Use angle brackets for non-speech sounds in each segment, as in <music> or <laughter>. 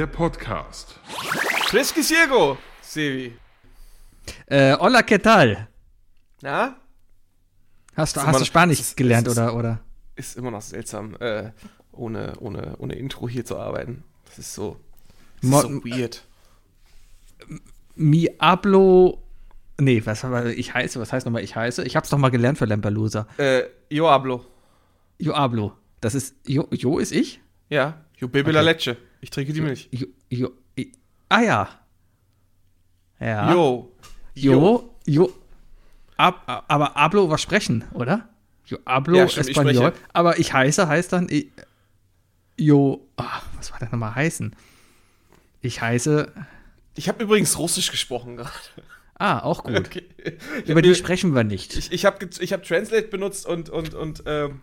der Podcast. Freschi Ciego, Sevi. Äh, hola, ¿qué tal? Na? Hast, du- hast du Spanisch ist- gelernt ist- oder, oder? Ist immer noch seltsam, äh, ohne, ohne, ohne Intro hier zu arbeiten. Das ist so, das Mo- ist so weird. Mi hablo. Nee, was ich heiße, was heißt nochmal ich heiße? Ich hab's doch mal gelernt für Lampelusa. Äh, yo hablo. Yo hablo. Das ist. Jo, jo ist ich? Ja, yo bebe la Okay. leche. Ich trinke die Milch. Jo, jo, i, ah ja. Ja. Yo. Jo, jo. Ab, aber hablo was sprechen, oder? Yo hablo Ja, stimmt, Espanol. Aber ich heiße heißt dann. Jo. Ah, was war das nochmal heißen? Ich heiße. Ich habe übrigens Russisch gesprochen gerade. Ah, auch gut. Okay. Über die sprechen wir nicht. Ich, ich habe ich hab Translate benutzt und, und, und ähm,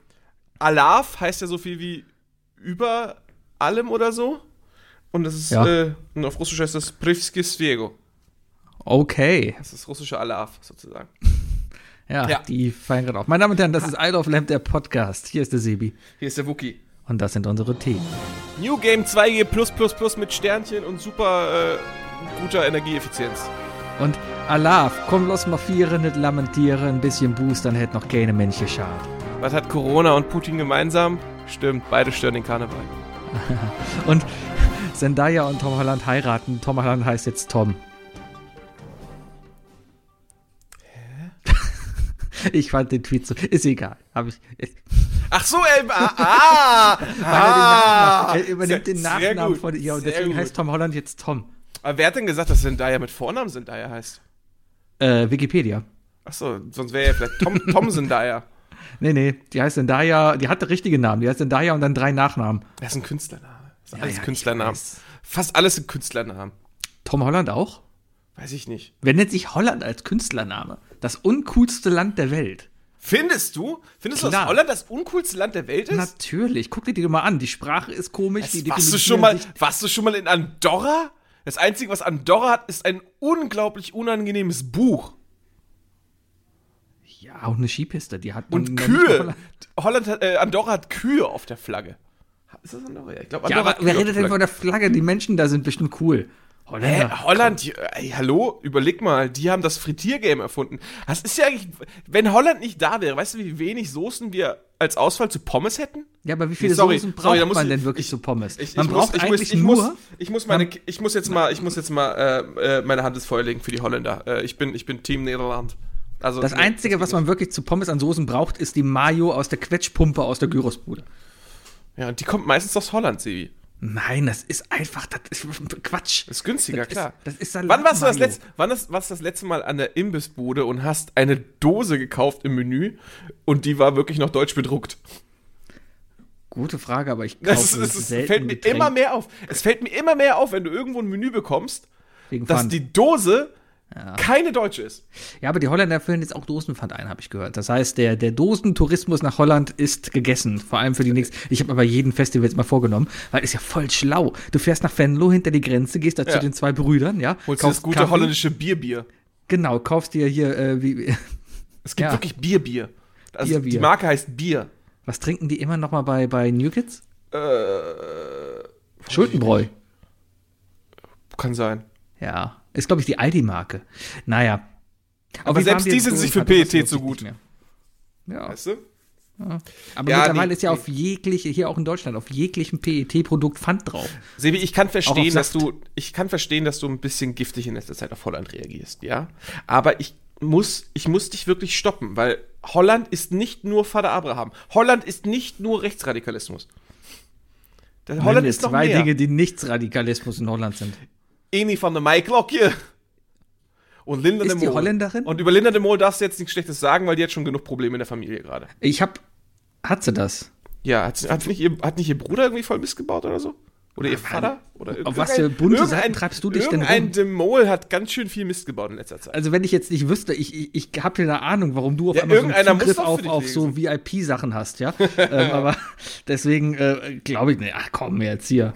Alaf heißt ja so viel wie über allem oder so. Und das ist, Ja. äh, und auf Russisch heißt das Privski Sviego. Okay. Das ist russische Alaf sozusagen. <laughs> Ja, Ja. die feiern gerade auf. Meine Damen und Herren, das ist Isle of Lamp, der Podcast. Hier ist der Sebi. Hier ist der Wookie. Und das sind unsere Themen. New Game 2G mit Sternchen und super äh, guter Energieeffizienz. Und Alaf, komm, lass mal vieren, nicht lamentieren, ein bisschen boostern, hätte noch keine Mensch geschadet. Was hat Corona und Putin gemeinsam? Stimmt, beide stören den Karneval. <laughs> Und Zendaya und Tom Holland heiraten. Tom Holland heißt jetzt Tom. <laughs> Ich fand den Tweet so. Ist egal. Hab ich. Ach so, ähm, ah, ah, <laughs> ah, er übernimmt den Sehr- sehr Nachnamen gut, von ihr und deswegen gut. heißt Tom Holland jetzt Tom. Aber wer hat denn gesagt, dass Zendaya mit Vornamen Zendaya heißt? Äh, Wikipedia. Ach so, sonst wäre ja vielleicht Tom, <laughs> Tom Zendaya. Nee, nee, die heißt Zendaya, die hat den richtigen Namen. Die heißt Zendaya und dann drei Nachnamen. Das ist ein Künstlername. Das ist Ja, alles ja, Künstlernamen. Fast alles sind Künstlernamen. Tom Holland auch? Weiß ich nicht. Wer nennt sich Holland als Künstlername? Das uncoolste Land der Welt. Findest du? Findest du, Klar. dass Holland das uncoolste Land der Welt ist? Natürlich. Guck dir die mal an. Die Sprache ist komisch. Die warst, du schon mal, warst du schon mal in Andorra? Das Einzige, was Andorra hat, ist ein unglaublich unangenehmes Buch. Ja, und eine Skipiste. Die hat Und Kühe. Holland- Holland hat, äh, Andorra hat Kühe auf der Flagge. Ist das Andorra? Ja, ich glaube, Ja, Andorra aber hat wer redet denn von der Flagge? Die Menschen da sind bestimmt cool. Holländer. Holland, die- ey, hallo, überleg mal, die haben das Frittiergame erfunden. Das ist ja eigentlich, wenn Holland nicht da wäre, weißt du, wie wenig Soßen wir als Auswahl zu Pommes hätten? Ja, aber wie viele Sorry, Soßen sorry, braucht muss man ich- denn wirklich ich- zu Pommes? Ich, man braucht muss, ich eigentlich muss, nur. Muss, ich muss meine, ich muss jetzt mal, ich muss jetzt mal äh, äh, meine Hand ins Feuer legen für die Holländer. Äh, ich bin, ich bin Team Niederland. Also das nee, Einzige, geht was man wirklich zu Pommes an Soßen braucht, ist die Mayo aus der Quetschpumpe aus der Gyrosbude. Ja, und die kommt meistens aus Holland, Sevi. Nein, das ist einfach, das ist Quatsch. Das ist günstiger, Das ist- klar. das ist Salat wann warst du das letzte, wann das, warst du das letzte Mal an der Imbissbude und hast eine Dose gekauft im Menü und die war wirklich noch deutsch bedruckt? Gute Frage, aber ich kaufe Das, ist, das ist, selten fällt mir Getränk immer mehr auf. Es fällt mir immer mehr auf, wenn du irgendwo ein Menü bekommst, wegen dass Pfand. die Dose keine deutsche ist. Ja, aber die Holländer führen jetzt auch Dosenpfand ein, habe ich gehört. Das heißt, der, der Dosentourismus nach Holland ist gegessen. Vor allem für die nächsten. Ich habe aber jeden Festival jetzt mal vorgenommen, weil ist ja voll schlau. Du fährst nach Venlo hinter die Grenze, gehst da Ja. zu den zwei Brüdern, ja. Holst du das gute Kaffee. holländische Bierbier. Genau, kaufst dir hier, äh, wie, Es gibt Ja. wirklich Bierbier. Also Bier, Bier. die Marke heißt Bier. was trinken die immer noch mal bei, bei New Kids? Äh, Schuldenbräu. kann sein. Ja, ist, glaube ich, die Aldi-Marke. Naja. Aber Fall selbst die sind sich für das PET zu gut. nicht. Ja, Weißt du? aber Ja, mittlerweile nee, ist ja auf jegliche, hier auch in Deutschland, auf jeglichem PET-Produkt Pfand drauf. Sebi, ich kann verstehen, dass du, ich kann verstehen, dass du ein bisschen giftig in letzter Zeit auf Holland reagierst, ja. Aber ich muss, ich muss dich wirklich stoppen, weil Holland ist nicht nur Vater Abraham. Holland ist nicht nur Rechtsradikalismus. Der Holland ist noch zwei mehr. Dinge, die nichts Radikalismus in Holland sind. Eni van der Maiklokje. Und Linda Ist de die Mol. Holländerin? Und über Linda de Mol darfst du jetzt nichts Schlechtes sagen, weil die hat schon genug Probleme in der Familie gerade. Ich hab. Hat sie das? Ja, hat, hat, nicht ihr, hat nicht ihr Bruder irgendwie voll missgebaut oder so? Oder ihr Vater? Oder Auf was für bunte Seiten treibst du dich denn Irgendein rum? Demol hat ganz schön viel Mist gebaut in letzter Zeit. Also, wenn ich jetzt nicht wüsste, ich, ich, ich habe ja eine Ahnung, warum du auf Ja, einmal so einen Zugriff auf, auf so. VIP-Sachen hast, ja. <laughs> ähm, aber deswegen äh, glaube ich, ne, ach komm, jetzt hier.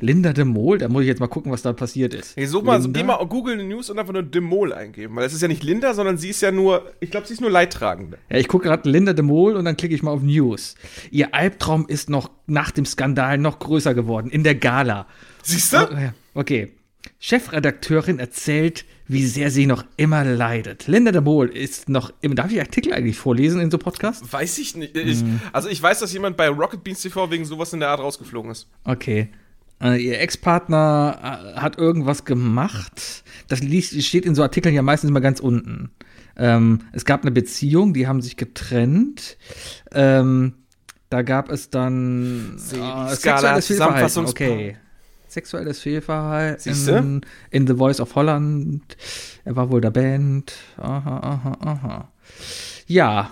Linda de Mol, da muss ich jetzt mal gucken, was da passiert ist. Hey, such mal, so, geh mal Google News und einfach nur Demol eingeben, weil es ist ja nicht Linda, sondern sie ist ja nur, ich glaube, sie ist nur Leidtragende. Ja, ich gucke gerade Linda de Mol und dann klicke ich mal auf News. Ihr Albtraum ist noch nach dem Skandal noch größer geworden, in der Gala. Siehst du? Oh, Okay. Chefredakteurin erzählt, wie sehr sie noch immer leidet. Linda de Mol ist noch im. Darf ich Artikel eigentlich vorlesen in so Podcast? Weiß ich nicht. Ich, Also ich weiß, dass jemand bei Rocket Beans TV wegen sowas in der Art rausgeflogen ist. Okay. Äh, ihr Ex-Partner äh, hat irgendwas gemacht. Das steht in so Artikeln ja meistens immer ganz unten. Ähm, es gab eine Beziehung, die haben sich getrennt. Ähm, da gab es dann äh, sexuelles Fehlverhalten. Okay. Sexuelles Fehlverhalten Siehste? in The Voice of Holland. Er war wohl der Band. Aha, aha, aha. Ja.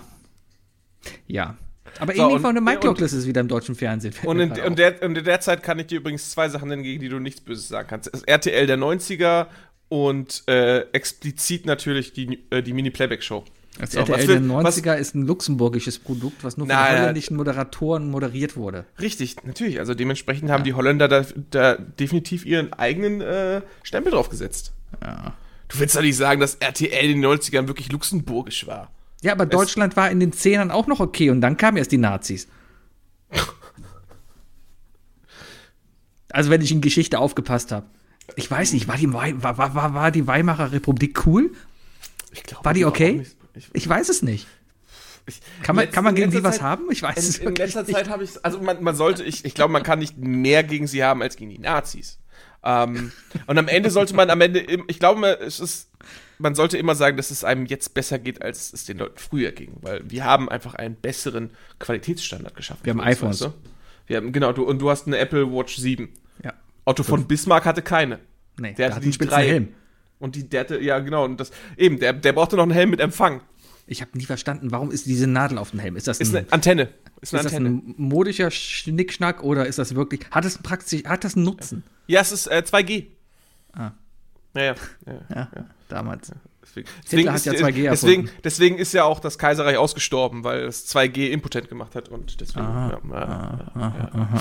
Ja. Aber So, irgendwie von der Mike Douglas ist wieder im deutschen Fernsehen. Und in, und, der, in der Zeit kann ich dir übrigens zwei Sachen nennen, gegen die du nichts Böses sagen kannst. Das RTL der 90er und äh, explizit natürlich die, äh, die Mini-Playback-Show. Das So, RTL der will- was- 90er ist ein luxemburgisches Produkt, was nur von Nein, nein. holländischen Moderatoren moderiert wurde. Richtig, natürlich. Also dementsprechend haben die Holländer da, da definitiv ihren eigenen äh, Stempel drauf gesetzt. Ja. Du willst doch nicht sagen, dass RTL in den 90ern wirklich luxemburgisch war. Ja, aber Deutschland war in den Zehnern auch noch okay und dann kamen erst die Nazis. <laughs> Also wenn ich in Geschichte aufgepasst habe. Ich weiß nicht, war die, war, war, war, die Weimarer Republik cool? Glaub, War die okay? nicht- Ich, Ich weiß es nicht. ich, Kann man, in kann man gegen die was Zeit- haben? Ich weiß es In, in letzter nicht. Zeit habe ich also man, man sollte, ich, ich glaube, man kann nicht mehr gegen sie haben als gegen die Nazis. Ähm, und am Ende sollte man am Ende, ich glaube, es ist, man sollte immer sagen, dass es einem jetzt besser geht, als es den Leuten früher ging, weil wir haben einfach einen besseren Qualitätsstandard geschaffen. Wir haben iPhones. weißt du? Wir haben, genau, du, und du hast eine Apple Watch 7. Ja. Otto von Bismarck hatte keine. Nee, Der hatte hat die einen drei. Helm. Und die, der hatte, ja genau, und das, eben, der, der brauchte noch einen Helm mit Empfang. Ich habe nie verstanden, warum ist diese Nadel auf dem Helm? Ist das Ist ein, eine Antenne. Ist eine ist das Antenne. ein modischer Schnickschnack oder ist das wirklich, hat das praktisch, hat das einen Nutzen? Ja, es ist äh, 2G. Ah. Ja, ja. ja, Ja, ja. Damals. Deswegen, Hitler deswegen, hat ist, ja 2G deswegen, erfunden. deswegen ist ja auch das Kaiserreich ausgestorben, weil es 2G impotent gemacht hat und deswegen. ja, ja, ja,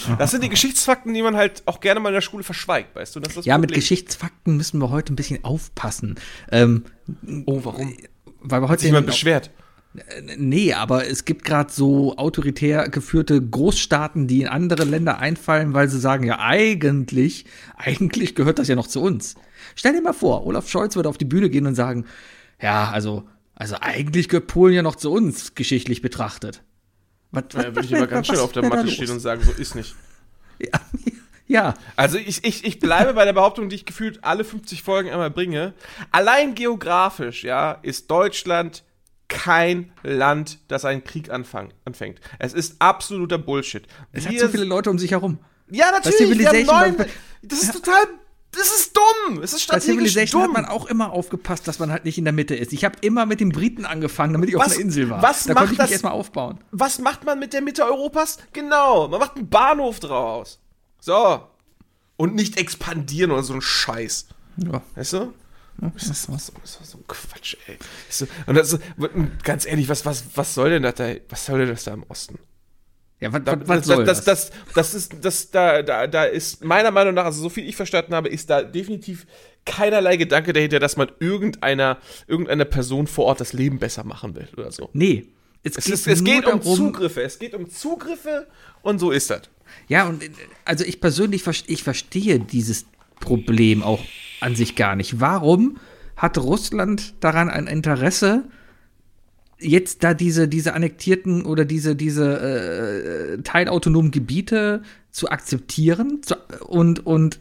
ja. Das sind die Geschichtsfakten, die man halt auch gerne mal in der Schule verschweigt, weißt du? Das das Ja, mit Problem. Geschichtsfakten müssen wir heute ein bisschen aufpassen. Ähm, Oh, warum? weil wir Hat heute sich jemand beschwert? Nee, aber es gibt gerade so autoritär geführte Großstaaten, die in andere Länder einfallen, weil sie sagen, ja, eigentlich, eigentlich gehört das ja noch zu uns. Stell dir mal vor, Olaf Scholz würde auf die Bühne gehen und sagen, ja, also, also eigentlich gehört Polen ja noch zu uns, geschichtlich betrachtet. Was, Da würde ich aber ganz schnell auf der Matte stehen und sagen, so ist nicht. Ja, <laughs> ja, Also ich, ich, ich bleibe bei der Behauptung, die ich gefühlt alle 50 Folgen einmal bringe. Allein geografisch, ja, ist Deutschland kein Land, das einen Krieg anfang, anfängt. Es ist absoluter Bullshit. es hat Wir- so viele Leute um sich herum. ja, natürlich, neun, das ist total, das ist dumm. Es ist Bei strategisch Civilization hat dumm. man auch immer aufgepasst, dass man halt nicht in der Mitte ist. Ich habe immer mit den Briten angefangen, damit ich auf Was- einer Insel war. was da macht konnte ich das- mich erstmal aufbauen. Was macht man mit der Mitte Europas? Genau, man macht einen Bahnhof draus. So. Und nicht expandieren oder so ein Scheiß. Ja. Weißt du? Ist das, ist das so ein Quatsch, ey. So, und das, ist- ganz ehrlich, was, was, was soll denn das da, was soll denn das da im Osten? Ja, was, was, was das, soll das, das, das ist, das, da, da, da ist meiner Meinung nach, also so viel ich verstanden habe, ist da definitiv keinerlei Gedanke dahinter, dass man irgendeiner, irgendeiner Person vor Ort das Leben besser machen will oder so. Nee. Es, Es, geht, ist, es geht um darum, Zugriffe, es geht um Zugriffe und so ist das. Ja, und also ich persönlich ich verstehe dieses Problem auch an sich gar nicht. Warum hat Russland daran ein Interesse, jetzt da diese, diese annektierten oder diese, diese äh, teilautonomen Gebiete zu akzeptieren zu, und, und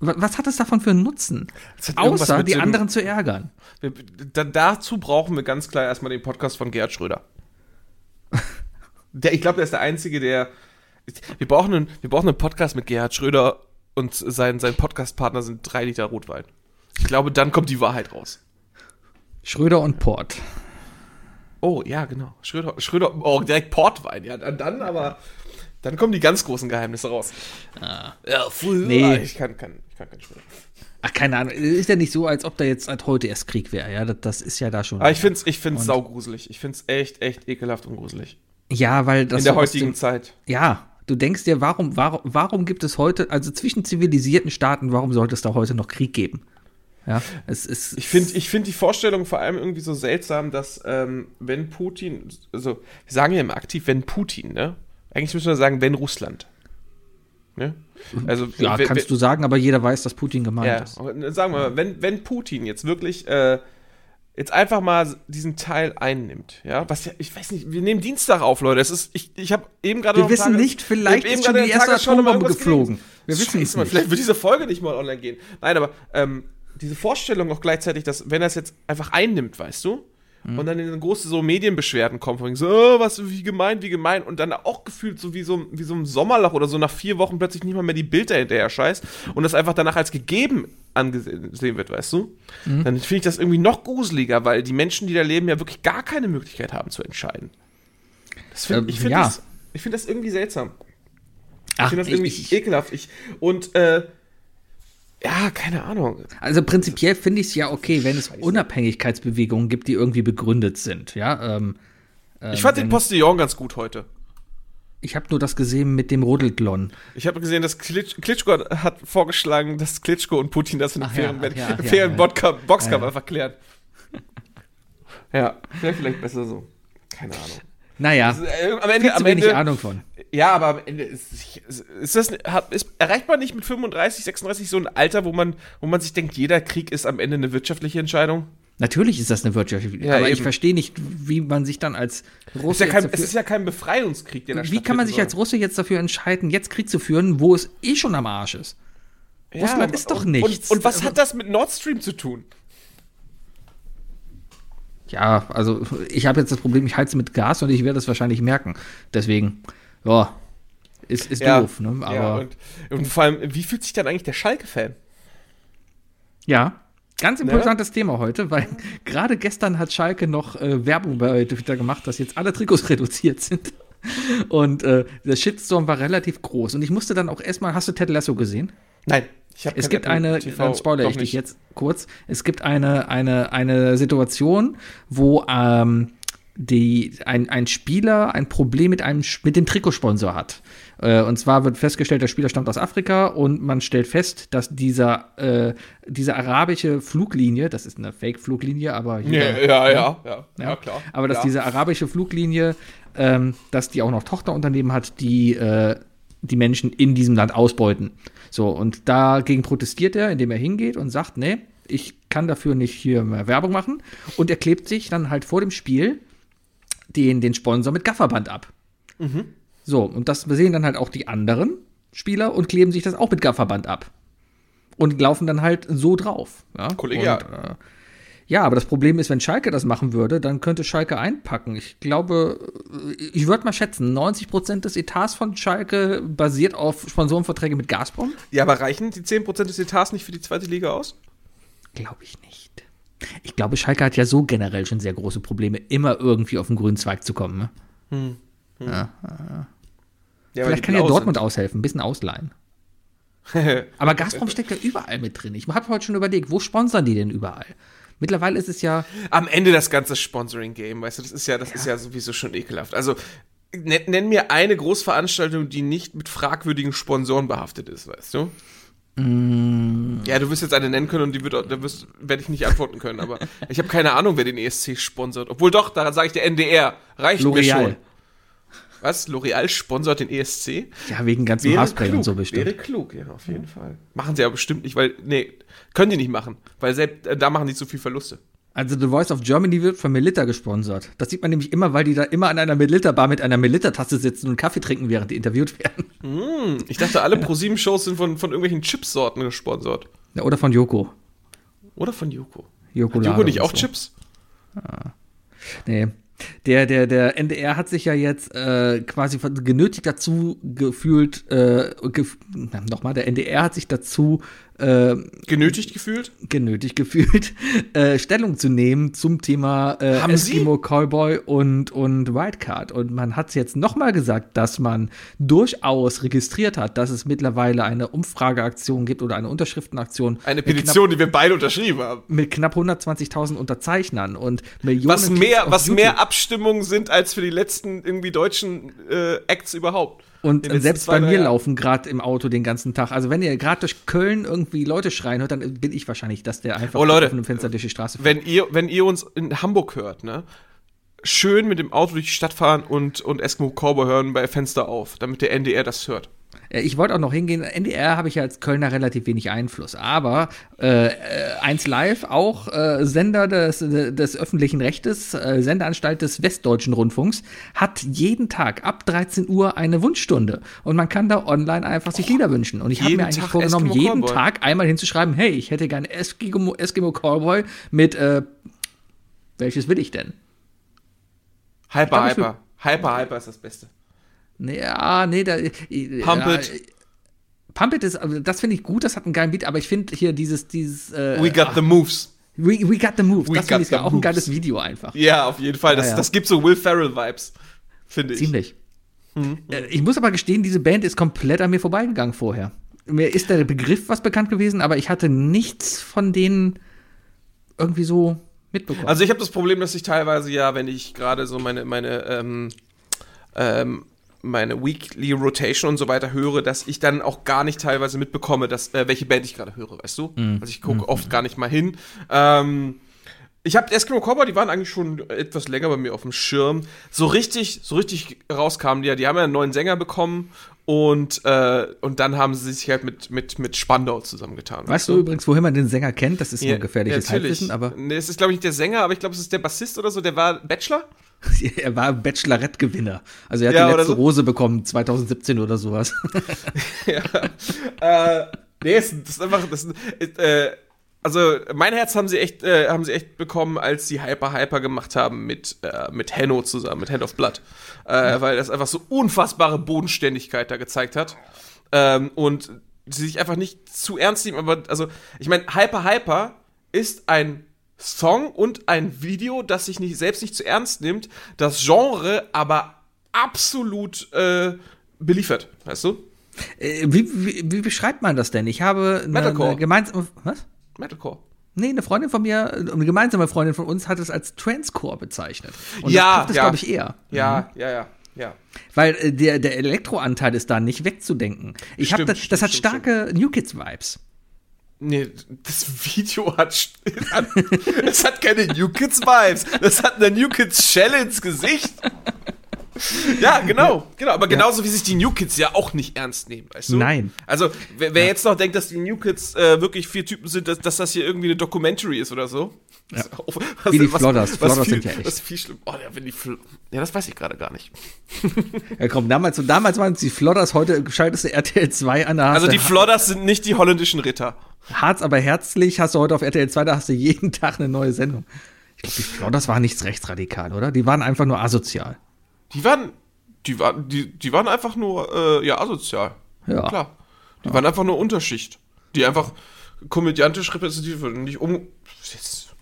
wa- was hat es davon für einen Nutzen? Außer die dem- anderen zu ärgern. Wir, da, dazu brauchen wir ganz klar erstmal den Podcast von Gerhard Schröder. Der, ich glaube, der ist der Einzige, der. Wir brauchen einen, wir brauchen einen Podcast mit Gerhard Schröder und sein, sein Podcastpartner sind drei Liter Rotwein. Ich glaube, dann kommt die Wahrheit raus. Schröder und Port. Oh, ja, genau. Schröder, Schröder, oh, direkt Portwein, ja, dann, dann aber, dann kommen die ganz großen Geheimnisse raus. Ja, früher. Nee. Ich kann, kann, ich kann keinen Schröder. Ach, keine Ahnung. Ist ja nicht so, als ob da jetzt seit heute erst Krieg wäre. Ja, das, das ist ja da schon. Aber ich find's, ich find's saugruselig. Ich find's echt, echt ekelhaft und gruselig. ja, weil das In der so heutigen dem- Zeit. Ja, Du denkst dir, warum, warum, warum gibt es heute, also zwischen zivilisierten Staaten, warum sollte es da heute noch Krieg geben? Ja, es ist. Ich finde ich find die Vorstellung vor allem irgendwie so seltsam, dass ähm, wenn Putin, also wir sagen ja immer aktiv, wenn Putin, ne? Eigentlich müssen wir sagen, wenn Russland. Ne? Also, ja, wenn, kannst du sagen, aber jeder weiß, dass Putin gemeint ja, ist. sagen wir mal, wenn, wenn Putin jetzt wirklich äh, jetzt einfach mal diesen Teil einnimmt, ja, was ja, ich weiß nicht, wir nehmen Dienstag auf, Leute. Es ist, ich, ich habe eben gerade Wir wissen nicht, vielleicht ist schon die erste Atombombe geflogen. Wir wissen es nicht. Vielleicht wird diese Folge nicht mal online gehen. Nein, aber ähm, diese Vorstellung auch gleichzeitig, dass wenn er es jetzt einfach einnimmt, weißt du, mhm. und dann in große so Medienbeschwerden kommt, von so, oh, was, wie gemein, wie gemein, und dann auch gefühlt so wie so, wie so ein Sommerloch oder so nach vier Wochen plötzlich nicht mal mehr die Bilder hinterher scheißt und das einfach danach als gegeben angesehen wird, weißt du, mhm. dann finde ich das irgendwie noch gruseliger, weil die Menschen, die da leben, ja wirklich gar keine Möglichkeit haben zu entscheiden. Find, ähm, ich finde ja. das, find das irgendwie seltsam. Ich finde das irgendwie ich, ekelhaft. Ich, und äh, ja, keine Ahnung. Also prinzipiell finde ich es ja okay, wenn es Scheiße. Unabhängigkeitsbewegungen gibt, die irgendwie begründet sind. Ja, ähm, ähm, ich fand den Postillon ganz gut heute. Ich habe nur das gesehen mit dem Rodeltlon. Ich habe gesehen, dass Klitsch, Klitschko hat vorgeschlagen, dass Klitschko und Putin das in einem fairen, ja, ja, fairen ja, Boxkampf einfach klären. ja, wäre vielleicht besser so. Keine Ahnung. Naja, ist, äh, am Ende, am Ende, Ahnung von. Ja, aber am Ende ist, ist das, ist, erreicht man nicht mit 35, 36 so ein Alter, wo man, wo man sich denkt, jeder Krieg ist am Ende eine wirtschaftliche Entscheidung? Natürlich ist das eine wirtschaftliche, ja, aber eben. ich verstehe nicht, wie man sich dann als Russe. Ist ja kein, es ist ja kein Befreiungskrieg, der da Wie kann man sich soll. als Russe jetzt dafür entscheiden, jetzt Krieg zu führen, wo es eh schon am Arsch ist? Ja, Russland ist doch nichts. Und, und was hat das mit Nord Stream zu tun? Ja, also ich habe jetzt das Problem, ich heize mit Gas und ich werde es wahrscheinlich merken. Deswegen, ja, ist, ist ja, doof, ne? Aber ja, und, und, vor allem, wie fühlt sich dann eigentlich der Schalke-Fan? Ja, ganz ne? interessantes ja? Thema heute, weil <laughs> gerade gestern hat Schalke noch äh, Werbung bei Twitter gemacht, dass jetzt alle Trikots <laughs> reduziert sind. Und äh, der Shitstorm war relativ groß. Und ich musste dann auch erstmal, hast du Ted Lasso gesehen? Nein. es gibt eine, dann spoilere ich dich jetzt kurz, es gibt eine, eine, eine Situation, wo ähm, die, ein, ein Spieler ein Problem mit, einem, mit dem Trikotsponsor hat. Äh, und zwar wird festgestellt, der Spieler stammt aus Afrika und man stellt fest, dass dieser, äh, diese arabische Fluglinie, das ist eine Fake-Fluglinie, aber hier, ja, ja, ja, ja, ja, klar. Aber dass ja. diese arabische Fluglinie, ähm, dass die auch noch Tochterunternehmen hat, die äh, die Menschen in diesem Land ausbeuten. So, und dagegen protestiert er, indem er hingeht und sagt, nee, ich kann dafür nicht hier mehr Werbung machen. Und er klebt sich dann halt vor dem Spiel den, den Sponsor mit Gafferband ab. Mhm. So, und das sehen dann halt auch die anderen Spieler und kleben sich das auch mit Gafferband ab. Und laufen dann halt so drauf. Ja? Kollegial. Und, äh, ja, aber das Problem ist, wenn Schalke das machen würde, dann könnte Schalke einpacken. Ich glaube, ich würde mal schätzen, 90 Prozent des Etats von Schalke basiert auf Sponsorenverträge mit Gazprom. Ja, aber reichen die 10 Prozent des Etats nicht für die zweite Liga aus? Glaube ich nicht. Ich glaube, Schalke hat ja so generell schon sehr große Probleme, immer irgendwie auf den grünen Zweig zu kommen. Ne? Hm. Hm. Ja, ja. Ja, Vielleicht kann ja Dortmund sind. aushelfen, ein bisschen ausleihen. <laughs> Aber Gazprom steckt ja überall mit drin. Ich habe heute schon überlegt, wo sponsern die denn überall? Mittlerweile ist es ja. Am Ende das ganze Sponsoring-Game, weißt du, das ist ja, das ja. ist ja sowieso schon ekelhaft. Also, nenn mir eine Großveranstaltung, die nicht mit fragwürdigen Sponsoren behaftet ist, weißt du? Mm. Ja, du wirst jetzt eine nennen können und die wird, da werde ich nicht antworten können, aber <laughs> ich habe keine Ahnung, wer den ESC sponsert. Obwohl doch, daran sage ich der NDR. Reicht mir schon. Was? L'Oreal sponsert den ESC? Ja, wegen ganzen Haarspray und so bestimmt. Wäre klug, ja, auf jeden. Fall. Machen sie aber bestimmt nicht, weil, nee, können die nicht machen, weil selbst äh, da machen die zu viel Verluste. Also The Voice of Germany wird von Melitta gesponsert. Das sieht man nämlich immer, weil die da immer an einer Melitta-Bar mit einer Melitta-Tasse sitzen und Kaffee trinken, während die interviewt werden. Mm, <laughs> ich dachte, alle ProSieben-Shows sind von, von irgendwelchen Chipsorten gesponsert. Ja, oder von Joko. Oder von Joko. Joko, Hat Joko nicht auch so. Chips? Ah. Nee. Der, der, der NDR hat sich ja jetzt äh, quasi genötigt dazu gefühlt, äh, gef nochmal, der NDR hat sich dazu äh, genötigt gefühlt? Genötigt gefühlt, <laughs> äh, Stellung zu nehmen zum Thema äh, Haben Eskimo Sie? Cowboy und, und Wildcard. Und man hat jetzt nochmal gesagt, dass man durchaus registriert hat, dass es mittlerweile eine Umfrageaktion gibt oder eine Unterschriftenaktion. Eine Petition, knapp, die wir beide unterschrieben haben. Mit knapp 120.000 Unterzeichnern und Millionen. Was mehr, was mehr Abstimmungen sind als für die letzten irgendwie deutschen äh, Acts überhaupt. Und selbst bei mir Jahren. laufen gerade im Auto den ganzen Tag. Also wenn ihr gerade durch Köln irgendwie Leute schreien hört, dann bin ich wahrscheinlich, dass der einfach Oh, Leute, auf einem Fenster durch die Straße fährt. Wenn ihr, wenn ihr uns in Hamburg hört, ne? Schön mit dem Auto durch die Stadt fahren und, und Eskimo Cowboy hören bei Fenster auf, damit der NDR das hört. Äh, Ich wollte auch noch hingehen. NDR habe ich ja als Kölner relativ wenig Einfluss. Aber äh, äh, 1 Live, auch äh, Sender des, des öffentlichen Rechtes, äh, Sendeanstalt des Westdeutschen Rundfunks, hat jeden Tag ab 13 Uhr eine Wunschstunde. Und man kann da online einfach sich Lieder wünschen. Und ich habe mir eigentlich Tag vorgenommen, Eskimo jeden Callboy. Tag einmal hinzuschreiben, hey, ich hätte gerne Eskimo, Eskimo Callboy mit, äh, welches will ich denn? Hyper, glaub, Hyper. Hyper, Hyper ist das Beste. Ja, nee, da. Pump ja, It. Pump It ist, also das finde ich gut, das hat einen geilen Beat, aber ich finde hier dieses, dieses, äh, We got the moves. we, we Got the Moves, We das finde ich auch ein moves. geiles Video einfach. Ja, auf jeden Fall. Das, Ja, ja. das gibt so Will Ferrell-Vibes, finde ich. Ziemlich. Äh, Ich muss aber gestehen, diese Band ist komplett an mir vorbeigegangen vorher. Mir ist der Begriff was bekannt gewesen, aber ich hatte nichts von denen irgendwie so mitbekommen. Also ich habe das Problem, dass ich teilweise ja, wenn ich gerade so meine, meine, ähm, ähm, meine Weekly Rotation und so weiter höre, dass ich dann auch gar nicht teilweise mitbekomme, dass, äh, welche Band ich gerade höre, weißt du? Also ich gucke oft gar nicht mal hin. Ähm, ich habe Eskimo Cowboy, die waren eigentlich schon etwas länger bei mir auf dem Schirm. So richtig, so richtig rauskamen die ja. Die haben ja einen neuen Sänger bekommen und, äh, und dann haben sie sich halt mit, mit, mit Spandau zusammengetan. weißt du übrigens, woher man den Sänger kennt? Das ist nur gefährliches natürlich. Halbwissen, aber Nee, es ist, glaube ich, nicht der Sänger, aber ich glaube, es ist der Bassist oder so. Der war Bachelor. <laughs> er war Bachelorette-Gewinner. Also er hat Ja, die letzte so. Rose bekommen, 2017 oder sowas. <laughs> äh, nee, es, das ist einfach, das ist, äh, also mein Herz haben sie echt, äh, haben sie echt bekommen, als sie Hyper Hyper gemacht haben mit, äh, mit Henno zusammen, mit Hand of Blood. Äh, Weil das einfach so unfassbare Bodenständigkeit da gezeigt hat. Ähm, und sie sich einfach nicht zu ernst nehmen, aber also, ich meine, Hyper Hyper ist ein Song und ein Video, das sich nicht, selbst nicht zu ernst nimmt, das Genre aber absolut äh, beliefert, weißt du? Äh, wie, wie, wie beschreibt man das denn? Ich habe eine, eine gemeinsame. Was? Metalcore. Nee, eine Freundin von mir, eine gemeinsame Freundin von uns hat es als Transcore bezeichnet. Und Ja, das trifft es, ja. glaube ich, eher. Ja, ja, ja, ja. Weil äh, der, der Elektroanteil ist da nicht wegzudenken. Ich Stimmt, das, das stimmt, hat stimmt, starke New Kids Vibes. Nee, das Video hat, <laughs> hat es hat keine New Kids Vibes. Das hat eine New Kids ins Gesicht. Ja, genau, genau. Aber genauso wie sich die New Kids ja auch nicht ernst nehmen, weißt du? Nein. Also, wer, wer jetzt noch denkt, dass die New Kids äh, wirklich vier Typen sind, dass, dass das hier irgendwie eine Documentary ist oder so. Ja. <laughs> Was, Wie die Flodders. Flodders viel, sind ja echt. Was viel schlimm. Oh, ja, wenn die Fl ja, das weiß ich gerade gar nicht. <laughs> Ja, komm, damals, damals waren es die Flodders, heute schaltest du RTL 2 an. Also die Flodders sind nicht die holländischen Ritter. Harz, aber herzlich hast du heute auf RTL 2, da hast du jeden <laughs> Tag eine neue Sendung. Ich glaube, die Flodders waren nichts rechtsradikal, oder? Die waren einfach nur asozial. Die waren, die waren, die, die waren einfach nur, äh, ja, asozial. Ja. Klar. Die waren einfach nur Unterschicht. Die einfach komödiantisch repräsentativ waren. Nicht um, jetzt,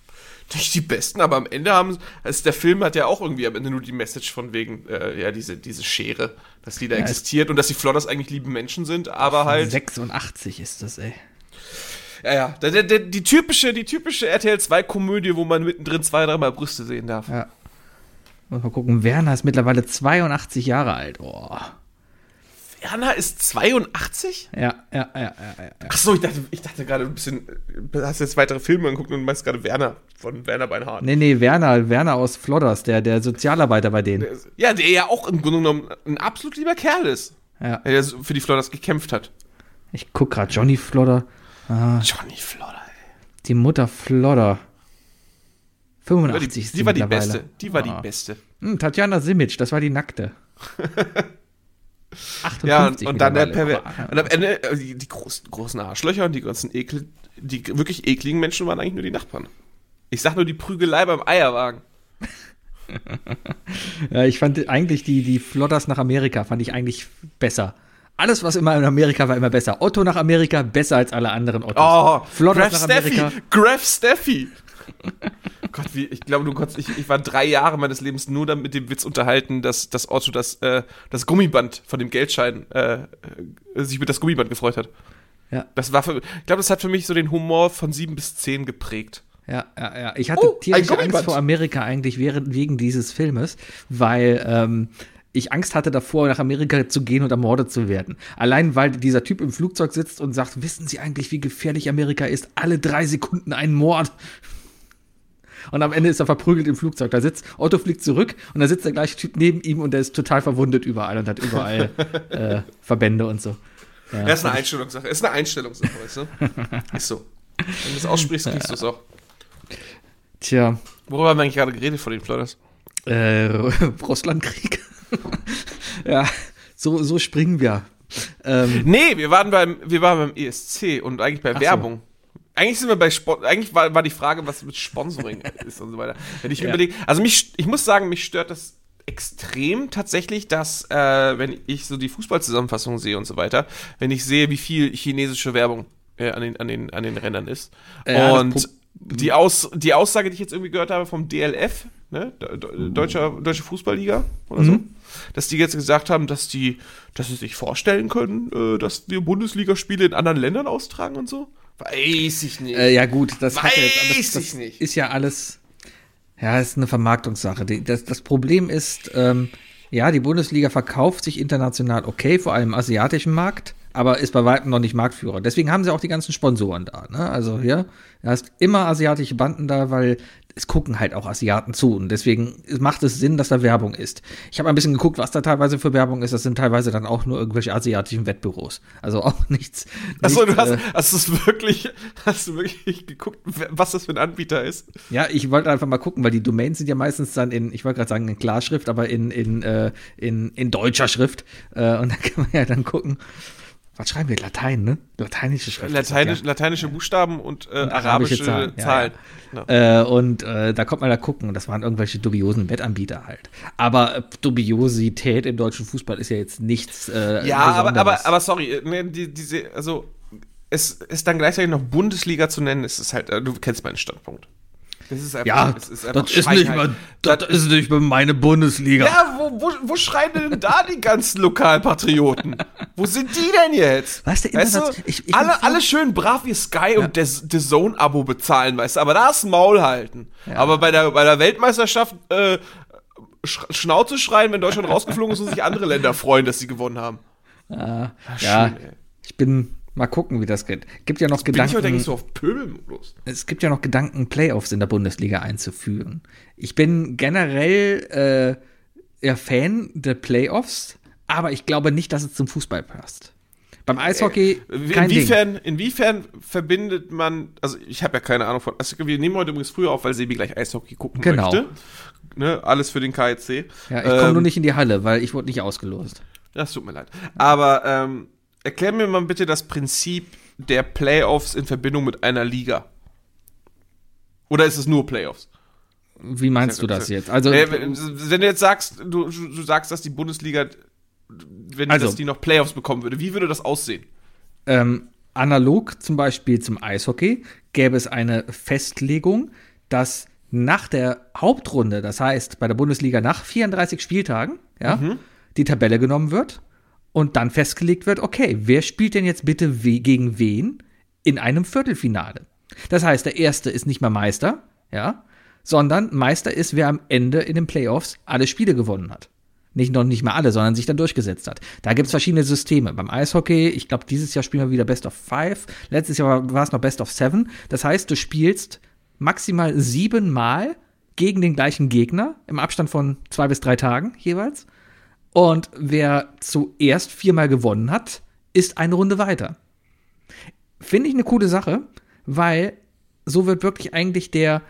nicht die besten, aber am Ende haben, also der Film hat ja auch irgendwie am Ende nur die Message von wegen, äh, ja, diese, diese Schere, dass die da Ja, existiert und dass die Flodders eigentlich liebe Menschen sind, aber halt, 86 ist das, ey. ja, ja, der, der, der, die typische, die typische RTL 2 Komödie, wo man mittendrin zwei, dreimal Brüste sehen darf. Ja. Muss mal gucken, Werner ist mittlerweile 82 Jahre alt. Oh. Werner ist 82? Ja, ja, ja, ja, ja. Ach so, ich dachte, ich dachte gerade ein bisschen, hast jetzt weitere Filme angeguckt und meinst gerade Werner von Werner Beinhardt. Nee, nee, Werner, Werner aus Flodders, der, der Sozialarbeiter bei denen. Ja, der ja auch im Grunde genommen ein absolut lieber Kerl ist. Ja. Der für die Flodders gekämpft hat. Ich guck gerade, Johnny Flodder, Johnny Flodder, ey. die Mutter Flodder. Die war 85 die, die war die beste. Die war Ah. die beste. Hm, Tatjana Simic, das war die Nackte. 58 <laughs> Ja, und, und dann der. Perver Und am Ende, äh, die, die großen, großen Arschlöcher und die ganzen Ekel, die wirklich ekligen Menschen waren eigentlich nur die Nachbarn. Ich sag nur die Prügelei beim Eierwagen. <laughs> Ja, ich fand eigentlich die, die Flodders nach Amerika, fand ich eigentlich besser. Alles, was immer in Amerika war, immer besser. Otto nach Amerika, besser als alle anderen Ottos. Oh, Flodders Graf nach Steffi, Amerika. Graf Steffi. Gott, wie, ich glaube, du konntest, ich, ich war drei Jahre meines Lebens nur damit mit dem Witz unterhalten, dass, dass Otto das, äh, das Gummiband von dem Geldschein, äh, sich mit das Gummiband gefreut hat. Ja. Das war für, ich glaube, das hat für mich so den Humor von sieben bis zehn geprägt. Ja, ja, ja. Ich hatte Oh, tierische Angst vor Amerika eigentlich während, wegen dieses Filmes, weil ähm, ich Angst hatte davor, nach Amerika zu gehen und ermordet zu werden. Allein weil dieser Typ im Flugzeug sitzt und sagt, wissen Sie eigentlich, wie gefährlich Amerika ist? Alle drei Sekunden ein Mord. Und am Ende ist er verprügelt im Flugzeug. Da sitzt, Otto fliegt zurück und da sitzt der gleiche Typ neben ihm und der ist total verwundet überall und hat überall <laughs> äh, Verbände und so. Ja, das ist eine Einstellungssache. Ist eine Einstellungssache, weißt du? <laughs> Ist so. Wenn du es aussprichst, kriegst du es auch. Tja. Worüber haben wir eigentlich gerade geredet vor den Flodders? Äh, <laughs> Russlandkrieg. ja, so, so springen wir. Ähm, nee, wir waren beim, wir waren beim ESC und eigentlich bei Werbung. Eigentlich sind wir bei Sport. Eigentlich war, war die Frage, was mit Sponsoring <laughs> ist und so weiter. Wenn ich ja. überlege, also mich, ich muss sagen, mich stört das extrem tatsächlich, dass, äh, wenn ich so die Fußballzusammenfassung sehe und so weiter, wenn ich sehe, wie viel chinesische Werbung äh, an, den, an, den, an den Rändern ist. Ja, und die, Aus, die Aussage, die ich jetzt irgendwie gehört habe vom DLF, ne, Deutscher, Deutsche Fußballliga oder so, mhm. dass die jetzt gesagt haben, dass die, dass sie sich vorstellen können, äh, dass wir Bundesligaspiele in anderen Ländern austragen und so. Weiß ich nicht. Äh, ja, gut, das Weiß jetzt, das, das ist ja alles. Ja, ist eine Vermarktungssache. Das, das Problem ist, ähm, ja, die Bundesliga verkauft sich international okay, vor allem im asiatischen Markt aber ist bei weitem noch nicht Marktführer. Deswegen haben sie auch die ganzen Sponsoren da. Ne? Also hier, du hast immer asiatische Banden da, weil es gucken halt auch Asiaten zu und deswegen macht es Sinn, dass da Werbung ist. Ich habe ein bisschen geguckt, was da teilweise für Werbung ist. Das sind teilweise dann auch nur irgendwelche asiatischen Wettbüros. Also <laughs> auch nichts. Achso, du hast, äh, hast es wirklich, <laughs> hast du wirklich geguckt, was das für ein Anbieter ist? Ja, ich wollte einfach mal gucken, weil die Domains sind ja meistens dann in, ich wollte gerade sagen in Klarschrift, aber in, in, äh, in, in deutscher Schrift. Äh, und <laughs> da kann man ja dann gucken was schreiben wir? Latein, ne? Lateinische Schrift. Lateinisch, ja. Lateinische Buchstaben und, äh, und arabische, Zahlen. Zahlen. Ja, ja. Äh, und äh, da kommt man da gucken. Das waren irgendwelche dubiosen Wettanbieter halt. Aber äh, Dubiosität im deutschen Fußball ist ja jetzt nichts. Äh, ja, aber, aber, aber sorry, ne, die, diese, also es ist dann gleichzeitig noch Bundesliga zu nennen, ist es halt, du kennst meinen Standpunkt. Das ist einfach, ja, das ist, das ist nicht mal, das, das ist nicht mal meine Bundesliga. Ja, wo, wo, wo schreien denn da die ganzen Lokalpatrioten? wo sind die denn jetzt? Weißt du, weißt du ich, ich alle, alle schön brav wie Sky ja. und The Zone-Abo bezahlen, weißt du, aber da ist Maul halten. Ja. Aber bei der, bei der Weltmeisterschaft äh, Sch Schnauze schreien, wenn Deutschland rausgeflogen ist und sich andere Länder freuen, dass sie gewonnen haben. Ah, ja, schön, ich bin Mal gucken, wie das geht. Gibt ja noch Bin Gedanken. Ich heute so auf Pöbelmodus. Es gibt ja noch Gedanken, Playoffs in der Bundesliga einzuführen. Ich bin generell äh, ja Fan der Playoffs, aber ich glaube nicht, dass es zum Fußball passt. Beim Eishockey äh, kein inwiefern, Ding. inwiefern verbindet man, also ich habe ja keine Ahnung von, also wir nehmen heute übrigens früher auf, weil Sebi gleich Eishockey gucken genau. möchte. Ne, alles für den KIC. Ja, ich komme ähm, nur nicht in die Halle, weil ich wurde nicht ausgelost. Das tut mir leid. Aber ähm, erklär mir mal bitte das Prinzip der Playoffs in Verbindung mit einer Liga. Oder ist es nur Playoffs? Wie meinst du das jetzt? Also, äh, wenn du jetzt sagst, du, du sagst, dass die Bundesliga, wenn also, die noch Playoffs bekommen würde, wie würde das aussehen? Ähm, analog zum Beispiel zum Eishockey gäbe es eine Festlegung, dass nach der Hauptrunde, das heißt bei der Bundesliga nach 34 Spieltagen, ja, mhm. die Tabelle genommen wird und dann festgelegt wird, okay, wer spielt denn jetzt bitte we gegen wen in einem Viertelfinale? Das heißt, der erste ist nicht mehr Meister, ja, sondern Meister ist, wer am Ende in den Playoffs alle Spiele gewonnen hat. Nicht noch nicht mal alle, sondern sich dann durchgesetzt hat. Da gibt es verschiedene Systeme. Beim Eishockey, ich glaube, dieses Jahr spielen wir wieder Best of Five. Letztes Jahr war es noch Best of Seven. Das heißt, du spielst maximal siebenmal gegen den gleichen Gegner im Abstand von zwei bis drei Tagen jeweils. Und wer zuerst viermal gewonnen hat, ist eine Runde weiter. Finde ich eine coole Sache, weil so wird wirklich eigentlich der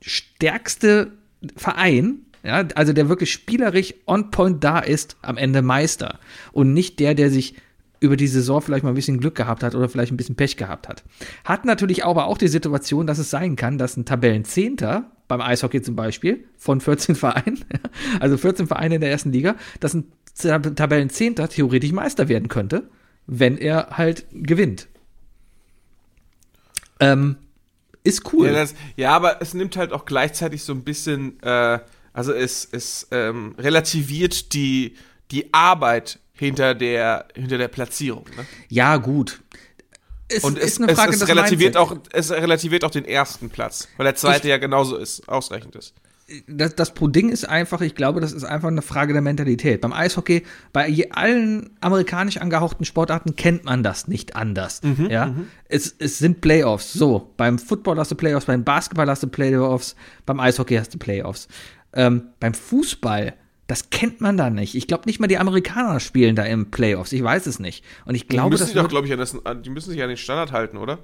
stärkste Verein, ja, also der wirklich spielerisch on point da ist, am Ende Meister. Und nicht der, der sich über die Saison vielleicht mal ein bisschen Glück gehabt hat oder vielleicht ein bisschen Pech gehabt hat. Hat natürlich aber auch die Situation, dass es sein kann, dass ein Tabellenzehnter beim Eishockey zum Beispiel, von 14 Vereinen, <laughs> also 14 Vereine in der ersten Liga, dass ein Tabellenzehnter theoretisch Meister werden könnte, wenn er halt gewinnt. Ähm, ist cool. Ja, das, ja, aber es nimmt halt auch gleichzeitig so ein bisschen, äh, also es, es ähm, relativiert die, die Arbeit hinter der, hinter der Platzierung. Ne? Ja, gut. Es und ist es, eine Frage es, es relativiert auch, es relativiert auch den ersten Platz, weil der zweite ich, ja genauso ist, ausreichend ist. das, das Ding ist einfach, ich glaube, das ist einfach eine Frage der Mentalität. Beim Eishockey, bei allen amerikanisch angehauchten Sportarten kennt man das nicht anders. Mhm, ja, es, es sind Playoffs. So, beim Football hast du Playoffs, beim Basketball hast du Playoffs, beim Eishockey hast du Playoffs. Ähm, beim Fußball, das kennt man da nicht. Ich glaube nicht mal die Amerikaner spielen da im Playoffs. Ich weiß es nicht. Und ich Die glaube, müssen das sich doch, wird, glaube ich, an, das, die müssen sich an den Standard halten, oder?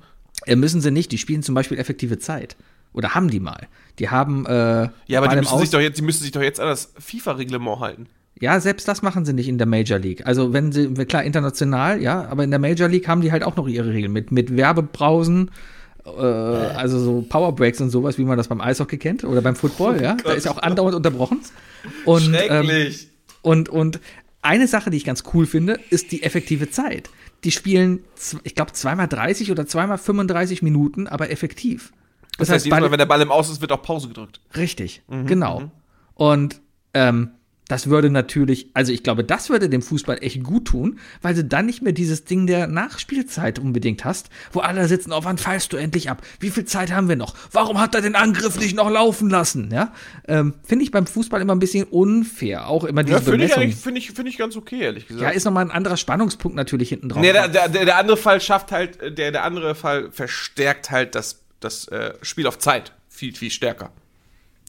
äh, müssen sie nicht. Die spielen zum Beispiel effektive Zeit. Oder haben die mal. Die haben äh, Ja, aber die müssen, sich doch jetzt, die müssen sich doch jetzt an das FIFA-Reglement halten. Ja, selbst das machen sie nicht in der Major League. Also wenn sie, klar, international, ja, aber in der Major League haben die halt auch noch ihre Regeln mit, mit Werbebrausen, also so Powerbreaks und sowas, wie man das beim Eishockey kennt oder beim Football, ja. Da ist ja auch andauernd unterbrochen. Und, ähm, und, und eine Sache, die ich ganz cool finde, ist die effektive Zeit. Die spielen, ich glaube, zweimal 30 oder zweimal 35 Minuten, aber effektiv. das heißt, jedes beide- Mal, wenn der Ball im Aus ist, wird auch Pause gedrückt. Richtig, genau. Und ähm, das würde natürlich, also ich glaube, das würde dem Fußball echt gut tun, weil du dann nicht mehr dieses Ding der Nachspielzeit unbedingt hast, wo alle sitzen, oh, wann pfeifst du endlich ab? Wie viel Zeit haben wir noch? Warum hat er den Angriff nicht noch laufen lassen? Ja, ähm, finde ich beim Fußball immer ein bisschen unfair. Auch immer diese Ja, finde ich, finde ich, finde ich ganz okay, ehrlich gesagt. ja, ist nochmal ein anderer Spannungspunkt natürlich hinten drauf. Nee, der, der, der der andere Fall schafft halt, der, der andere Fall verstärkt halt das, das äh, Spiel auf Zeit viel, viel stärker.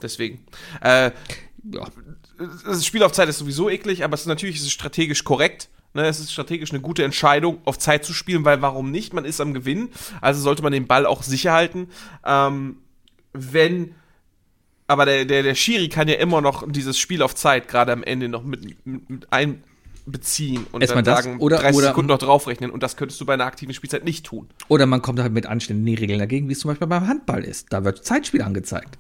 Deswegen. Äh, ja. Das Spiel auf Zeit ist sowieso eklig, aber es ist natürlich ist es strategisch korrekt. Ne, es ist strategisch eine gute Entscheidung, auf Zeit zu spielen, weil warum nicht? Man ist am Gewinn, also sollte man den Ball auch sicher halten. Ähm, wenn, aber der, der, der Schiri kann ja immer noch dieses Spiel auf Zeit gerade am Ende noch mit, mit, einbeziehen und Erstmal dann sagen, oder- 30 oder- Sekunden noch draufrechnen und das könntest du bei einer aktiven Spielzeit nicht tun. Oder man kommt halt mit anständigen Regeln dagegen, wie es zum Beispiel beim Handball ist. Da wird Zeitspiel angezeigt.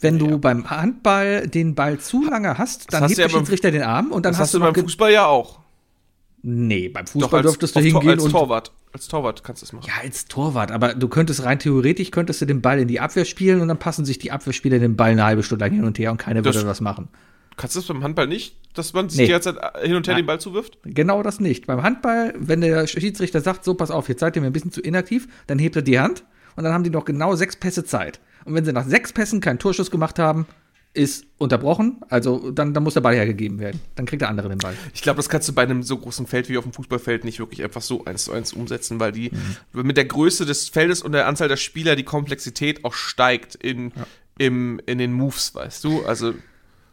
Wenn du beim Handball den Ball zu lange hast, dann hast hebt ja der Schiedsrichter den Arm und dann Das hast hast du beim Fußball ja auch. Nee, beim Doch, Fußball als, dürftest du auf Tor- hingehen als und Torwart. Als Torwart kannst du es machen. ja, als Torwart, aber du könntest rein theoretisch könntest du den Ball in die Abwehr spielen und dann passen sich die Abwehrspieler den Ball eine halbe Stunde lang hin und her und keiner Das- würde was machen. Kannst du das beim Handball nicht, dass man sich Nee. die ganze Zeit hin und her den Ball zuwirft? Genau das nicht. Beim Handball, wenn der Schiedsrichter sagt, so pass auf, jetzt seid ihr mir ein bisschen zu inaktiv, dann hebt er die Hand und dann haben die noch genau sechs Pässe Zeit. Und wenn sie nach sechs Pässen keinen Torschuss gemacht haben, ist unterbrochen, also dann, dann muss der Ball hergegeben werden. Dann kriegt der andere den Ball. Ich glaube, das kannst du bei einem so großen Feld wie auf dem Fußballfeld nicht wirklich einfach so eins zu eins umsetzen, weil die mit der Größe des Feldes und der Anzahl der Spieler die Komplexität auch steigt in, im, in den Moves, weißt du? Also,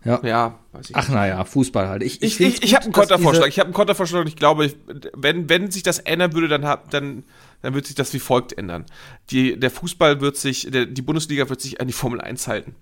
Ja. ja, weiß ich Ach naja, Fußball halt. Ich, Ich, ich, ich gut, habe einen Kontervorschlag. Ich habe einen Kontervorschlag und ich glaube, ich- wenn, wenn sich das ändern würde, dann, hab, dann, dann wird sich das wie folgt ändern. Die, der Fußball wird sich, der, die Bundesliga wird sich an die Formel 1 halten.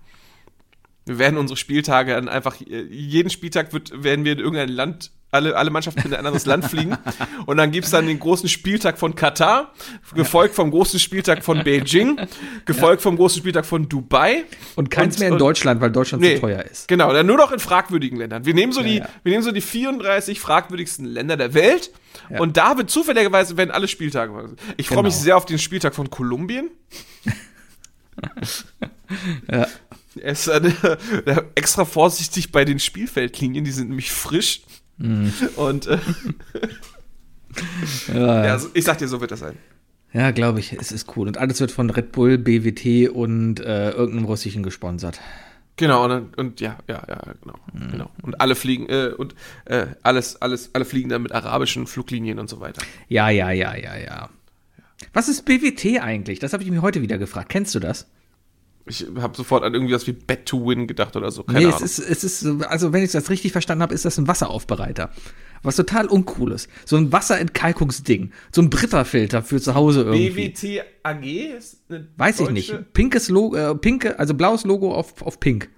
Wir werden unsere Spieltage dann einfach, jeden Spieltag wird, werden wir in irgendein Land, alle, alle Mannschaften in ein anderes Land fliegen. <laughs> Und dann gibt's dann den großen Spieltag von Katar, gefolgt vom großen Spieltag von Beijing, <laughs> gefolgt vom großen Spieltag von Dubai. Und keins Und- mehr in Deutschland, weil Deutschland Nee, zu teuer ist. Genau, dann nur noch in fragwürdigen Ländern. Wir nehmen so, die, ja. Wir nehmen so die 34 fragwürdigsten Länder der Welt Ja. und da wird zufälligerweise werden alle Spieltage. Ich freue mich Genau. sehr auf den Spieltag von Kolumbien. <laughs> Ja. Er ist der- extra vorsichtig bei den Spielfeldlinien, die sind nämlich frisch. Mhm. Und äh, <laughs> Ja, ja, ich sag dir, so wird das sein. ja glaube ich, es ist cool. Und alles wird von Red Bull, BWT und äh, irgendeinem russischen gesponsert. Genau, und, und ja, ja, ja, genau, Mhm. genau. Und alle fliegen, äh, und äh, alles, alles, alle fliegen dann mit arabischen Fluglinien und so weiter. Ja, ja, ja, ja, ja. Was ist BWT eigentlich? Das habe ich mir heute wieder gefragt. Kennst du das? Ich habe sofort an irgendwie was wie Bet to Win gedacht oder so. Keine nee, Ahnung. es ist, es ist, so- also wenn ich das richtig verstanden habe, ist das ein Wasseraufbereiter. Was total uncooles. So ein Wasserentkalkungsding. So ein Brita-Filter für zu Hause irgendwie. BWT AG ist eine Weiß ich nicht. Pinkes Logo, äh, pinke, also blaues Logo auf, auf pink.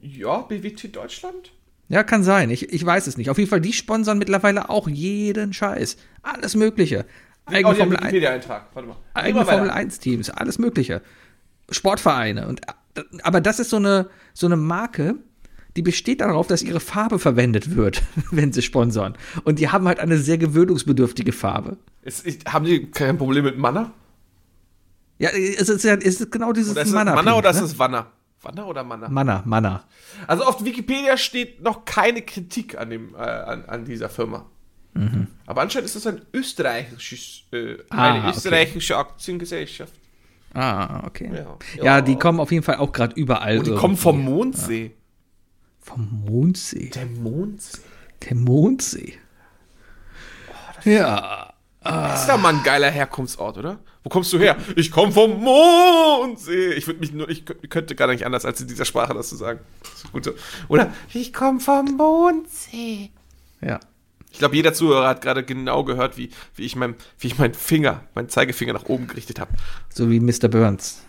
Ja, BWT Deutschland? Ja, kann sein. Ich, ich weiß es nicht. Auf jeden Fall, die sponsern mittlerweile auch jeden Scheiß. Alles Mögliche. Oh, Eigene haben Formel, ein, Wikipedia-Eintrag. Warte mal. eigene. Formel 1 Teams, alles Mögliche. Sportvereine. Und, aber das ist so eine, so eine Marke, die besteht darauf, dass ihre Farbe verwendet wird, <laughs> wenn sie sponsern. Und die haben halt eine sehr gewöhnungsbedürftige Farbe. Ist, ist, haben die kein Problem mit Manna? Ja, es ist, ja, es ist genau dieses Oder ist Manna. Manna oder ist ne? es Wanner? Wanner oder Manna? Manna, Manna. Also auf Wikipedia steht noch keine Kritik an, dem, äh, an, an dieser Firma. Aber anscheinend ist das ein österreichisches, äh, Ah, eine okay. österreichische Aktiengesellschaft. Ah, okay. Ja. Ja, Ja. die kommen auf jeden Fall auch gerade überall. Und die kommen vom Mondsee. Vom Mondsee. Der Mondsee. Der Mondsee. ja. Das ist doch mal ein geiler Herkunftsort, oder? Wo kommst du her? Ich komme vom Mondsee. Ich würde mich nur, ich kö- könnte gar nicht anders, als in dieser Sprache das zu sagen. Das ist gut so. Oder ich komme vom Mondsee. Ja. Ich glaube, jeder Zuhörer hat gerade genau gehört, wie, wie ich mein, wie ich meinen Finger, meinen Zeigefinger nach oben gerichtet habe. So wie Mr. Burns.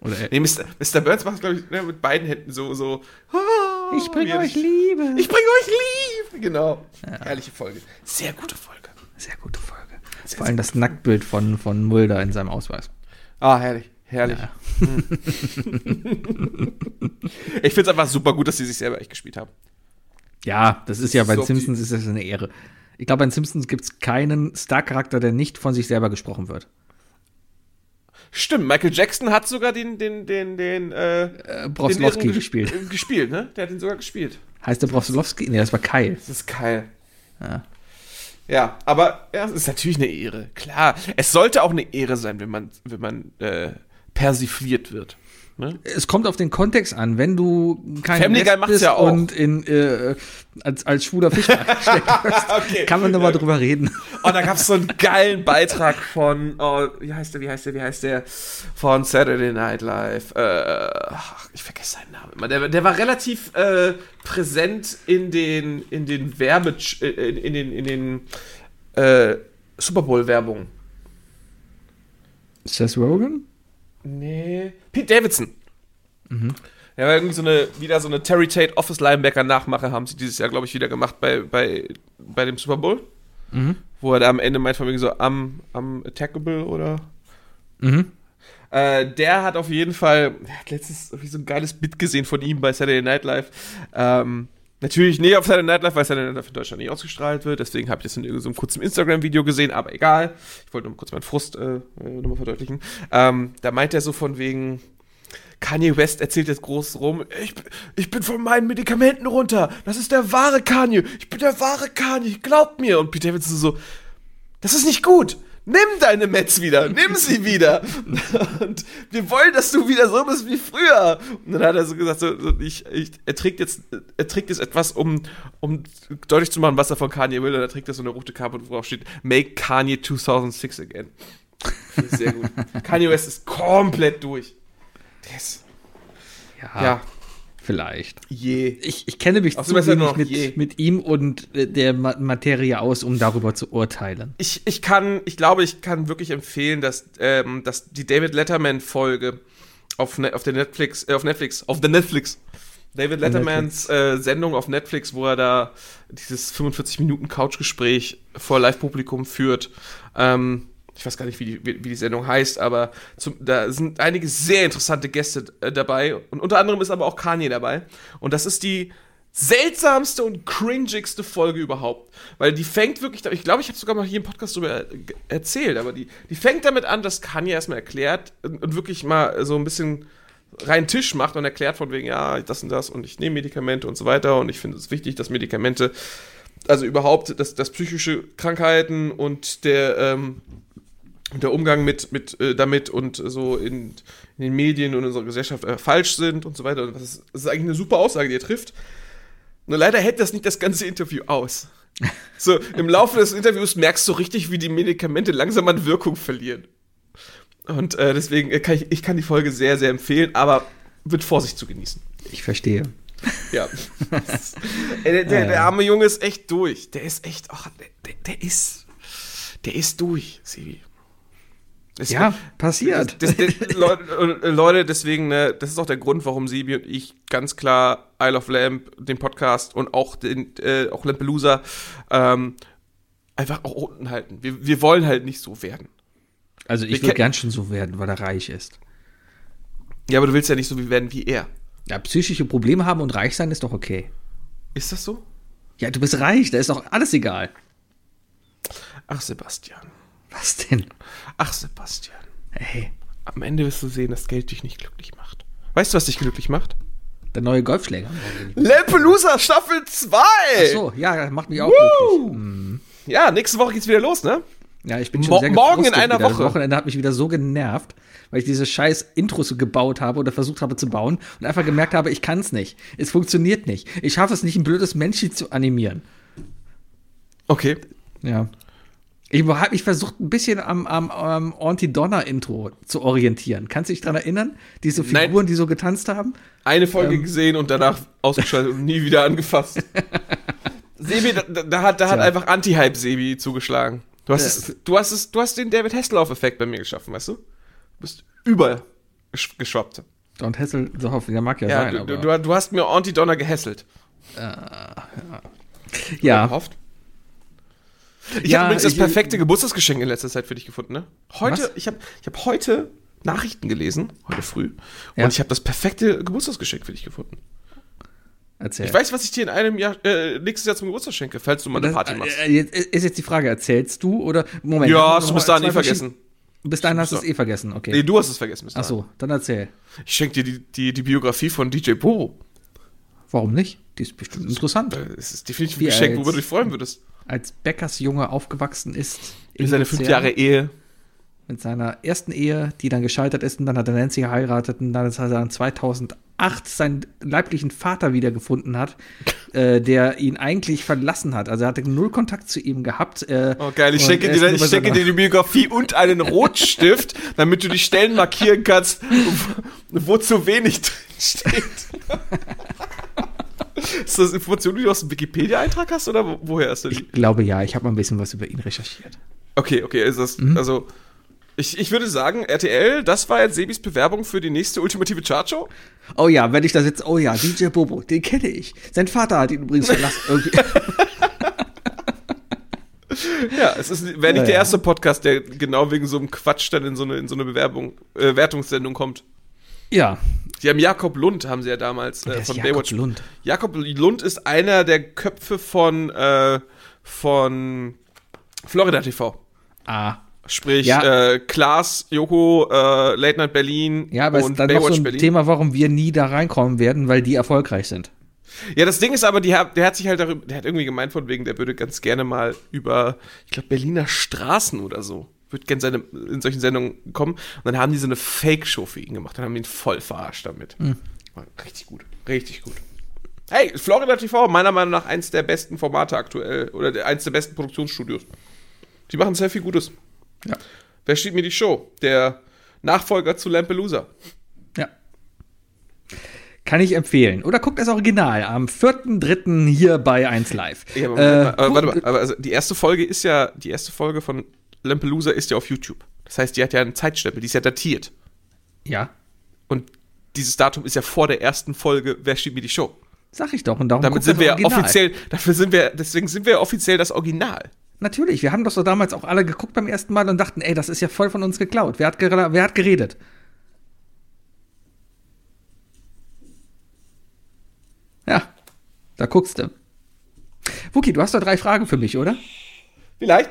Oder Nee, Mr. Mr. Burns macht, glaube ich, ne, mit beiden Händen so, so. ah, ich bringe euch Liebe. Ich bringe euch Liebe. Genau. Herrliche Folge. Sehr gute Folge. Sehr gute Folge. Vor allem das Nacktbild von, von Mulder in seinem Ausweis. Ah, herrlich. Herrlich. Ja. <laughs> Ich finde es einfach super gut, dass sie sich selber echt gespielt haben. Ja, das ist ja bei So, den Simpsons ist das eine Ehre. Ich glaube, bei den Simpsons gibt es keinen Star-Charakter, der nicht von sich selber gesprochen wird. Stimmt, Michael Jackson hat sogar den, den, den, den, äh, Äh, Broslowski den Ehren- gespielt. äh, <laughs> Gespielt, ne? Der hat ihn sogar gespielt. Heißt der Broslowski? Nee, das war Kyle. Das ist geil. Ja. Ja, aber ja, es ist natürlich eine Ehre. Klar, es sollte auch eine Ehre sein, wenn man, wenn man äh, persifliert wird. Ne? Es kommt auf den Kontext an. Wenn du kein Family Guy macht's ja auch. und in, äh, als, als schwuler Fisch <laughs> Okay. kann man nochmal drüber reden. Und da gab es so einen geilen Beitrag von, oh, wie heißt der, wie heißt der, wie heißt der, von Saturday Night Live. Äh, ich vergesse seinen Namen immer. Der, der war relativ äh, präsent in den, in den Werbe, äh, in, in den, in den äh, Super Bowl-Werbungen. Seth Rogen? Nee. Pete Davidson. Ja, irgendwie so eine, wieder so eine Terry Tate Office Linebacker Nachmache haben sie dieses Jahr, glaube ich, wieder gemacht bei, bei, bei dem Super Bowl. Wo er da am Ende meint von wegen so am, am attackable oder. Mhm. Äh, der hat auf jeden Fall, er hat letztens irgendwie so ein geiles Bit gesehen von ihm bei Saturday Night Live. Ähm, natürlich nicht auf Saturday Night Live, weil Saturday Night Live in Deutschland nicht ausgestrahlt wird. Deswegen habe ich das in irgendeinem so kurzen Instagram-Video gesehen, aber egal. Ich wollte nur kurz meinen Frust äh, äh, nochmal verdeutlichen. Ähm, da meint er so von wegen, Kanye West erzählt jetzt groß rum, ich, ich bin von meinen Medikamenten runter. Das ist der wahre Kanye. Ich bin der wahre Kanye. Glaubt mir. Und Pete Davidson so, das ist nicht gut. Nimm deine Mets wieder, nimm sie wieder. Und wir wollen, dass du wieder so bist wie früher. Und dann hat er so gesagt, so, ich, ich, er trägt jetzt, er trägt jetzt etwas, um, um deutlich zu machen, was er von Kanye will. Und er trägt das so eine rote Kappe, wo drauf steht, Make Kanye 2006 again. Finde ich sehr gut. Kanye West ist komplett durch. Ist, Ja, ja, vielleicht. je. Ich, ich kenne mich zu wenig je. mit, mit ihm und der Ma Materie aus, um darüber zu urteilen. Ich, ich kann, ich glaube, ich kann wirklich empfehlen, dass, ähm, dass die David Letterman-Folge auf, ne, auf der Netflix, äh, auf Netflix, auf der Netflix. David Lettermans äh, Sendung auf Netflix, wo er da dieses 45 Minuten Couchgespräch vor Live-Publikum führt. Ähm, ich weiß gar nicht, wie die, wie, die Sendung heißt, aber zum, da sind einige sehr interessante Gäste äh, dabei. Und unter anderem ist aber auch Kanye dabei. Und das ist die seltsamste und cringigste Folge überhaupt. Weil die fängt wirklich, ich glaube, ich habe sogar mal hier im Podcast darüber erzählt, aber die, die fängt damit an, dass Kanye erstmal erklärt und, und wirklich mal so ein bisschen reinen Tisch macht und erklärt von wegen, ja, das und das und ich nehme Medikamente und so weiter und ich finde es wichtig, dass Medikamente, also überhaupt, dass, dass psychische Krankheiten und der, ähm, der Umgang mit, mit äh, damit und so in, in den Medien und in unserer Gesellschaft äh, falsch sind und so weiter. Das ist, das ist eigentlich eine super Aussage, die er trifft. Nur leider hält das nicht das ganze Interview aus. <laughs> So, im Laufe des Interviews merkst du richtig, wie die Medikamente langsam an Wirkung verlieren. Und äh, deswegen äh, kann ich, ich kann die Folge sehr, sehr empfehlen, aber mit Vorsicht zu genießen. Ich verstehe. Ja. <laughs> Der, der, der arme Junge ist echt durch. Der ist echt, ach, der, der, der ist, der ist durch, Sebi. Es- Ja, passiert. Das, das, das, Leute, äh, Leute, deswegen, ne, das ist auch der Grund, warum Sebi und ich ganz klar Isle of Lamp, den Podcast und auch den, äh, auch Lampelusa, ähm, einfach auch unten halten. Wir, wir wollen halt nicht so werden. Also ich will ke- gern schon so werden, weil er reich ist. Ja, aber du willst ja nicht so wie werden wie er. Ja, psychische Probleme haben und reich sein ist doch okay. Ist das so? Ja, du bist reich, da ist doch alles egal. Ach, Sebastian. Was denn? Ach, Sebastian. Hey, Am Ende wirst du sehen, dass Geld dich nicht glücklich macht. Weißt du, was dich glücklich macht? der neue Golfschläger. Lampelusa Staffel 2! Ach so, ja, macht mich auch glücklich. Ja, nächste Woche geht's wieder los, ne? Ja, ich bin schon Mo- sehr morgen in einer wieder. Woche. Das Wochenende hat mich wieder so genervt, weil ich diese scheiß Intros gebaut habe oder versucht habe zu bauen und einfach gemerkt habe, ich kann es nicht. Es funktioniert nicht. Ich schaffe es nicht, ein blödes Männchen zu animieren. Okay. Ja. Ich habe mich versucht, ein bisschen am, am, am Anti-Donner-Intro zu orientieren. Kannst du dich daran erinnern? Diese Nein. Figuren, die so getanzt haben? Eine Folge gesehen und danach <laughs> ausgeschaltet und nie wieder angefasst. Sebi, da, da hat, da hat einfach Anti-Hype Sebi zugeschlagen. Du hast, es, du, hast es, du hast den David Hasselhoff-Effekt bei mir geschaffen, weißt du? Du bist über gesch- geschwappt. So hoffe der mag ja, Ja, sein, du, du, du hast mir Anti-Donner gehässelt. ja, Gehofft. Ich Ja, habe übrigens das ich- perfekte Geburtstagsgeschenk in letzter Zeit für dich gefunden, ne? Heute, Was? ich habe ich hab heute Nachrichten gelesen, heute früh, Ja. und ich habe das perfekte Geburtstagsgeschenk für dich gefunden. erzähl. Ich weiß, was ich dir in einem Jahr, äh, nächstes Jahr zum Geburtstag schenke, falls du mal eine das, Party machst. äh, jetzt, ist jetzt die Frage, erzählst du oder Moment? ja, hast du bis dahin eh vergessen. Bis dahin hast du es eh vergessen, okay. Nee, du hast es vergessen bis Ach so, dann erzähl. Ich schenke dir die, die, die Biografie von DJ Bobo. Warum nicht? Die ist bestimmt interessant. Äh, Es ist definitiv ein Wie Geschenk, worüber du dich freuen würdest. Als Bäckersjunge aufgewachsen ist. In seine fünf Jahre Ehe. Mit seiner ersten Ehe, die dann gescheitert ist und dann hat er Nancy geheiratet und dann hat er dann 2008 seinen leiblichen Vater wiedergefunden hat, <laughs> äh, der ihn eigentlich verlassen hat. Also er hatte null Kontakt zu ihm gehabt. Äh, Oh geil, ich schenke, dir, ist ich schenke dir die Biografie und einen <laughs> Rotstift, damit du die Stellen markieren kannst, wo, wo zu wenig drin steht. <laughs> <laughs> Ist das Information, die du aus dem Wikipedia-Eintrag hast oder wo, woher du die? Ich glaube ja, ich habe mal ein bisschen was über ihn recherchiert. Okay, okay, ist das, Mhm. also, ich, ich würde sagen, RTL, das war jetzt Sebis Bewerbung für die nächste ultimative Chartshow. Oh ja, wenn ich da sitze, oh ja, DJ Bobo, den kenne ich. Sein Vater hat ihn übrigens verlassen. <laughs> Irgendwie. <laughs> Ja, es ist, wäre nicht Ja, der erste Podcast, der genau wegen so einem Quatsch dann in so eine, in so eine Bewerbung, äh, Wertungssendung kommt. Ja, Die haben Jakob Lund, haben sie ja damals äh, von Jakob Baywatch. Lund? Jakob Lund ist einer der Köpfe von, äh, von Florida TV. ah. Sprich, Ja. äh, Klaas, Joko, äh, Late Night Berlin Ja, aber und ist dann noch Baywatch so ein Berlin. Thema, warum wir nie da reinkommen werden, weil die erfolgreich sind. Ja, das Ding ist aber, die, der hat sich halt darüber, der hat irgendwie gemeint von wegen, der würde ganz gerne mal über, ich glaube, Berliner Straßen oder so, würde gerne seine, in solchen Sendungen kommen. Und dann haben die so eine Fake-Show für ihn gemacht und haben ihn voll verarscht damit. Hm. War richtig gut, richtig gut. Hey, Florida TV, meiner Meinung nach eins der besten Formate aktuell oder der, eins der besten Produktionsstudios. Die machen sehr viel Gutes. Ja. Wer steht mir die Show? Der Nachfolger zu Lampelusa. Ja. Kann ich empfehlen. Oder guckt das Original am 4.3. hier bei 1 Live. Ja, aber, Äh, aber warte mal, aber also die erste Folge ist ja, die erste Folge von Lampelusa ist ja auf YouTube. Das heißt, die hat ja einen Zeitstempel, die ist ja datiert. Ja, Und dieses Datum ist ja vor der ersten Folge Wer steht mir die Show? sag ich doch. Und darum Damit sind wir Original. offiziell, dafür sind wir, deswegen sind wir offiziell das Original. Natürlich, wir haben doch so damals auch alle geguckt beim ersten Mal und dachten, ey, das ist ja voll von uns geklaut. Wer hat, wer hat geredet? Ja, da guckst du. Wookie, du hast doch drei Fragen für mich, oder? Vielleicht?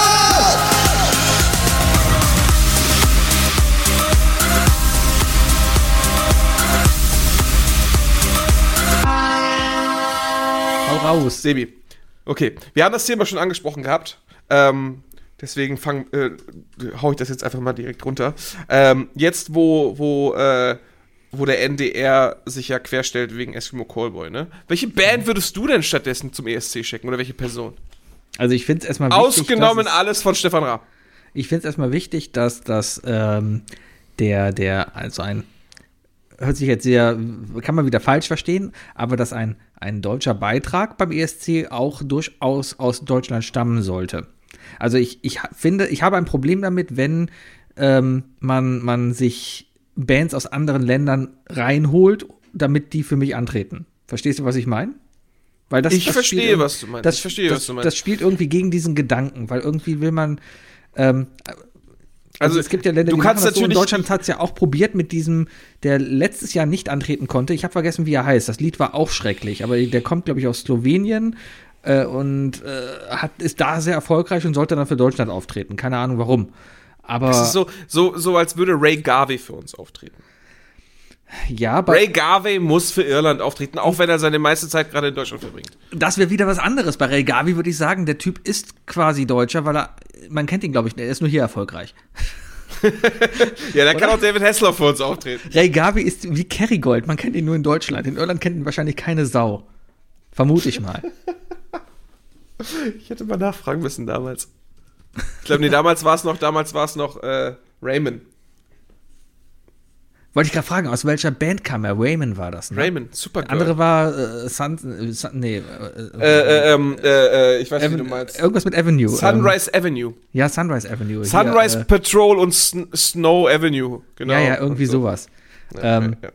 Raus. Sebi. Okay, wir haben das Thema schon angesprochen gehabt. Ähm, deswegen fang, äh, hau ich das jetzt einfach mal direkt runter. Ähm, jetzt, wo, wo, äh, wo der NDR sich ja querstellt wegen Eskimo Callboy, ne? Welche Band würdest du denn stattdessen zum ESC schicken oder welche Person? Also ich finde es erstmal wichtig, Ausgenommen es- alles von Stefan Raab. Ich finde es erstmal wichtig, dass das ähm, der, der, also ein, hört sich jetzt sehr, kann man wieder falsch verstehen, aber dass ein, ein deutscher Beitrag beim ESC auch durchaus aus Deutschland stammen sollte. Also ich, ich finde, ich habe ein Problem damit, wenn ähm, man, man sich Bands aus anderen Ländern reinholt, damit die für mich antreten. Verstehst du, was ich meine? Weil das, Ich das verstehe, spielt was du meinst. Das, Ich verstehe, das, was du meinst. Das spielt irgendwie gegen diesen Gedanken, weil irgendwie will man ähm, Also, es gibt ja Länder, du die kannst das so. Natürlich Deutschland hat es ja auch probiert mit diesem, der letztes Jahr nicht antreten konnte. Ich habe vergessen, wie er heißt. Das Lied war auch schrecklich, aber der kommt, glaube ich, aus Slowenien äh, und äh, hat, ist da sehr erfolgreich und sollte dann für Deutschland auftreten. Keine Ahnung warum. Aber Das ist so, so, so, als würde Ray Garvey für uns auftreten. Ja, bei, Ray Garvey muss für Irland auftreten, auch wenn er seine meiste Zeit gerade in Deutschland verbringt. das wäre wieder was anderes. Bei Ray Gavi würde ich sagen, der Typ ist quasi Deutscher, weil er, man kennt ihn, glaube ich, er ist nur hier erfolgreich. <laughs> Ja, da kann auch David Hasselhoff für uns auftreten. Ray Gavi ist wie Kerrygold, man kennt ihn nur in Deutschland. In Irland kennt ihn wahrscheinlich keine Sau. Vermute ich mal. Ich hätte mal nachfragen müssen damals. Ich glaube, nee, damals war es noch, damals war es noch äh, Raymond. Wollte ich gerade fragen, aus welcher Band kam er? Raymond war das, ne? Raymond, super Der andere war äh, Sun, äh, Sun, nee, äh, Äh, äh, ähm, äh, äh, ich weiß, wie Aven- du meinst. irgendwas mit Avenue. Sunrise Avenue. Ähm, ja, Sunrise Avenue. Sunrise Hier, Patrol und Sn Snow Avenue. Genau. ja, ja, irgendwie so. sowas. Ja, ähm, ja.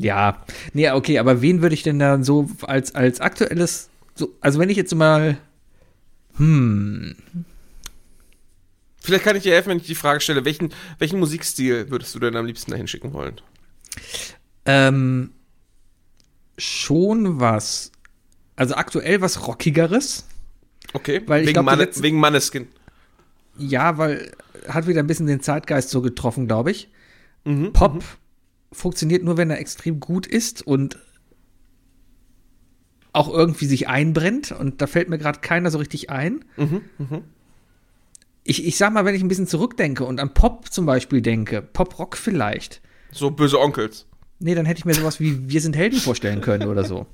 Ja, nee, okay, aber wen würde ich denn dann so als, als aktuelles, so, also wenn ich jetzt mal, hm, Vielleicht kann ich dir helfen, wenn ich die Frage stelle, welchen, welchen Musikstil würdest du denn am liebsten dahin schicken wollen? ähm, schon was, also aktuell was Rockigeres. Okay, Weil wegen, glaub, Manne, letzten- wegen Manneskin. Ja, weil hat wieder ein bisschen den Zeitgeist so getroffen, glaube ich. Mhm, Pop funktioniert nur, wenn er extrem gut ist und auch irgendwie sich einbrennt. Und da fällt mir gerade keiner so richtig ein. Mhm, Ich, ich sag mal, wenn ich ein bisschen zurückdenke und an Pop zum Beispiel denke, Pop-Rock vielleicht. So böse Onkels. Nee, dann hätte ich mir sowas wie Wir sind Helden vorstellen können oder so.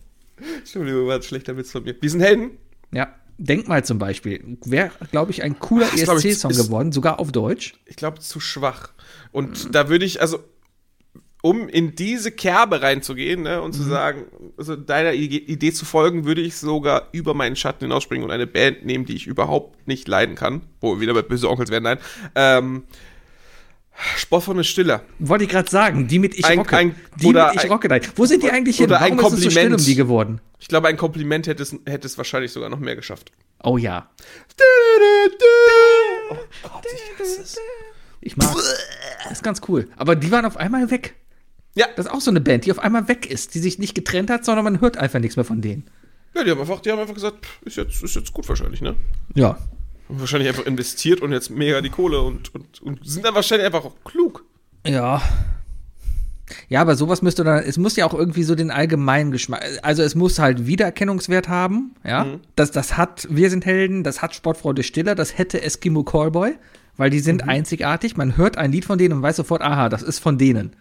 Entschuldigung, war ein schlechter Witz von mir. Wir sind Helden. Ja, Denkmal zum Beispiel. Wäre, glaube ich, ein cooler ESC-Song geworden, sogar auf Deutsch. Ich glaube, zu schwach. Und da würde ich, also, um in diese Kerbe reinzugehen ne, und zu sagen, also deiner Idee zu folgen, würde ich sogar über meinen Schatten hinausspringen und eine Band nehmen, die ich überhaupt nicht leiden kann. Wo wir wieder bei böse Onkels werden, nein. Ähm, Sportfreunde Stiller. Wollte ich gerade sagen, die mit Ich Ein- rocke. ein- die mit Ich ein- rocke. Nein. Wo sind die eigentlich hin? oder ein Warum ist so still um Kompliment. die geworden? Ich glaube, ein Kompliment hätte es, hätte es wahrscheinlich sogar noch mehr geschafft. Oh ja. Oh Gott, ich hasse es. Ich mag. Das ist ganz cool. Aber die waren auf einmal weg. Ja, Das ist auch so eine Band, die auf einmal weg ist, die sich nicht getrennt hat, sondern man hört einfach nichts mehr von denen. ja die, haben einfach, die haben einfach gesagt, ist jetzt, ist jetzt gut wahrscheinlich, ne? Ja. Und wahrscheinlich einfach investiert und jetzt mega die Kohle und, und, und sind dann wahrscheinlich einfach auch klug. Ja. Ja, aber sowas müsste dann, es muss ja auch irgendwie so den allgemeinen Geschmack, also es muss halt Wiedererkennungswert haben, ja. Das, das hat Wir sind Helden, das hat Sportfreude Stiller, das hätte Eskimo Callboy, weil die sind einzigartig. Man hört ein Lied von denen und weiß sofort, aha, das ist von denen.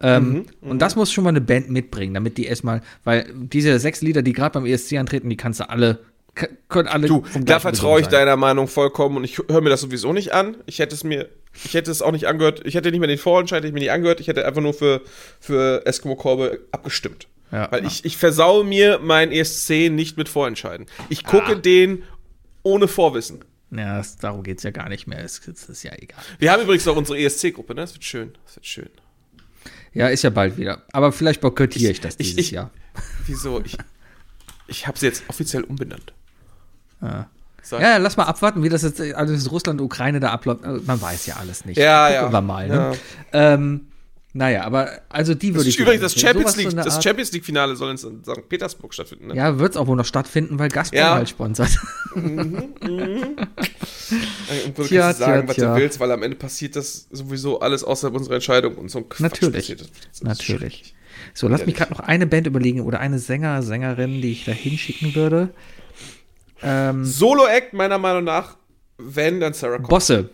Ähm, Und das muss schon mal eine Band mitbringen, damit die erstmal, weil diese sechs Lieder, die gerade beim ESC antreten, die kannst du alle, können alle. Du, da vertraue ich sein. deiner Meinung vollkommen und ich höre mir das sowieso nicht an. Ich hätte es mir, ich hätte es auch nicht angehört, ich hätte nicht mehr den Vorentscheid, hätte ich mir nicht angehört, ich hätte einfach nur für, für Eskimo Korbe abgestimmt. Ja, Weil ja. ich, ich versaue mir mein ESC nicht mit Vorentscheiden. Ich gucke Ah. den ohne Vorwissen. Ja, das, darum geht's ja gar nicht mehr. Es, es ist ja egal. Wir haben übrigens auch unsere ESC-Gruppe, ne? Das wird schön. Das wird schön. Ja, ist ja bald wieder. Aber vielleicht boykottiere ich das ich- dieses ich- Jahr. <laughs> Wieso? Ich, ich habe sie jetzt offiziell umbenannt. Ja. Sag- Ja, lass mal abwarten, wie das jetzt alles Russland, Ukraine da abläuft. Äh, Man weiß ja alles nicht. Ja, Gucken ja. wir mal. Ne? Ähm, naja, aber also die Das würde ich. übrigens das Champions League, das Champions League Finale soll in St. Petersburg stattfinden. Ne? Ja, wird es auch wohl noch stattfinden, weil Gazprom Ja. halt sponsert. <laughs> Und du Tja, kannst sagen, tja, was tja. du willst, weil am Ende passiert das sowieso alles außerhalb unserer Entscheidung und so ein Quatsch Natürlich. passiert. Das ist Natürlich. So, lass mich gerade noch eine Band überlegen oder eine Sänger, Sängerin, die ich da hinschicken würde. Ähm, Solo-Act meiner Meinung nach, wenn, dann Sarah Connor. Bosse.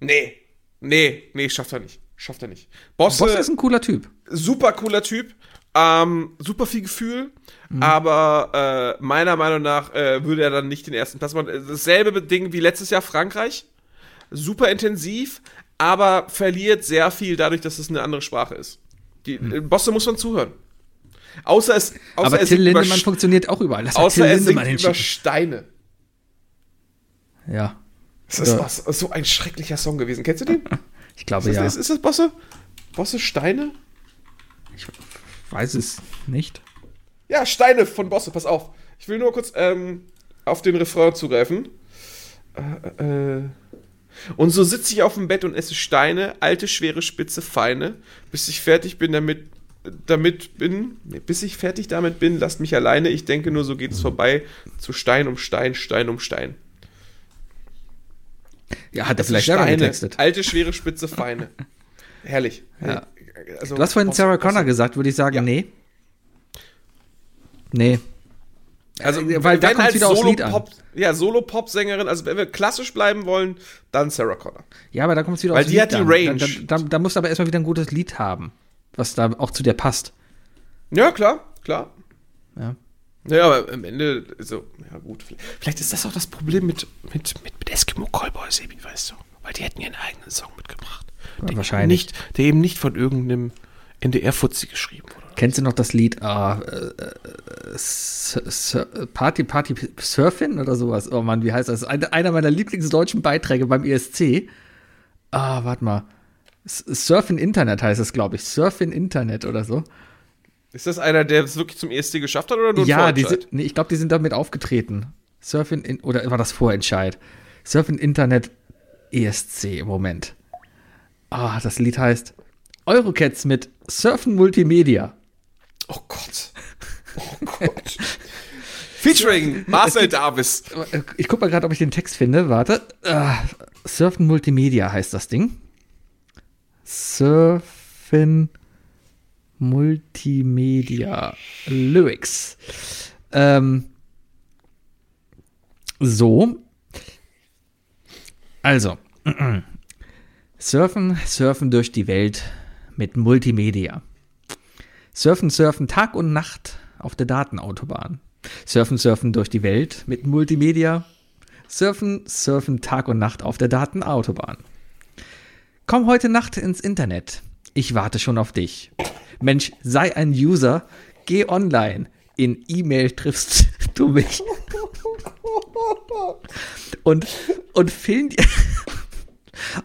Nee, nee, nee, schafft er nicht. Schafft er nicht. Bosse, Bosse ist ein cooler Typ. super cooler Typ, ähm, super viel Gefühl, aber äh, meiner Meinung nach äh, würde er dann nicht den ersten Platz machen. Dasselbe Ding wie letztes Jahr Frankreich. Super intensiv, aber verliert sehr viel dadurch, dass es eine andere Sprache ist. Die äh, Bosse muss man zuhören. Außer es, außer aber er Till Lindemann funktioniert auch überall. Mal Außer Till er Lindemann singt über. Steine. Ja, Das ist Ja. was, so ein schrecklicher Song gewesen. Kennst du den? <laughs> ich glaube Ist, ja. das, ist das Bosse? Bosse Steine? Weiß es nicht. Ja, Steine von Bosse, pass auf. Ich will nur kurz ähm, auf den Refrain zugreifen. Äh, äh, Und so sitze ich auf dem Bett und esse Steine, alte, schwere, spitze, feine, bis ich fertig bin damit, damit bin, bis ich fertig damit bin, lasst mich alleine, ich denke nur, so geht es vorbei, zu Stein um Stein, Stein um Stein. Ja, hat er vielleicht Steine, getextet. alte, schwere, spitze, feine. Herrlich. Ja. Also, Du hast vorhin Sarah Connor gesagt, würde ich sagen, Ja. nee. Nee. Also, Äh, weil da als wieder aufs Lied an. Ja, Solo-Pop-Sängerin, also wenn wir klassisch bleiben wollen, dann Sarah Connor. Ja, aber da kommt es wieder Weil aufs die Lied hat die an. Range. Da, da, da, da musst du aber erstmal wieder ein gutes Lied haben, was da auch zu dir passt. Ja, klar, klar. Ja. Ja, aber am Ende, so, ja gut. Vielleicht, vielleicht ist das auch das Problem mit, mit, mit, mit Eskimo Callboys, eben, weißt du. Weil die hätten ihren eigenen Song mitgebracht. Der wahrscheinlich. Nicht, der eben nicht von irgendeinem NDR-Fuzzi geschrieben wurde. Kennst du noch das Lied ah, äh, äh, Party Party Surfing oder sowas? Oh Mann, wie heißt das? Eine, einer meiner Lieblingsdeutschen Beiträge beim ESC. Ah, warte mal. S- Surf in Internet heißt es, glaube ich. Surf in Internet oder so. Ist das einer, der es wirklich zum ESC geschafft hat oder nur Ja, die sind, nee, ich glaube, die sind damit aufgetreten. Surfing in, oder war das Vorentscheid? Surfing Internet ESC im Moment. Ah, das Lied heißt Eurocats mit Surfen Multimedia. Oh Gott. Oh Gott. <laughs> Featuring Marcel Davis. Ich guck mal gerade, ob ich den Text finde. Warte. Ah, Surfen Multimedia heißt das Ding. Surfen Multimedia Lyrics. Ähm, so. Also. <clears throat> Surfen, surfen durch die Welt mit Multimedia. Surfen, surfen Tag und Nacht auf der Datenautobahn. Surfen, surfen durch die Welt mit Multimedia. Surfen, surfen Tag und Nacht auf der Datenautobahn. Komm heute Nacht ins Internet. Ich warte schon auf dich. Mensch, sei ein User. Geh online. In E-Mail triffst <laughs> du mich. Und, und fehlen dir. <laughs>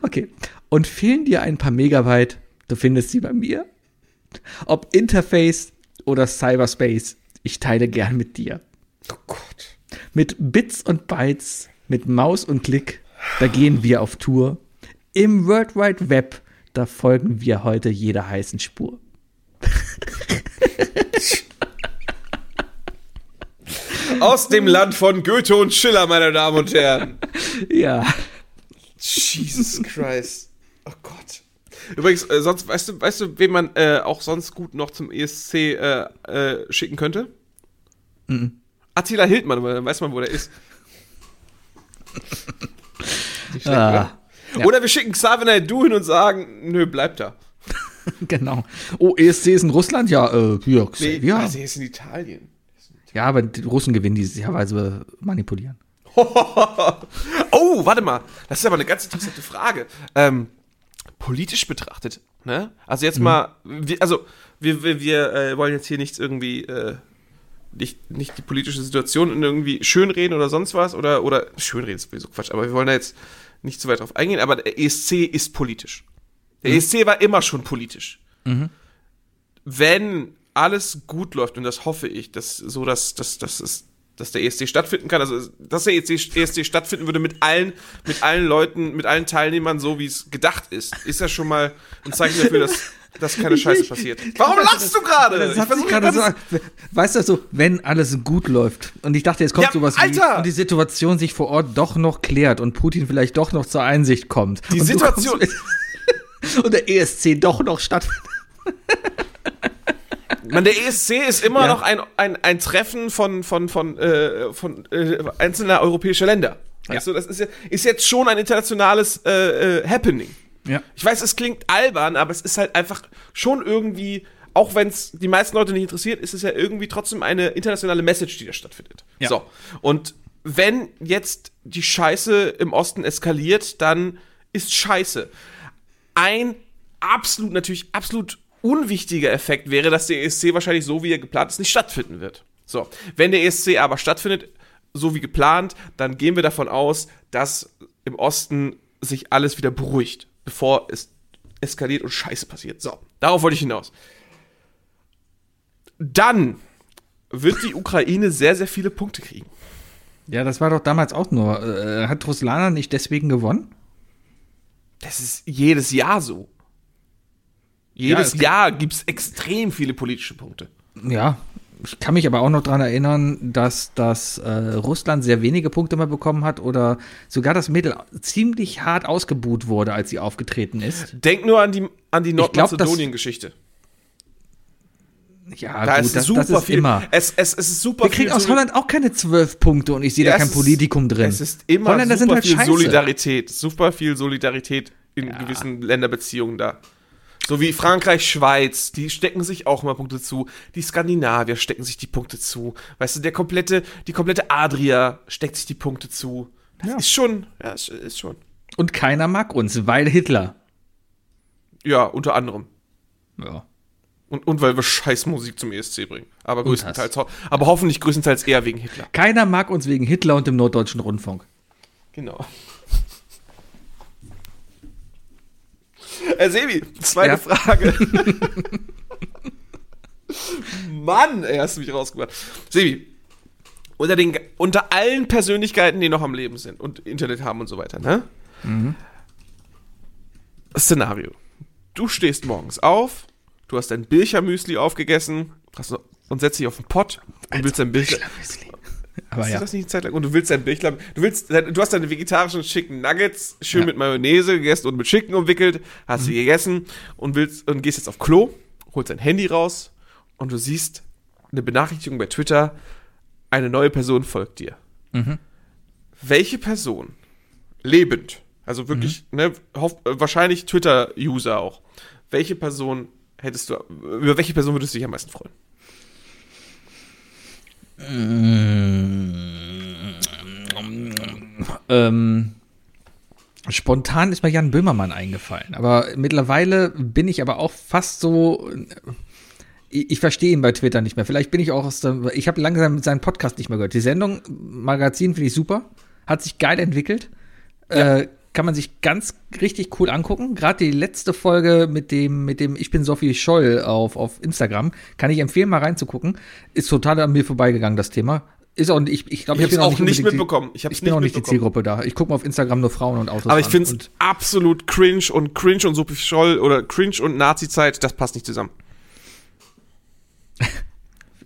Okay. Und fehlen dir ein paar Megabyte. Du findest sie bei mir. Ob Interface oder Cyberspace. Ich teile gern mit dir. Oh Gott. Mit Bits und Bytes, mit Maus und Klick, da gehen wir auf Tour. Im World Wide Web, da folgen wir heute jeder heißen Spur. <laughs> Aus dem Land von Goethe und Schiller, meine Damen und Herren. Ja. Jesus Christ. Oh Gott. Übrigens, äh, sonst, weißt du, weißt du, wen man äh, auch sonst gut noch zum ESC äh, äh, schicken könnte? Attila Hildmann, weil dann weiß man, wo der ist. Nicht schlecht, Ah, oder? Oder wir schicken Xavier Naidoo hin und sagen, nö, bleib da. <laughs> genau. Oh, ESC ist in Russland? Ja, äh, ja, Nee, ja. also ist in Italien. ja, aber die Russen gewinnen weil sie manipulieren. <laughs> oh, warte mal. Das ist aber eine ganz interessante Frage. Ähm, politisch betrachtet, ne? Also jetzt mal, wir, also wir, wir, wir äh, wollen jetzt hier nichts irgendwie, äh, nicht, nicht die politische Situation irgendwie schönreden oder sonst was oder, oder schönreden ist sowieso Quatsch, aber wir wollen da jetzt nicht zu weit drauf eingehen, aber der ESC ist politisch. Der ESC war immer schon politisch. Wenn alles gut läuft, und das hoffe ich, dass so, dass, dass, dass, es- dass der ESC stattfinden kann, also dass der ESC, ESC stattfinden würde mit allen, mit allen Leuten, mit allen Teilnehmern, so wie es gedacht ist, ist ja schon mal ein Zeichen dafür, dass, dass keine Scheiße passiert. Warum lachst du gerade? Versuche so, weißt du, so, wenn alles gut läuft. Und ich dachte, jetzt kommt Ja, sowas Alter! wie, und die Situation sich vor Ort doch noch klärt und Putin vielleicht doch noch zur Einsicht kommt. Die Situation- und der ESC doch noch stattfindet. Man, der ESC ist immer Ja. noch ein, ein, ein Treffen von, von, von, äh, von äh, einzelner europäischer Länder. Du, das ist, ja, ist jetzt schon ein internationales äh, äh, Happening. Ja. Ich weiß, es klingt albern, aber es ist halt einfach schon irgendwie, auch wenn es die meisten Leute nicht interessiert, ist es ja irgendwie trotzdem eine internationale Message, die da stattfindet. Ja. So. Und wenn jetzt die Scheiße im Osten eskaliert, dann ist Scheiße. Ein absolut, natürlich absolut unwichtiger Effekt wäre, dass der ESC wahrscheinlich so, wie er geplant ist, nicht stattfinden wird. So. Wenn der ESC aber stattfindet, so wie geplant, dann gehen wir davon aus, dass im Osten sich alles wieder beruhigt, bevor es eskaliert und Scheiße passiert. So, darauf wollte ich hinaus. Dann wird die Ukraine sehr, sehr viele Punkte kriegen. Ja, das war doch damals auch nur. Äh, hat Ruslana nicht deswegen gewonnen? Das ist jedes Jahr so. Jedes es- Jahr gibt es extrem viele politische Punkte. Ja, ich kann mich aber auch noch dran erinnern, dass das äh, Russland sehr wenige Punkte mal bekommen hat oder sogar das Mädel ziemlich hart ausgebuht wurde, als sie aufgetreten ist. Denk nur an die, an die Nordmazedonien-Geschichte. Ja, Da gut, ist das, super das ist viel. immer. Es, es, es ist super Wir kriegen aus Holland auch keine zwölf Punkte und ich sehe Ja, da kein ist- Politikum drin. Es ist immer Holländer super sind halt viel scheiße. Solidarität. Super viel Solidarität in gewissen Länderbeziehungen da. So wie Frankreich, Schweiz, die stecken sich auch immer Punkte zu. Die Skandinavier stecken sich die Punkte zu. Weißt du, der komplette, die komplette Adria steckt sich die Punkte zu. Das Ja. ist schon, ja, ist schon. Und keiner mag uns, weil Hitler. Ja, unter anderem. Ja. Und, und weil wir scheiß Musik zum ESC bringen. Aber größtenteils, aber hoffentlich größtenteils eher wegen Hitler. Keiner mag uns wegen Hitler und dem Norddeutschen Rundfunk. Genau. Herr Sebi, zweite Ja. Frage. Mann, ey, hast du mich rausgemacht. Sebi, unter, den, unter allen Persönlichkeiten, die noch am Leben sind und Internet haben und so weiter, ne? Szenario. Du stehst morgens auf, du hast dein Birchermüsli aufgegessen hast und setzt dich auf den Pott und willst dein Bircher... Aber ja. du das nicht eine Zeit lang? Und du willst dein Birchler, du willst, du hast deine vegetarischen Chicken Nuggets schön Ja. mit Mayonnaise gegessen und mit Chicken umwickelt, hast sie gegessen und willst und gehst jetzt auf Klo, holst dein Handy raus und du siehst eine Benachrichtigung bei Twitter, eine neue Person folgt dir. Welche Person lebend, also wirklich, ne, hoff, wahrscheinlich Twitter-User auch. Welche Person hättest du, über welche Person würdest du dich am meisten freuen? Ähm, spontan ist mir Jan Böhmermann eingefallen. Aber mittlerweile bin ich aber auch fast so. Ich, ich verstehe ihn bei Twitter nicht mehr. Vielleicht bin ich auch aus dem. Ich habe langsam seinen Podcast nicht mehr gehört. Die Sendung, Magazin finde ich super. Hat sich geil entwickelt. Äh, kann man sich ganz richtig cool angucken. Gerade die letzte Folge mit dem, mit dem Ich bin Sophie Scholl auf, auf Instagram. Kann ich empfehlen, mal reinzugucken. Ist total an mir vorbeigegangen, das Thema. Ist auch, ich, ich glaube, Ich hab's auch nicht unbedingt die- mitbekommen. Ich Ich, bin nicht auch nicht die. Zielgruppe da. Ich gucke mal auf Instagram nur Frauen und Autos. Aber ich finde es absolut cringe und cringe und Sophie Scholl oder cringe und Nazi-Zeit, das passt nicht zusammen. <laughs>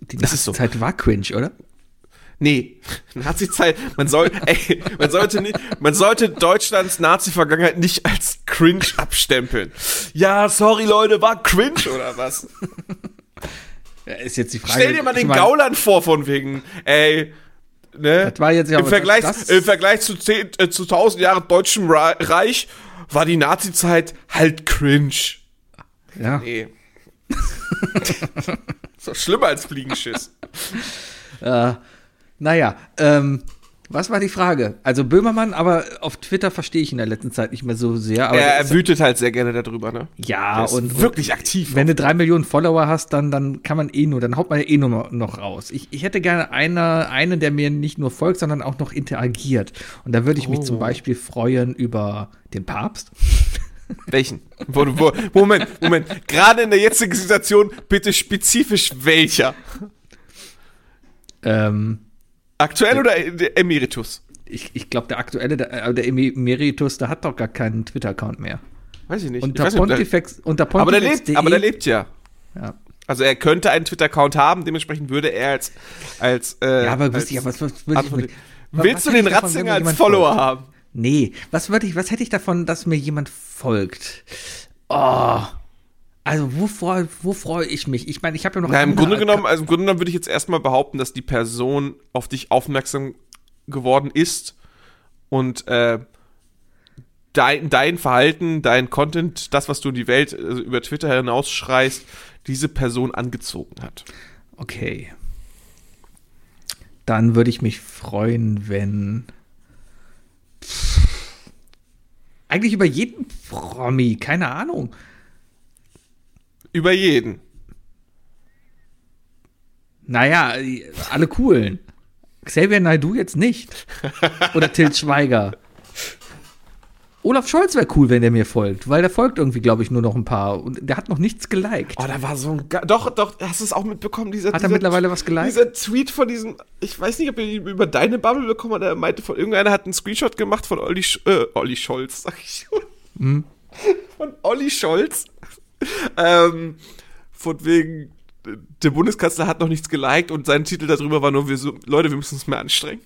die ist so. Zeit war cringe, oder? Nee, <laughs> Nazi-Zeit, man soll, ey, man sollte nicht, man sollte Deutschlands Nazi-Vergangenheit nicht als cringe abstempeln. Ja, sorry Leute, war cringe oder was? Ja, ist jetzt die Frage. Stell dir mal den mein, Gauland vor von wegen, ey, ne? Das war jetzt ja Im Vergleich, das- im Vergleich zu, zehn, äh, zu 1000 Jahren Deutschem Reich war die Nazi-Zeit halt cringe. Ja. Nee. <laughs> so schlimmer als Fliegenschiss. Äh, naja, ähm, was war die Frage? Also Böhmermann, aber auf Twitter verstehe ich in der letzten Zeit nicht mehr so sehr. Aber er, er wütet halt sehr gerne darüber, ne? ja, und wirklich aktiv. Wenn du drei Millionen Follower hast, dann, dann kann man eh nur, dann haut man ja eh nur noch raus. Ich, ich hätte gerne eine, einen, der mir nicht nur folgt, sondern auch noch interagiert. Und da würde ich mich Oh. zum Beispiel freuen über den Papst. <laughs> Welchen? Moment, Moment. Gerade in der jetzigen Situation bitte spezifisch welcher? Ähm, Aktuell oder der Emeritus? ich ich glaube, der aktuelle, der, äh, der Emeritus, der hat doch gar keinen Twitter-Account mehr. Weiß ich nicht. Unter ich Pontifex, unter aber, der lebt, aber der lebt ja. Ja. Also er könnte einen Twitter-Account haben, dementsprechend würde er als als äh, Ja, aber als wusste ich, aber was, was, würde ich Antwort- mit, was Willst du den davon, Ratzinger mir als Follower folgt? haben? Nee, was würde ich, was hätte ich davon, dass mir jemand folgt? Oh. Also, wo freue wo freu ich mich? Ich meine, ich habe ja noch Na, im Grunde genommen, also im Grunde genommen würde ich jetzt erstmal behaupten, dass die Person auf dich aufmerksam geworden ist und äh, dein, dein Verhalten, dein Content, das, was du in die Welt äh, über Twitter hinausschreist, diese Person angezogen hat. Okay. Dann würde ich mich freuen, wenn. Eigentlich über jeden Promi, keine Ahnung. Über jeden. Naja, alle coolen. Xavier Naidoo jetzt nicht. Oder Til Schweiger. Olaf Scholz wäre cool, wenn der mir folgt, weil der folgt irgendwie, glaube ich, nur noch ein paar. Und der hat noch nichts geliked. Oh, da war so ein. Ga doch, doch, hast du es auch mitbekommen? Dieser, Hat er dieser, mittlerweile was geliked? Dieser Tweet von diesem. Ich weiß nicht, ob ihn über deine Bubble bekommen habt. Er meinte, von irgendeiner hat einen Screenshot gemacht von Olli, Sch äh, Olli Scholz, sag ich schon. Von Olli Scholz. <laughs> Ähm, von wegen, der Bundeskanzler hat noch nichts geliked und sein Titel darüber war nur, wir so, Leute, wir müssen uns mehr anstrengen.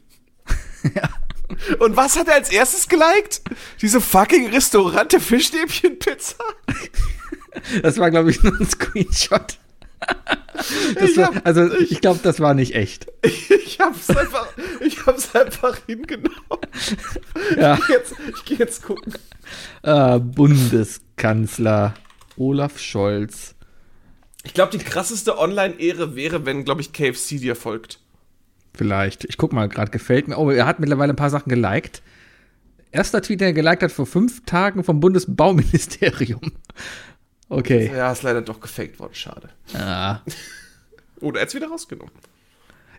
<laughs> Und was hat er als erstes geliked? Diese fucking Restaurante Fischstäbchen-Pizza? <laughs> Das war, glaube ich, nur ein Screenshot. Ich war, hab- also, ich glaube, das war nicht echt. Ich hab's einfach, ich hab's einfach hingenommen. Ja. Ich geh jetzt, ich geh jetzt gucken. Äh, Bundeskanzler Olaf Scholz. Ich glaube, die krasseste Online-Ehre wäre, wenn, glaube ich, KFC dir folgt. Vielleicht. Ich guck mal, gerade gefällt mir. Oh, er hat mittlerweile ein paar Sachen geliked. Erster Tweet, den er geliked hat, vor fünf Tagen vom Bundesbauministerium. <laughs> Okay. Ja, ist leider doch gefaked worden, schade. Ja. Oder jetzt wieder rausgenommen.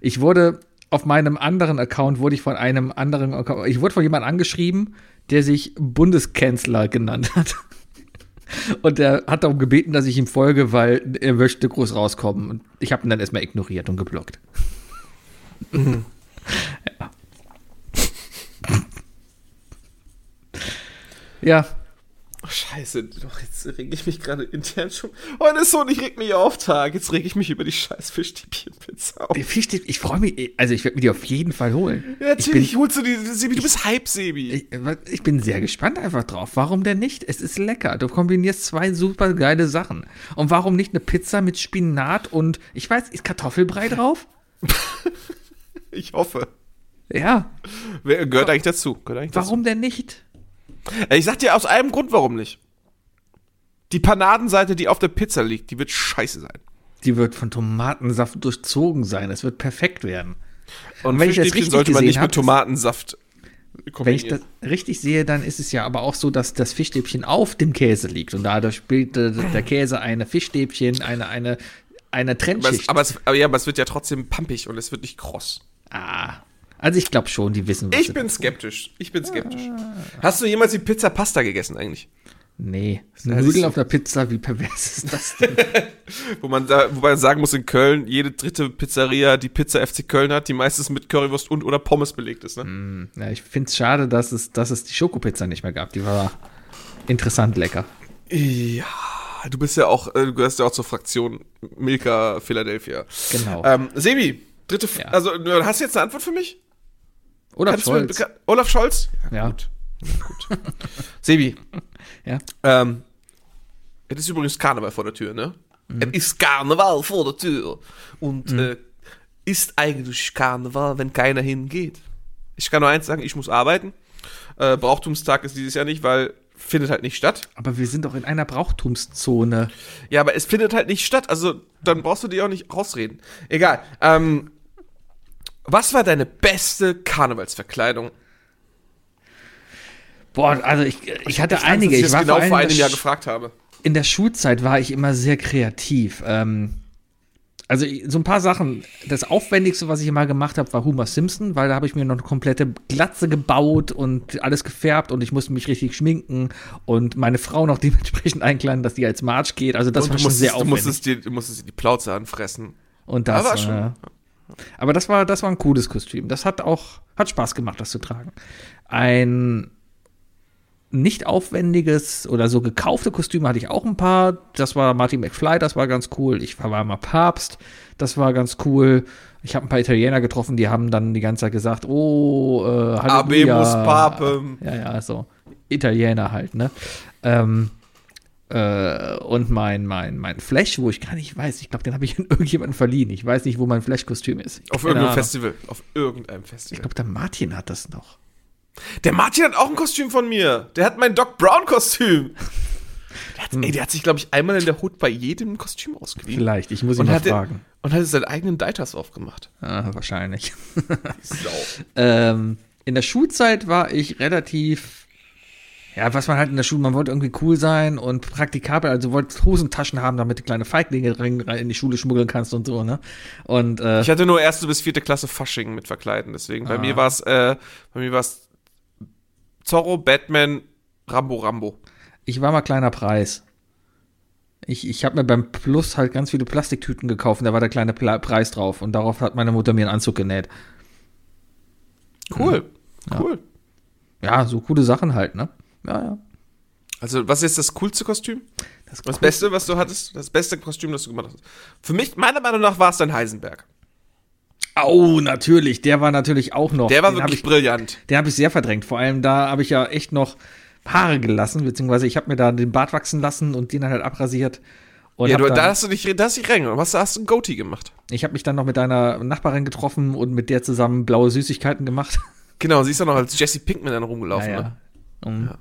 Ich wurde auf meinem anderen Account, wurde ich von einem anderen Account, ich wurde von jemandem angeschrieben, der sich Bundeskanzler genannt hat. Und er hat darum gebeten, dass ich ihm folge, weil er möchte groß rauskommen. Und ich habe ihn dann erstmal ignoriert und geblockt. <laughs> ja. ja, Oh, scheiße, doch, jetzt reg ich mich gerade intern schon. Heute ist so, ich reg mich auf, Tag. Jetzt reg ich mich über die scheiß Fischstäbchen-Pizza auf. der Fisch, steht- ich freue mich, also ich werde mir die auf jeden Fall holen. Ja, natürlich holst du die, Sebi, du bist Hype, Sebi. Ich, ich bin sehr gespannt einfach drauf. Warum denn nicht? Es ist lecker. Du kombinierst zwei super geile Sachen. Und warum nicht eine Pizza mit Spinat und, ich weiß, ist Kartoffelbrei drauf? <laughs> Ich hoffe. Ja. Gehört eigentlich dazu. Gehört eigentlich Warum denn nicht? Ich sag dir aus einem Grund, warum nicht. Die Panadenseite, die auf der Pizza liegt, die wird scheiße sein. Die wird von Tomatensaft durchzogen sein. Es wird perfekt werden. Und wenn ich das richtig sollte man nicht hab, mit Tomatensaft Wenn ich das richtig sehe, dann ist es ja aber auch so, dass das Fischstäbchen auf dem Käse liegt. Und dadurch spielt äh, der Käse eine Fischstäbchen, eine, eine, eine aber, Trennschicht. es, aber, es, aber ja, aber es wird ja trotzdem pampig und es wird nicht kross. ah. Also ich glaube schon, die wissen, was Ich bin tun. skeptisch. Ich bin skeptisch. Hast du jemals die Pizza Pasta gegessen eigentlich? Nee, heißt Nudeln so- auf der Pizza, wie pervers ist das denn? <laughs> Wo man, da, wobei man sagen muss, in Köln, jede dritte Pizzeria, die Pizza FC Köln hat, die meistens mit Currywurst und oder Pommes belegt ist. Ne? ja, ich finde es schade, dass es, dass es die Schokopizza nicht mehr gab. Die war interessant lecker. Ja, du bist ja auch, äh, du gehörst ja auch zur Fraktion Milka Philadelphia. Genau. Ähm, Sebi, dritte, Ja. also hast du jetzt eine Antwort für mich? Oder Kannst Scholz. Olaf Scholz? Ja. Gut. Ja, gut. Sebi, <laughs> Ja. ähm, es ist übrigens Karneval vor der Tür, ne? Es ist Karneval vor der Tür. Und äh, ist eigentlich Karneval, wenn keiner hingeht. Ich kann nur eins sagen, ich muss arbeiten. Äh, Brauchtumstag ist dieses Jahr nicht, weil findet halt nicht statt. Aber wir sind doch in einer Brauchtumszone. Ja, aber es findet halt nicht statt. Also dann brauchst du dir auch nicht rausreden. Egal. Ähm, was war deine beste Karnevalsverkleidung? Boah, also ich, ich hatte dass einige. Ich Ich war genau vor, einem in Jahr gefragt habe. in der Schulzeit war ich immer sehr kreativ. Ähm, also ich- so ein paar Sachen. Das Aufwendigste, was ich immer gemacht habe, war Homer Simpson, weil da habe ich mir noch eine komplette Glatze gebaut und alles gefärbt und ich musste mich richtig schminken und meine Frau noch <laughs> dementsprechend einkleiden, dass die als March geht. Also das Und war du schon musstest, sehr du aufwendig. musstest, dir, du musstest dir die Plauze anfressen. Und das, Aber schon. äh, aber das war, das war ein cooles Kostüm. Das hat auch, hat Spaß gemacht, das zu tragen. Ein nicht aufwendiges oder so gekaufte Kostüme hatte ich auch ein paar. Das war Marty McFly, das war ganz cool. Ich war mal Papst, das war ganz cool. Ich habe ein paar Italiener getroffen, die haben dann die ganze Zeit gesagt, oh, äh, Halleluja. Abemus Papem. Ja, ja, so. Italiener halt, ne? Ähm, äh, und mein, mein, mein Flash, wo ich gar nicht weiß, ich glaube, den habe ich an <laughs> irgendjemanden verliehen. Ich weiß nicht, wo mein Flash-Kostüm ist. Auf Keine irgendeinem Ahnung. Festival. Auf irgendeinem Ich Festival. glaube, der Martin hat das noch. Der Martin hat auch ein Kostüm von mir. Der hat mein Doc Brown-Kostüm. <laughs> Der hat, ey, der hat sich, glaube ich, einmal in der Hut bei jedem Kostüm ausgeliehen. Vielleicht, ich muss ihn Und mal hat, den- fragen. und hat seinen eigenen Deitas aufgemacht. Ah, wahrscheinlich. Sau. <laughs> ähm, in der Schulzeit war ich relativ, ja, was man halt in der Schule, man wollte irgendwie cool sein und praktikabel, also wollte Hosentaschen haben, damit du kleine Feiglinge rein, rein in die Schule schmuggeln kannst und so, ne? Und äh, Ich hatte nur erste bis vierte Klasse Fasching mit Verkleiden, deswegen. Bei Ah. mir war es, äh, bei mir war es Zorro, Batman, Rambo, Rambo. ich war mal kleiner Preis. Ich, ich habe mir beim Plus halt ganz viele Plastiktüten gekauft und da war der kleine Pla Preis drauf und darauf hat meine Mutter mir einen Anzug genäht. Cool. Cool. Ja, so coole Sachen halt, ne? Ja, ja. Also, was ist das coolste Kostüm? Das, Das Beste, was du hattest? Das beste Kostüm, das du gemacht hast? Für mich, meiner Meinung nach, war es dann Heisenberg. Oh, natürlich. Der war natürlich auch noch. Der war den wirklich ich, brillant. Den habe ich sehr verdrängt. Vor allem da habe ich ja echt noch Haare gelassen, beziehungsweise ich habe mir da den Bart wachsen lassen und den dann halt abrasiert. Und Ja, du, dann, da hast du dich, da hast du dich reingegangen. Was hast du ein Goatee gemacht? ich habe mich dann noch mit deiner Nachbarin getroffen und mit der zusammen blaue Süßigkeiten gemacht. Genau, sie ist doch noch als Jesse Pinkman dann rumgelaufen. Ja, Ne? ja.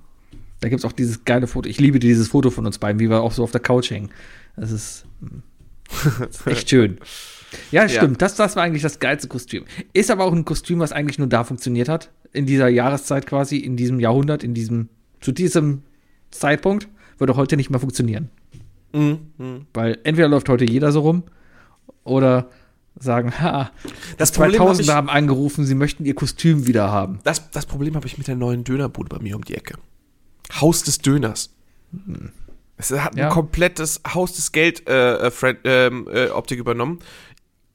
Da gibt's auch dieses geile Foto. Ich liebe dieses Foto von uns beiden, wie wir auch so auf der Couch hängen. Das ist, mm, das ist echt <laughs> schön. Ja, stimmt. Das, das war eigentlich das geilste Kostüm. Ist aber auch ein Kostüm, was eigentlich nur da funktioniert hat. In dieser Jahreszeit quasi, in diesem Jahrhundert, in diesem, zu diesem Zeitpunkt, würde heute nicht mehr funktionieren. Mhm, Weil entweder läuft heute jeder so rum oder sagen, ha, Das die Problem hab 2000er ich- haben angerufen, sie möchten ihr Kostüm wieder haben. Das, das Problem habe ich mit der neuen Dönerbude bei mir um die Ecke. Haus des Döners. Es hat Ja. ein komplettes Haus des Geld äh, äh, ähm, äh, Optik übernommen.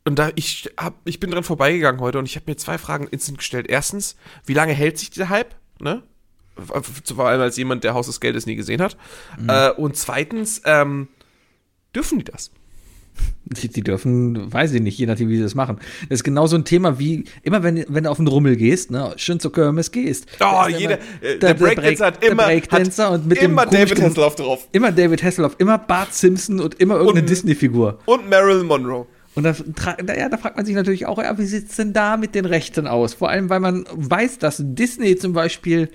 Und da ich hab, ich bin dran vorbeigegangen heute und ich habe mir zwei Fragen instant gestellt. Erstens, wie lange hält sich der Hype? Ne? Vor allem als jemand, der Haus des Geldes nie gesehen hat. Äh, und zweitens, ähm, dürfen die das? Die, die dürfen, weiß ich nicht, je nachdem, wie sie das machen. Das ist genau so ein Thema wie, immer wenn, wenn du auf den Rummel gehst, ne, schön zur Kirmes gehst. Oh, jeder, immer äh, der, Breakdancer hat der immer, Breakdancer und mit immer dem David Hasselhoff drauf. Immer David Hasselhoff, immer Bart Simpson und immer irgendeine Disney-Figur. Und Marilyn Monroe. Und da, ja, da fragt man sich natürlich auch, ja, wie sieht's denn da mit den Rechten aus? Vor allem, weil man weiß, dass Disney zum Beispiel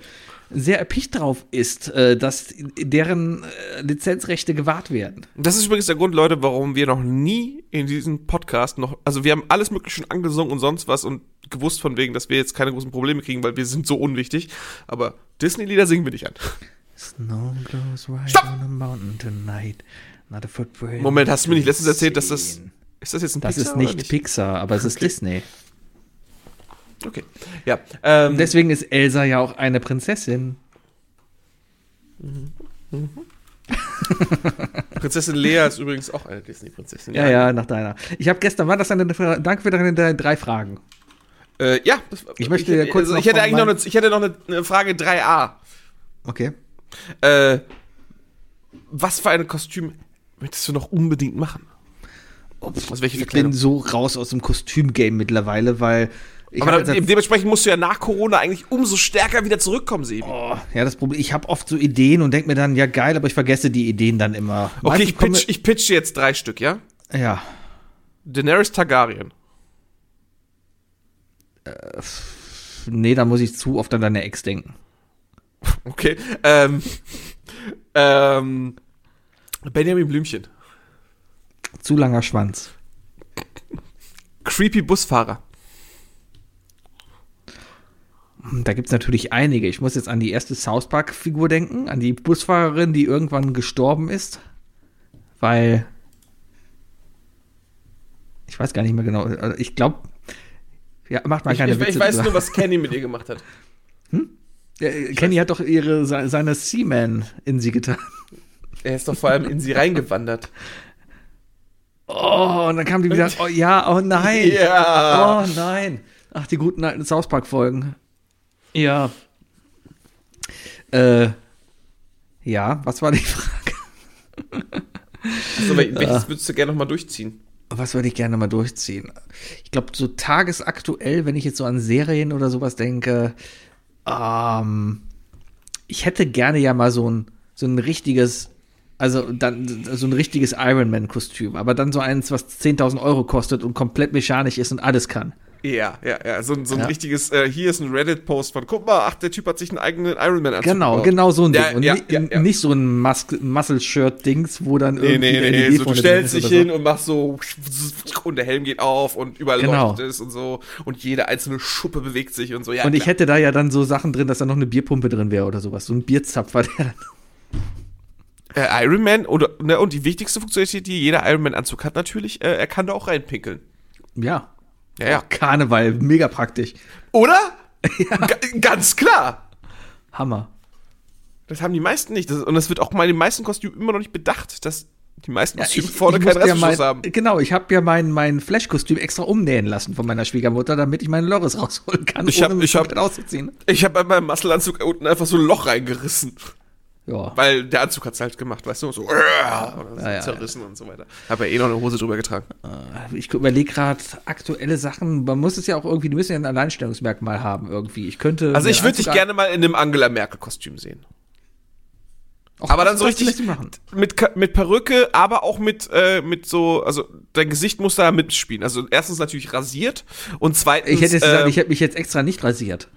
sehr erpicht drauf ist, äh, dass deren äh, Lizenzrechte gewahrt werden. Das ist übrigens der Grund, Leute, warum wir noch nie in diesem Podcast noch, also wir haben alles mögliche schon angesungen und sonst was und gewusst von wegen, dass wir jetzt keine großen Probleme kriegen, weil wir sind so unwichtig. Aber Disney-Lieder singen wir nicht an. Snow blows right Stopp! on the mountain tonight. Not a footprint Moment, hast du mir nicht letztens erzählt, dass das, ist das jetzt ein Das Pixar ist oder nicht, Pixar, aber es ist. Disney. Okay, ja. Ähm, deswegen ist Elsa ja auch eine Prinzessin. <laughs> Prinzessin Lea ist übrigens auch eine Disney-Prinzessin. Ja, ja, nach deiner. Ich habe gestern, war das deine Fra- Danke für deine drei Fragen. Äh, ja, das, Ich möchte ich, kurz also ich hätte eigentlich noch eine, ich hätte noch eine, eine Frage 3a. Okay. Äh, was für ein Kostüm möchtest du noch unbedingt machen? Aus welcher Ich Verkleidung? bin so raus aus dem Kostüm-Game mittlerweile, weil ich Aber hab da, jetzt- dementsprechend musst du ja nach Corona eigentlich umso stärker wieder zurückkommen, Sebi. Oh, ja, das Problem, ich habe oft so Ideen und denke mir dann, ja geil, aber ich vergesse die Ideen dann immer. okay, Manche ich pitch, ich pitch jetzt drei Stück, ja? Ja, Daenerys Targaryen. nee, da muss ich zu oft an deine Ex denken. Okay. Ähm, ähm, Benjamin Blümchen. Zu langer Schwanz. Creepy Busfahrer. Hm, Da gibt's natürlich einige. Ich muss jetzt an die erste South Park-Figur denken, an die Busfahrerin, die irgendwann gestorben ist. Weil. Ich weiß gar nicht mehr genau. Also Ich glaube. Ja, macht mal Ich, keine ich, Witze. ich weiß nur, was Kenny mit ihr gemacht hat. Äh, Kenny hat doch ihre, se- seine Seaman in sie getan. Er ist doch vor allem in sie reingewandert. Oh, und dann kam die wieder, oh ja, oh nein. Ja. Oh nein. Ach, die guten alten South Park-Folgen. Ja. Äh, ja, was war die <laughs> Frage? Also, wel- welches würdest du gerne nochmal durchziehen? Was würde ich gerne mal durchziehen? Ich glaube, so tagesaktuell, wenn ich jetzt so an Serien oder sowas denke, ähm, ich hätte gerne ja mal so ein, so ein richtiges, also dann so ein richtiges Iron Man-Kostüm, aber dann so eins, was 10.000 Euro kostet und komplett mechanisch ist und alles kann. Ja, ja, ja. So, ein- so ein Ja. richtiges, äh, hier ist ein Reddit-Post von, guck mal, ach, der Typ hat sich einen eigenen Iron Man Genau, gebaut. genau so ein Ja, Ding. Und ja, ni- ja, ja. nicht so ein Mus Muscle-Shirt-Dings, wo dann Nee, irgendwie nee, der nee, LED so, du stellst dich hin und machst so und der Helm geht auf und überall Genau. leuchtet es und so und jede einzelne Schuppe bewegt sich und so. Ja, Und ich klar. hätte da ja dann so Sachen drin, dass da noch eine Bierpumpe drin wäre oder sowas. So ein Bierzapfer, der äh, Iron Man oder ne, und die wichtigste Funktionalität, die jeder Iron Man Anzug hat, natürlich, äh, er kann da auch reinpinkeln. Ja. Ja, ja. Karneval, mega praktisch. Oder? Ga- ganz klar. Hammer. Das haben die meisten nicht. Das, und das wird auch bei den meisten Kostümen immer noch nicht bedacht, dass die meisten Ja, Kostüme vorne keinen musste ja Restschluss mein, haben. Genau, ich habe ja mein, mein Flash-Kostüm extra umnähen lassen von meiner Schwiegermutter, damit ich meinen Loris rausholen kann, Ich hab- ohne mich ich hab- auszuziehen. Ich habe bei meinem Muskelanzug unten einfach so ein Loch reingerissen. Ja. Weil der Anzug hat's halt gemacht, weißt du? So, oder so Ja, ja, zerrissen und so weiter. Hab ja eh noch eine Hose drüber getragen. Ich überlege gerade aktuelle Sachen. Man muss es ja auch irgendwie, die müssen ja ein Alleinstellungsmerkmal haben irgendwie. Ich könnte. Also ich würde dich gerne mal in einem Angela Merkel-Kostüm sehen. Auch Aber dann so du richtig mit, mit Perücke, aber auch mit, äh, mit so, also dein Gesicht muss da mitspielen. Also erstens natürlich rasiert und zweitens. Ich hätte jetzt gesagt, ähm, ich hätte mich jetzt extra nicht rasiert.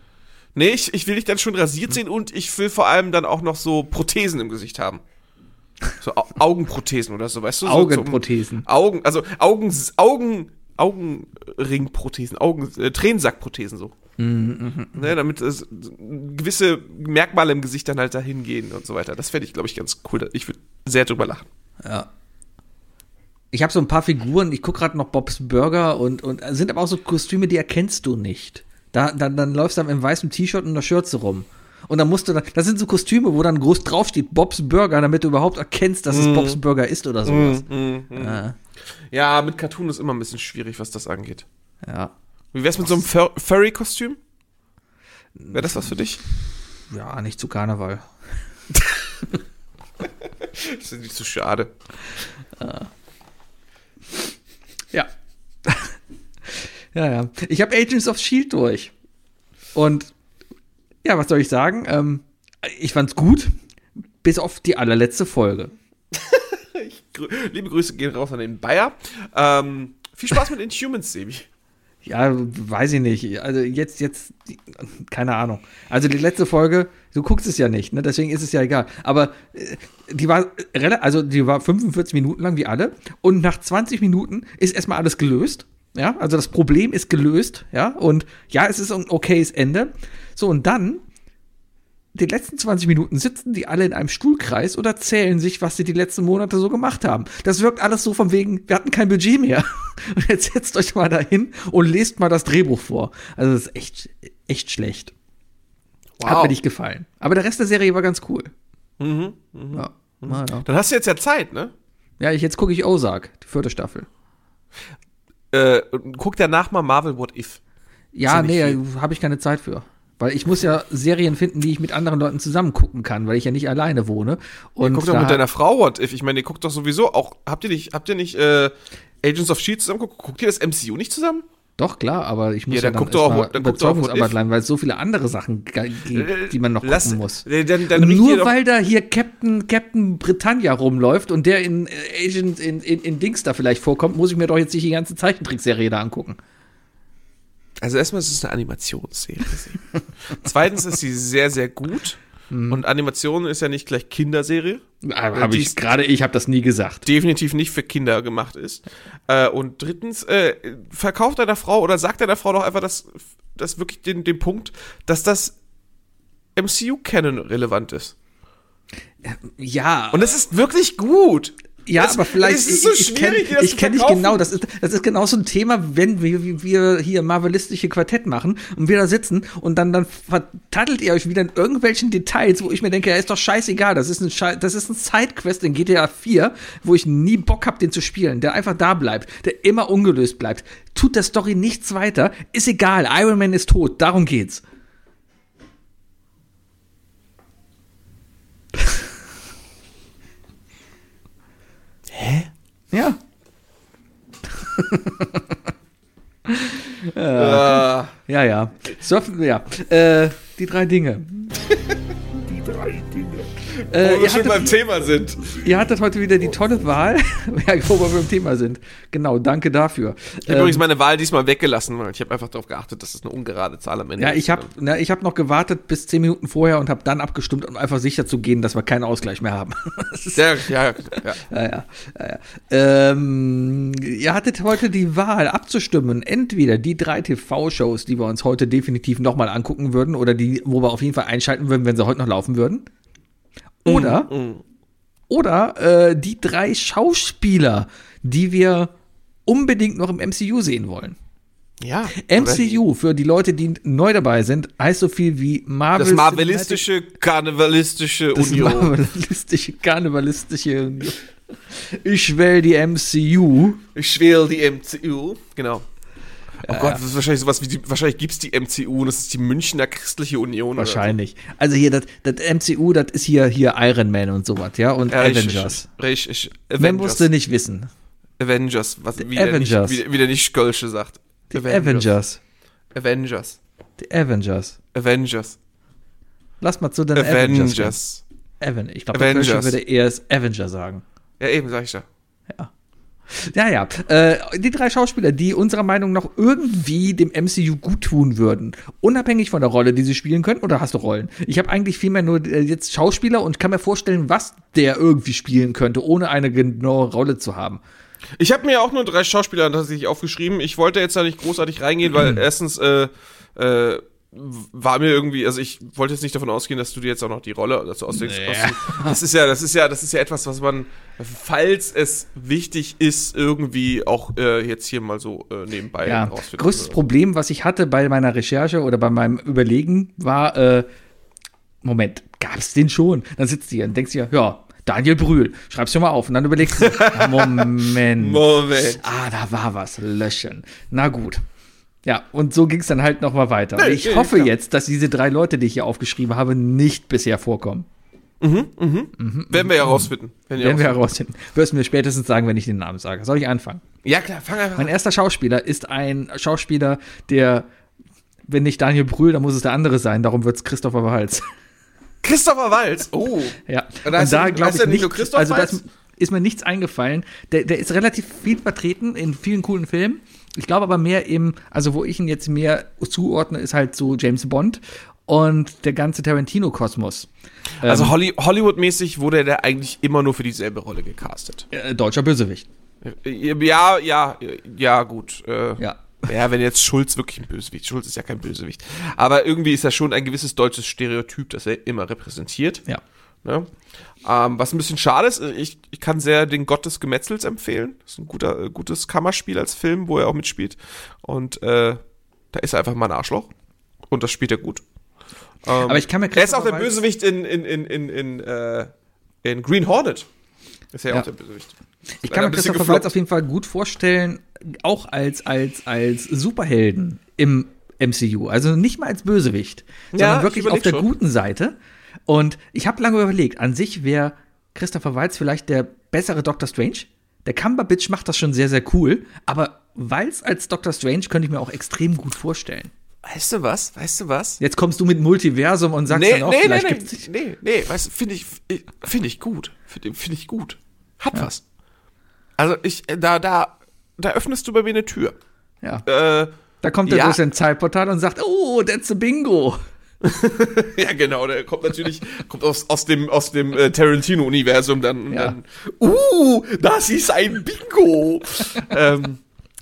Nee, ich, ich will dich dann schon rasiert sehen und ich will vor allem dann auch noch so Prothesen im Gesicht haben. So Au Augenprothesen oder so, weißt du? So, Augenprothesen. Augen, also Augen, Augen, Augenringprothesen, Augen, äh, Tränensackprothesen so. Mhm, Ne, damit es gewisse Merkmale im Gesicht dann halt dahin gehen und so weiter. Das fände ich, glaube ich, ganz cool. Ich würde sehr drüber lachen. Ja. Ich habe so ein paar Figuren, ich gucke gerade noch Bobs Burger und, und sind aber auch so Kostüme, die erkennst du nicht. Da, dann, dann läufst du dann im weißen T-Shirt und einer Schürze rum. Und dann musst du dann, das sind so Kostüme, wo dann groß draufsteht, Bobs Burger, damit du überhaupt erkennst, dass es Bobs Burger ist oder sowas. Ja, Ja, mit Cartoon ist immer ein bisschen schwierig, was das angeht. ja. Wie wär's mit so einem Fur Furry-Kostüm? Wäre das was für dich? ja, nicht zu Karneval. <laughs> Das ist nicht so schade. Ja. Ja, ja. Ich habe Agents of Shield durch. Und ja, was soll ich sagen? Ähm, ich fand's gut, bis auf die allerletzte Folge. Grü Liebe Grüße gehen raus an den Bayer. Ähm, viel Spaß mit Inhumans, Sebi. Ja, weiß ich nicht. Also jetzt, jetzt, keine Ahnung. Also die letzte Folge, du guckst es ja nicht, ne? Deswegen ist es ja egal. Aber äh, die war rela- also die war 45 Minuten lang wie alle. Und nach 20 Minuten ist erstmal alles gelöst. Ja, also das Problem ist gelöst, ja. Und ja, es ist ein okayes Ende. So, und dann die letzten 20 Minuten sitzen die alle in einem Stuhlkreis und erzählen sich, was sie die letzten Monate so gemacht haben. Das wirkt alles so von wegen, wir hatten kein Budget mehr. <laughs> Und jetzt setzt euch mal dahin und lest mal das Drehbuch vor. Also das ist echt, echt schlecht. Hat mir nicht gefallen. Aber der Rest der Serie war ganz cool. Mhm, Ja. Ja, ja. Dann hast du jetzt ja Zeit, ne? ja, ich, jetzt gucke ich Ozark, die vierte Staffel. Äh, guck danach mal Marvel What If. Ja, ja nee, habe ich keine Zeit für. Weil ich muss ja Serien finden, die ich mit anderen Leuten zusammen gucken kann, weil ich ja nicht alleine wohne. Und Guck doch mit deiner Frau What If. Ich meine, ihr guckt doch sowieso auch. Habt ihr nicht, habt ihr nicht äh, Agents of Shield zusammen? Guckt ihr das MCU nicht zusammen? Doch, klar, aber ich muss Ja, ja, dann dann, guck doch auch- erst mal dann guck doch auch What Überzeugungsarbeit If. leiden, weil es so viele andere Sachen gibt, die man noch Lass- gucken muss. äh, Dann, dann nur weil da hier Captain, Captain Britannia rumläuft und der in äh, Agent in, in, in Dings da vielleicht vorkommt, muss ich mir doch jetzt nicht die ganze Zeichentrickserie da angucken. Also erstmal ist es eine Animationsserie. <laughs> Zweitens ist sie sehr, sehr gut. Mhm. Und Animation ist ja nicht gleich Kinderserie. Habe die ich ist- gerade, ich habe das nie gesagt. definitiv nicht für Kinder gemacht ist. Äh, und drittens, äh, verkauft deiner Frau oder sagt deiner Frau doch einfach das, das wirklich den, den Punkt, dass das MCU-Canon relevant ist. Ja, Und es ist wirklich gut. Ja, Das- aber vielleicht, es ist so ich, ich kenne schwierig, ich zu kenn dich genau, das ist, das ist genau so ein Thema, wenn wir, wie wir hier Marvelistische Quartett machen und wir da sitzen und dann, dann vertattelt ihr euch wieder in irgendwelchen Details, wo ich mir denke, ja, ist doch scheißegal, das ist ein, Schei das ist ein Sidequest in GTA 4, wo ich nie Bock hab, den zu spielen, der einfach da bleibt, der immer ungelöst bleibt. Tut der Story nichts weiter, ist egal, Iron Man ist tot, darum geht's. <laughs> Ja. Äh, Ja, ja. Surfen, ja. Äh, die drei Dinge. Die drei Dinge. Äh, wo wir schon beim hattet, Thema sind. ihr hattet heute wieder die tolle Wahl, <laughs> ja, wo wir beim Thema sind. Genau, danke dafür. Ich habe übrigens meine Wahl diesmal weggelassen, weil ich habe einfach darauf geachtet, dass es eine ungerade Zahl am Ende ja, ist. ich habe ich hab noch gewartet bis zehn Minuten vorher und habe dann abgestimmt, um einfach sicher zu gehen, dass wir keinen Ausgleich mehr haben. <laughs> Ja. ja, ja, ja, ja. Ähm, ihr hattet heute die Wahl abzustimmen. Entweder die drei TV-Shows, die wir uns heute definitiv nochmal angucken würden, oder die, wo wir auf jeden Fall einschalten würden, wenn sie heute noch laufen würden. Oder, oder äh, die drei Schauspieler, die wir unbedingt noch im MCU sehen wollen. ja. MCU, für die Leute, die neu dabei sind, heißt so viel wie Marvel. Das marvelistische, karnevalistische Das Union. marvelistische, karnevalistische. Ich will die MCU. Ich will die MCU. Genau. Oh Gott, das ist wahrscheinlich sowas wie die, wahrscheinlich gibt's die MCU und das ist die Münchner Christliche Union. oder so. Wahrscheinlich. Also hier, das MCU, das ist hier, hier Iron Man und sowas, ja, und Ja, ich- Avengers. Ich, ich, Wer Avengers. musste nicht wissen? Avengers, was, wie, Avengers. Der nicht, wie, wie der nicht Skölsche sagt. Die Avengers. Avengers. Die Avengers. Avengers. Lass mal zu den Avengers. Avengers. Aven ich glaube, der Avengers. Kölsche würde eher Avenger sagen. Ja, eben, sag ich da. Ja, ja. Äh, die drei Schauspieler, die unserer Meinung nach irgendwie dem MCU gut tun würden, unabhängig von der Rolle, die sie spielen können, oder hast du Rollen? Ich habe eigentlich vielmehr nur äh, jetzt Schauspieler und kann mir vorstellen, was der irgendwie spielen könnte, ohne eine genaue Rolle zu haben. Ich habe mir auch nur drei Schauspieler tatsächlich aufgeschrieben. Ich wollte jetzt da nicht großartig reingehen, weil <clears throat> erstens äh, äh, war mir irgendwie, also ich wollte jetzt nicht davon ausgehen, dass du dir jetzt auch noch die Rolle dazu ausdenkst. Aus dem- Das ist ja, das ist ja, das ist ja etwas, was man, falls es wichtig ist, irgendwie auch äh, jetzt hier mal so äh, nebenbei Ja, rausfinden. größtes würde. Problem, was ich hatte bei meiner Recherche oder bei meinem Überlegen, war, äh, Moment, gab's den schon? Dann sitzt du hier und denkst dir, ja, Daniel Brühl, schreib's dir mal auf. Und dann überlegst du, <laughs> Moment. Moment. Ah, da war was. Löschen. Na gut. Ja, und so ging es dann halt nochmal weiter. Nee, ich nee, hoffe klar. jetzt, dass diese drei Leute, die ich hier aufgeschrieben habe, nicht bisher vorkommen. Werden wir ja rausfinden. Werden Werden wir rausfinden. herausfinden. Wirst du mir spätestens sagen, wenn ich den Namen sage. Soll ich anfangen? Ja, klar, fang einfach Mein an. erster Schauspieler ist ein Schauspieler, der, wenn nicht Daniel Brühl, dann muss es der andere sein. Darum wird es Christopher Walz. Christopher Walz. Oh. <laughs> Ja. Und da heißt er nicht- glaub heißt er nicht nur nicht, Christoph also das Waltz? ist mir nichts eingefallen. Der, der ist relativ viel vertreten in vielen coolen Filmen. Ich glaube aber mehr im, also wo ich ihn jetzt mehr zuordne, ist halt so James Bond und der ganze Tarantino-Kosmos. Also Holly Hollywood-mäßig wurde der eigentlich immer nur für dieselbe Rolle gecastet. Äh, deutscher Bösewicht. Ja, ja, ja, gut. Äh, Ja. Ja, wenn jetzt Schulz wirklich ein Bösewicht. Schulz ist ja kein Bösewicht. Aber irgendwie ist er schon ein gewisses deutsches Stereotyp, das er immer repräsentiert. Ja. Ne? Ähm, was ein bisschen schade ist, ich, ich kann sehr den Gott des Gemetzels empfehlen. Das ist ein guter, äh, gutes Kammerspiel als Film, wo er auch mitspielt. Und äh, da ist er einfach mal ein Arschloch. Und das spielt er gut. Ähm, Aber ich kann mir er ist auch der Bösewicht in, in, in, in, in, äh, in Green Hornet. Ist er ja Ja. auch der Bösewicht. Ich kann mir Christopher Waltz auf jeden Fall gut vorstellen, auch als, als, als Superhelden im MCU. Also nicht mal als Bösewicht, Ja, sondern ich wirklich auf der schon. guten Seite. Und ich habe lange überlegt, an sich wäre Christopher Waltz vielleicht der bessere Doctor Strange. Der Cumberbatch macht das schon sehr, sehr cool. Aber Waltz als Doctor Strange könnte ich mir auch extrem gut vorstellen. Weißt du was? Weißt du was? Jetzt kommst du mit Multiversum und sagst Nee, dann auch, nee, nee, vielleicht nee, gibt's nicht. nee, nee, weißt du, finde ich, finde ich gut. Finde find ich gut. Hat was. Also ich, äh, da, da, da öffnest du bei mir eine Tür. Ja. Äh, Da kommt er ja. durch sein Zeitportal und sagt, oh, that's a Bingo. <laughs> ja, genau, der kommt natürlich, kommt aus, aus dem, aus dem äh, Tarantino-Universum dann, Ja. dann, uh, das ist ein Bingo. ähm,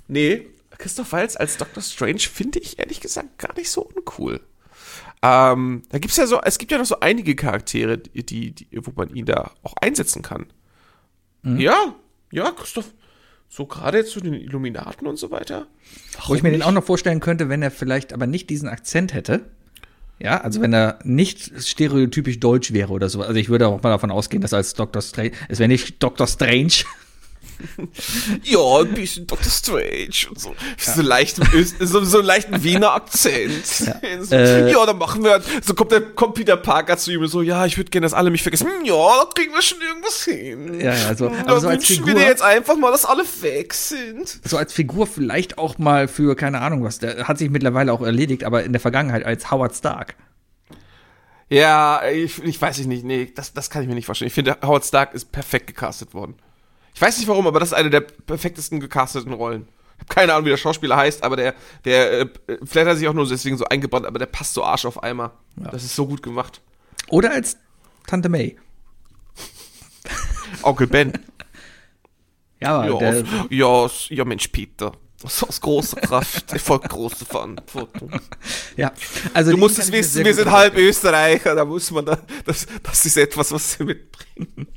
nee, Christoph Waltz als Dr. Strange finde ich ehrlich gesagt gar nicht so uncool. Ähm, da gibt's ja so, es gibt ja noch so einige Charaktere, die, die, wo man ihn da auch einsetzen kann. Ja, ja, Christoph, so gerade jetzt zu den Illuminaten und so weiter. Wo ich mir den auch noch vorstellen könnte, wenn er vielleicht aber nicht diesen Akzent hätte. Ja, also wenn er nicht stereotypisch deutsch wäre oder so. Also ich würde auch mal davon ausgehen, dass als Dr. Strange, es wäre nicht Dr. Strange. Ja, ein bisschen Dr. Strange und so. So, leicht, so, so einen leichten Wiener Akzent. Ja, <laughs> so, Äh, ja dann machen wir, so kommt, der, kommt Peter Parker zu ihm und so, ja, ich würde gerne, dass alle mich vergessen. Hm, ja, da kriegen wir schon irgendwas hin. Ja, ja, so. Da Aber so als wünschen wir Figur, dir jetzt einfach mal, dass alle weg sind. so als Figur vielleicht auch mal für, keine Ahnung was, der hat sich mittlerweile auch erledigt, aber in der Vergangenheit als Howard Stark. Ja, ich, ich weiß nicht, nee, das, das kann ich mir nicht vorstellen. Ich finde, Howard Stark ist perfekt gecastet worden. Ich weiß nicht warum, aber das ist eine der perfektesten gecasteten Rollen. Ich habe keine Ahnung, wie der Schauspieler heißt, aber der, der, äh, vielleicht hat sich auch nur deswegen so eingebrannt, aber der passt so Arsch auf Eimer. Das ist so gut gemacht. Oder als Tante May. <laughs> Onkel Ben. Ja, aber Ja, der, ja, ja, Mensch, Peter. Das ist aus großer Kraft, erfolgt große Verantwortung. <laughs> ja. Also Du musst es wissen, wir sind halb Österreicher, da muss man da, das, das ist etwas, was sie mitbringen.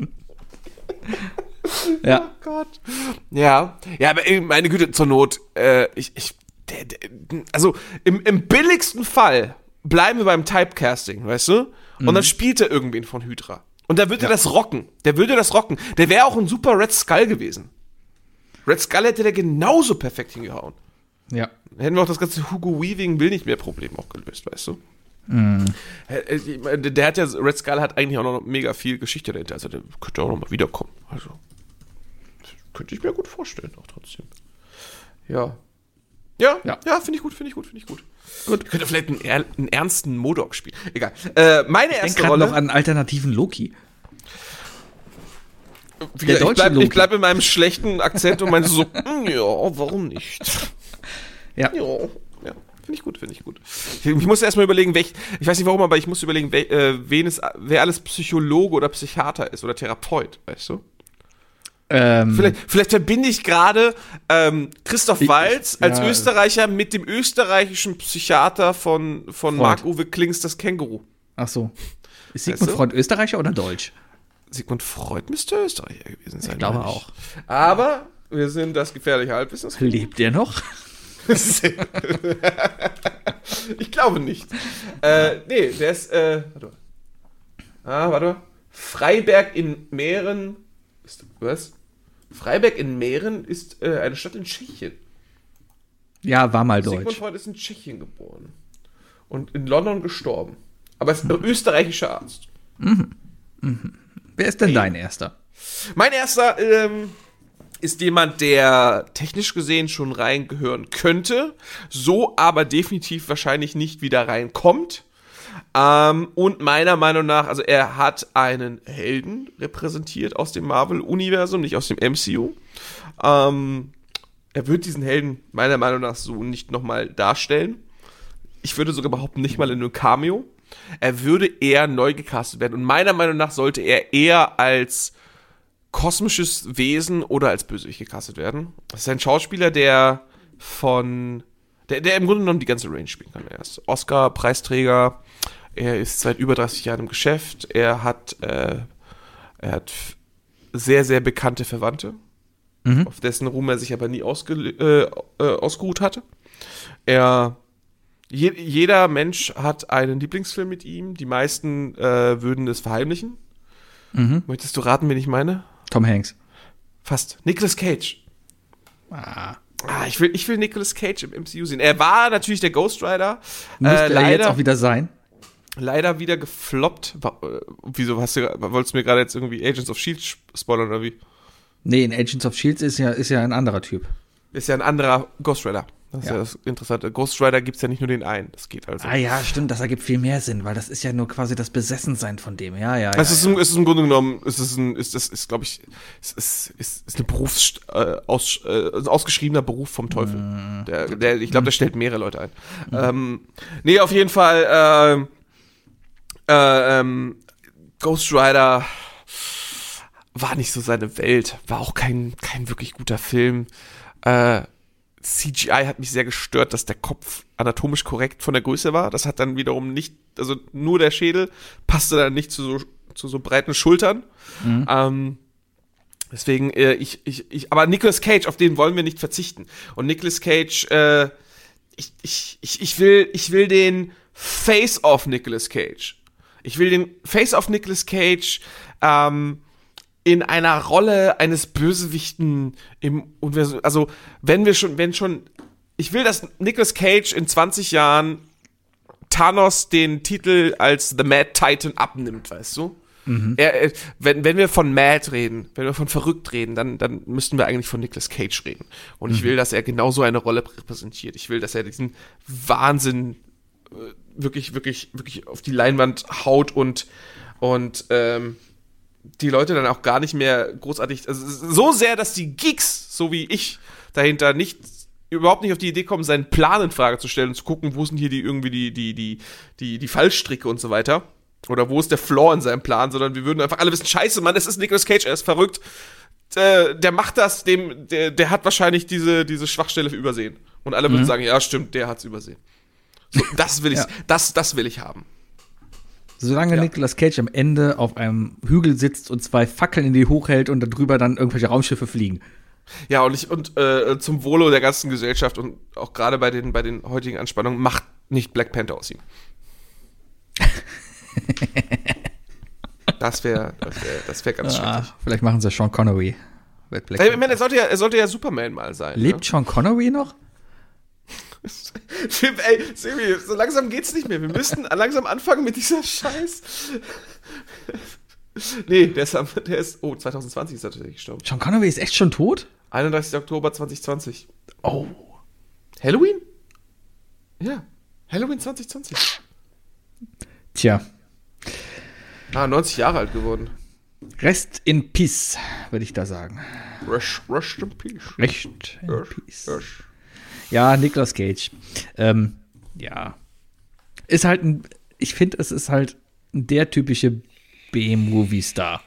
<laughs> Ja. Gott. Ja, ja, aber meine Güte, zur Not, äh, ich, ich, der, der, also im, im billigsten Fall bleiben wir beim Typecasting, weißt du? Und dann spielt er irgendwen von Hydra. Und der würde das rocken. Der würde das rocken. Der wäre auch ein super Red Skull gewesen. Red Skull hätte der genauso perfekt hingehauen. Ja. Hätten wir auch das ganze Hugo Weaving will nicht mehr Problem auch gelöst, weißt du? Mhm. Meine, Der hat ja, Red Skull hat eigentlich auch noch mega viel Geschichte dahinter, also der könnte auch noch mal wiederkommen. Also, könnte ich mir gut vorstellen, auch trotzdem. Ja. Ja, ja, Ja. finde ich gut, finde ich gut, finde ich gut. Gut. Könnte vielleicht einen, einen ernsten Modok spielen. Egal. Äh, meine Ich erste Rolle. noch an alternativen Loki. Wie der ich deutsche bleib, ich Loki. bleib in meinem schlechten Akzent und meine so, "Mm, <laughs> ja, warum nicht? Ja. Ja, ja finde ich gut, finde ich gut. Ich, ich muss erstmal überlegen, welch, ich weiß nicht warum, aber ich muss überlegen, wel, äh, wen es, wer alles Psychologe oder Psychiater ist oder Therapeut, weißt du? Ähm, Vielleicht, vielleicht verbinde ich gerade ähm, Christoph Ich- Walz als ja. Österreicher mit dem österreichischen Psychiater von, von. Marc-Uwe Klings, das Känguru. ach so. Ist Sigmund? Freud Österreicher oder Deutsch? Sigmund Freud müsste Österreicher gewesen sein. Ich glaube meine auch. Aber wir sind das gefährliche Halbwissen. Lebt der noch? <laughs> ich glaube nicht. Äh, nee, der ist, äh, warte mal. Ah, warte mal. Freiberg in Mähren. Was? Freiberg in Mähren ist äh, eine Stadt in Tschechien. Ja, war mal Sigmund Deutsch. Freud ist in Tschechien geboren. Und in London gestorben. Aber er ist ein österreichischer Arzt. Wer ist denn dein erster? Mein erster ähm, ist jemand, der technisch gesehen schon reingehören könnte, so aber definitiv wahrscheinlich nicht wieder reinkommt. Ähm, und meiner Meinung nach, also er hat einen Helden repräsentiert aus dem Marvel-Universum, nicht aus dem MCU. Ähm, er wird diesen Helden meiner Meinung nach so nicht nochmal darstellen. Ich würde sogar behaupten, nicht mal in einem Cameo. Er würde eher neu gecastet werden. Und meiner Meinung nach sollte er eher als kosmisches Wesen oder als Bösewicht gecastet werden. Das ist ein Schauspieler, der von. Der, der im Grunde genommen die ganze Range spielen kann. Er ist Oscar-Preisträger. Er ist seit über 30 Jahren im Geschäft. Er hat, äh, er hat sehr, sehr bekannte Verwandte, auf dessen Ruhm er sich aber nie ausge, äh, äh, ausgeruht hatte. Er je, jeder Mensch hat einen Lieblingsfilm mit ihm. Die meisten äh, würden es verheimlichen. Möchtest du raten, wen ich meine? Tom Hanks. Fast. Nicolas Cage. Ah. Ah, ich will, ich will Nicolas Cage im MCU sehen. Er war natürlich der Ghost Rider. Müsste Äh, er leider, jetzt auch wieder sein? Leider wieder gefloppt. Äh, Wieso hast du, wolltest du mir gerade jetzt irgendwie Agents of Shield E spoilern oder wie? Nee, in Agents of Shields ist ja, ist ja ein anderer Typ. Ist ja ein anderer Ghost Rider. Das ist Ja. ja, das Interessante. Ghost Rider gibt's ja nicht nur den einen. Das geht also. Ah ja, stimmt, das ergibt viel mehr Sinn, weil das ist ja nur quasi das Besessensein von dem. Ja, ja, ja. Es ist, im, es ist im Grunde genommen, es ist ein, ist das ist glaube ich, es ist, ist, ist eine Berufs äh, aus, äh, ein ausgeschriebener Beruf vom Teufel. Der, der, ich glaube, der stellt mehrere Leute ein. Ähm, nee, auf jeden Fall. ähm, äh, ähm, Ghost Rider war nicht so seine Welt, war auch kein kein wirklich guter Film. Äh, CGI hat mich sehr gestört, dass der Kopf anatomisch korrekt von der Größe war. Das hat dann wiederum nicht, also nur der Schädel passte dann nicht zu so, zu so breiten Schultern. Ähm, deswegen, äh, ich, ich, ich, aber Nicolas Cage, auf den wollen wir nicht verzichten. Und Nicolas Cage, äh, ich, ich, ich, ich will, ich will den Face-Off Nicolas Cage. Ich will den Face-Off Nicolas Cage, ähm, in einer Rolle eines Bösewichten im Universum. Also, wenn wir schon, wenn schon, ich will, dass Nicolas Cage in 20 Jahren Thanos den Titel als The Mad Titan abnimmt, weißt du? Er, äh, wenn, wenn wir von Mad reden, wenn wir von verrückt reden, dann, dann müssten wir eigentlich von Nicolas Cage reden. Und ich will, dass er genauso eine Rolle repräsentiert. Ich will, dass er diesen Wahnsinn äh, wirklich, wirklich, wirklich auf die Leinwand haut und, und ähm, die Leute dann auch gar nicht mehr großartig, also so sehr, dass die Geeks, so wie ich, dahinter nicht überhaupt nicht auf die Idee kommen, seinen Plan in Frage zu stellen und zu gucken, wo sind hier die irgendwie die die die die die Fallstricke und so weiter. Oder wo ist der Flaw in seinem Plan, sondern wir würden einfach alle wissen, Scheiße, Mann, es ist Nicolas Cage, er ist verrückt, äh, der macht das, dem der der hat wahrscheinlich diese diese Schwachstelle übersehen. Und alle würden sagen, ja stimmt, der hat's übersehen. Das will ich, Ja. das das will ich haben. Solange Ja. Nicolas Cage am Ende auf einem Hügel sitzt und zwei Fackeln in die hochhält und darüber dann irgendwelche Raumschiffe fliegen. Ja, und ich und äh, zum Wohle der ganzen Gesellschaft und auch gerade bei den bei den heutigen Anspannungen macht nicht Black Panther aus ihm. das wäre das wäre das wäre ganz Ah, schrecklich. vielleicht machen sie Sean Connery. Wird Black Ich meine, er sollte ja er sollte ja Superman mal sein. Lebt Sean Connery noch? <laughs> Ey, Siri, so langsam geht's nicht mehr. Wir müssen langsam anfangen mit dieser Scheiß. <laughs> Nee, der ist, der ist, oh, 2020 ist er tatsächlich gestorben. Sean Connery ist echt schon tot? 31. Oktober 2020. Oh. Halloween? Ja, Halloween 2020. Tja, Ah, 90 Jahre alt geworden. Rest in Peace, würde ich da sagen. Rush, rush in peace. Recht in Rush, Peace. rush. Ja, Nicolas Cage. Ähm, ja. Ist halt ein, ich finde, es ist halt der typische B-Movie-Star.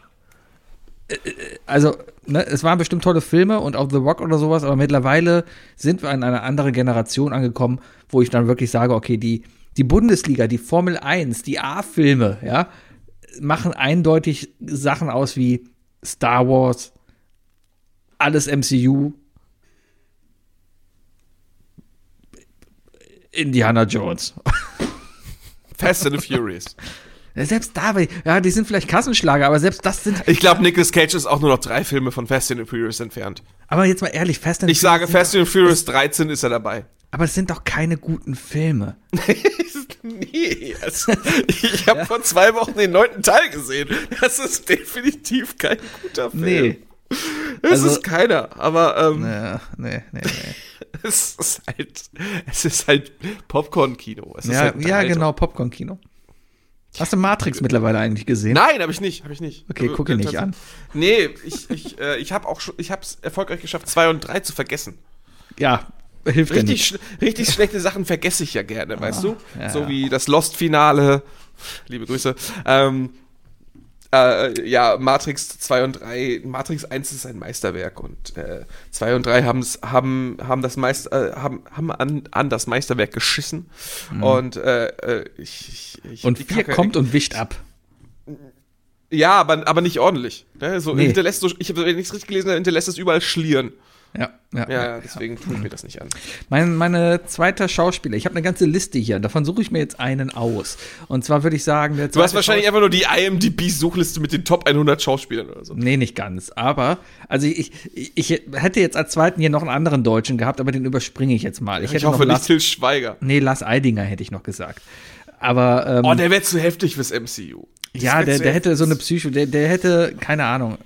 Äh, äh, Also, ne, es waren bestimmt tolle Filme und auch The Rock oder sowas, aber mittlerweile sind wir in einer anderen Generation angekommen, wo ich dann wirklich sage, okay, die, die Bundesliga, die Formel 1, die A-Filme, ja, machen eindeutig Sachen aus wie Star Wars, alles MCU, Indiana Jones. Fast and the Furious. Ja, Selbst da, ja, die sind vielleicht Kassenschlager, aber selbst das sind. Ich glaube, Nicolas Cage ist auch nur noch drei Filme von Fast and the Furious entfernt. Aber jetzt mal ehrlich, Fast and Ich sage, Fast and the Furious 13 ist er dabei. Aber es sind doch keine guten Filme. <laughs> nee, also, ich habe vor zwei Wochen den neunten Teil gesehen. Das ist definitiv kein guter Film. Nee. Es Also- ist keiner, aber ähm, Ja, nee, nee, nee. <laughs> es ist halt, es ist halt Popcorn-Kino. Ja, halt ja, genau, Popcorn-Kino. Hast du Matrix mittlerweile eigentlich gesehen? Nein, habe ich nicht, habe ich nicht. Okay, Also, guck ihn äh, nicht an. Nee, ich, ich, äh, ich habe auch schon, ich habe es erfolgreich geschafft, zwei und drei zu vergessen. Ja, hilft Richtig, nicht. sch richtig schlechte Sachen vergesse ich ja gerne, weißt du? ja, so ja. wie das Lost-Finale. Liebe Grüße. Ähm, äh, ja, Matrix 2 und 3, Matrix 1 ist ein Meisterwerk und äh, 2 und 3 haben's, haben, haben das Meist, äh, haben, haben an, an das Meisterwerk geschissen. Und äh, äh, ich, ich, ich Mhm. Und die vier Kacke- kommt und wischt ab. Ja, aber, aber nicht ordentlich. Ne? So Nee. hinterlässt so, ich habe, wenn ich es richtig gelesen habe, hinterlässt es überall Schlieren. Ja, ja. Ja, ja, deswegen tue ich mir das nicht an. Mein, meine zweite Schauspieler, ich habe eine ganze Liste hier, davon suche ich mir jetzt einen aus. Und zwar würde ich sagen, der Du hast wahrscheinlich einfach nur die IMDb-Suchliste mit den Top 100 Schauspielern oder so. Nee, nicht ganz. Aber, also ich, ich, ich hätte jetzt als zweiten hier noch einen anderen Deutschen gehabt, aber den überspringe ich jetzt mal. Ich, Ich, hätte hoffe noch nicht Lars, Till Schweiger. Nee, Lars Eidinger hätte ich noch gesagt. Aber, ähm, Oh, der wäre zu heftig fürs MCU. Das ja, der, der hätte so eine. Psycho, der, der hätte, keine Ahnung,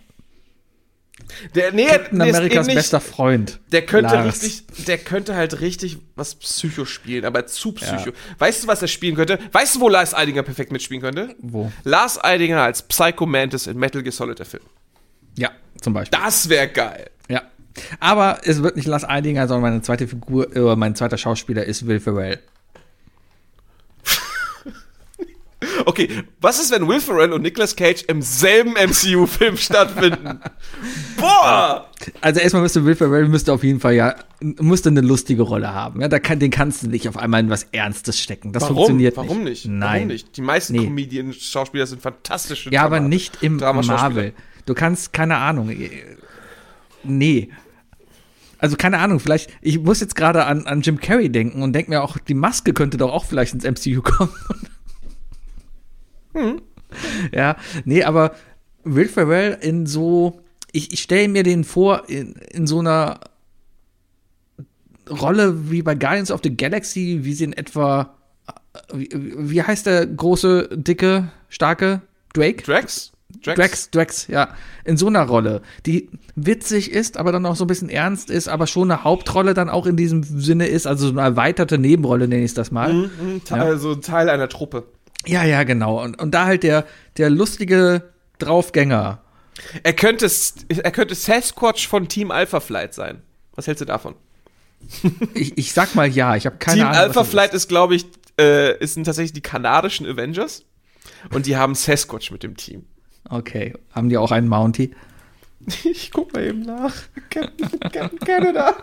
Der, nee, Captain Amerikas ähnlich- bester Freund. Der könnte Lars. richtig, der könnte halt richtig was Psycho spielen, aber zu Psycho. Ja. Weißt du, was er spielen könnte? Weißt du, wo Lars Eidinger perfekt mitspielen könnte? Wo? Lars Eidinger als Psycho Mantis in Metal Gear Solid der Film. Ja, zum Beispiel. Das wäre geil. Ja. Aber es wird nicht Lars Eidinger, sondern meine zweite Figur, äh, mein zweiter Schauspieler ist Will Ferrell. Okay, was ist, wenn Will Ferrell und Nicolas Cage im selben MCU-Film stattfinden? <laughs> Boah! Also erstmal müsste Will Ferrell müsste auf jeden Fall ja müsste eine lustige Rolle haben. Ja, da kann, den kannst du nicht auf einmal in was Ernstes stecken. Das Warum? funktioniert Warum nicht? Nein. Warum nicht? Die meisten Nee. Comedian-Schauspieler sind fantastische Ja, aber nicht im. Marvel. Du kannst keine Ahnung. äh, Nee. Also keine Ahnung, vielleicht, ich muss jetzt gerade an, an Jim Carrey denken und denke mir auch, die Maske könnte doch auch vielleicht ins MCU kommen. Hm. Ja, nee, aber Will Ferrell in so, ich, ich stelle mir den vor, in, in so einer Rolle wie bei Guardians of the Galaxy, wie sie in etwa, wie, wie heißt der große, dicke, starke Drake? Drax? Drax, Drax, ja, in so einer Rolle, die witzig ist, aber dann auch so ein bisschen ernst ist, aber schon eine Hauptrolle dann auch in diesem Sinne ist, also so eine erweiterte Nebenrolle nenne ich das mal. Mhm, Te- Also Teil einer Truppe. Ja, ja, genau. Und, und da halt der, der lustige Draufgänger. Er könnte, er könnte Sasquatch von Team Alpha Flight sein. Was hältst du davon? <laughs> Ich, ich sag mal ja, ich habe keine Team Ahnung. Alpha was das Flight ist, glaube ich, äh, ist sind tatsächlich die kanadischen Avengers. Und die haben Sasquatch mit dem Team. ist. Okay, haben die auch einen Mountie? <laughs> Ich guck mal eben nach. Captain, Captain Canada.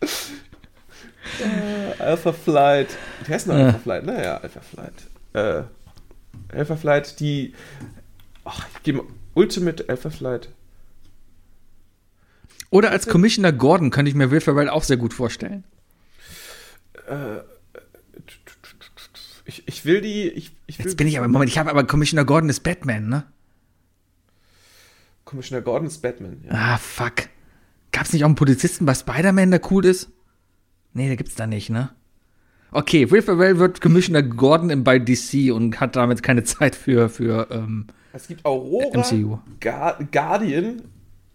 <laughs> äh, Alpha Flight. Wie heißt denn Alpha Flight? Naja, Alpha Flight. Äh, Alpha Flight, die. Ach, ich gebe Ultimate Alpha Flight. Oder als Commissioner Gordon könnte ich mir Will Ferrell auch sehr gut vorstellen. Ich, ich will die. Ich, ich will Jetzt bin ich aber, Moment, ich habe aber Commissioner Gordon ist Batman, ne? Commissioner Gordon ist Batman. Ja. Ah, fuck. Gab's nicht auch einen Polizisten bei Spider-Man, der cool ist? Nee, der gibt's da nicht, ne? Okay, Will Ferrell wird Commissioner Gordon im- bei DC und hat damit keine Zeit für, für ähm, Es gibt Aurora, MCU. Guar Guardian.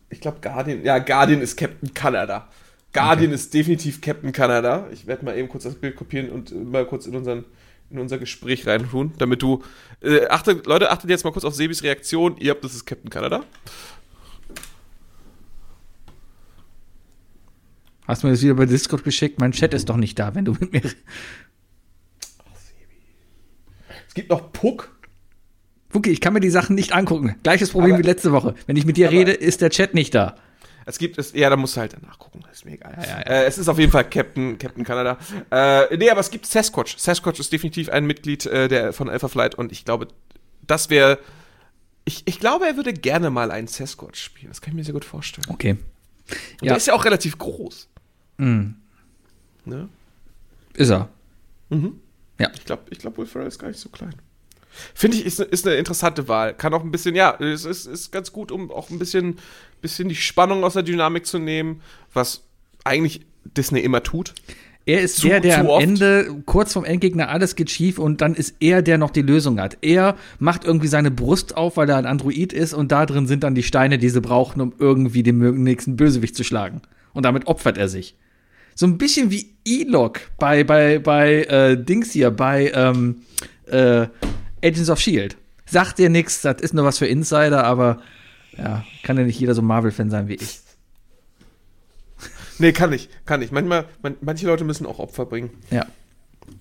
Ich glaube Guardian. Ja, Guardian ist Captain Canada. Guardian ist definitiv Captain Canada. Ich werde mal eben kurz das Bild kopieren und äh, mal kurz in unseren in unser Gespräch reintun, damit du äh, achtet, Leute, achtet jetzt mal kurz auf Sebis Reaktion. Ihr habt, das ist Captain Canada. Hast du mir das wieder bei Discord geschickt? Mein Chat ist doch nicht da, wenn du mit mir. Es gibt noch Puck. Wookie, ich kann mir die Sachen nicht angucken. Gleiches Problem Aber- wie letzte Woche. Wenn ich mit dir rede, ist der Chat nicht da. Es gibt es, ja, da musst du halt danach gucken, ist mir egal. Ja, ja, ja. Äh, es ist auf jeden Fall Captain, Captain Canada. Äh, nee, aber es gibt Sasquatch. Sasquatch ist definitiv ein Mitglied äh, der, von Alpha Flight und ich glaube, das wäre. Ich, ich glaube, er würde gerne mal einen Sasquatch spielen. Das kann ich mir sehr gut vorstellen. Und Okay. Ja. der ist ja auch relativ groß. Mhm. Ne? Ist er. Mhm. Ja. Ich glaube, ich glaub, Will Ferrell ist gar nicht so klein. Finde ich, ist, ne- ist eine interessante Wahl. Kann auch ein bisschen, ja, es ist, ist ganz gut, um auch ein bisschen, bisschen die Spannung aus der Dynamik zu nehmen, was eigentlich Disney immer tut. Er ist Zu- der, der am oft. Ende, kurz vorm Endgegner, alles geht schief und dann ist er, der noch die Lösung hat. Er macht irgendwie seine Brust auf, weil er ein Android ist und da drin sind dann die Steine, die sie brauchen, um irgendwie den nächsten Bösewicht zu schlagen. Und damit opfert er sich. So ein bisschen wie Elok bei, bei, bei äh, Dings hier, bei ähm, äh, Agents of Shield. Sagt dir nichts, das ist nur was für Insider, aber ja, kann ja nicht jeder so Marvel-Fan sein wie ich. Nee, kann ich, kann ich. Manchmal, man, manche Leute müssen auch Opfer bringen. Ja.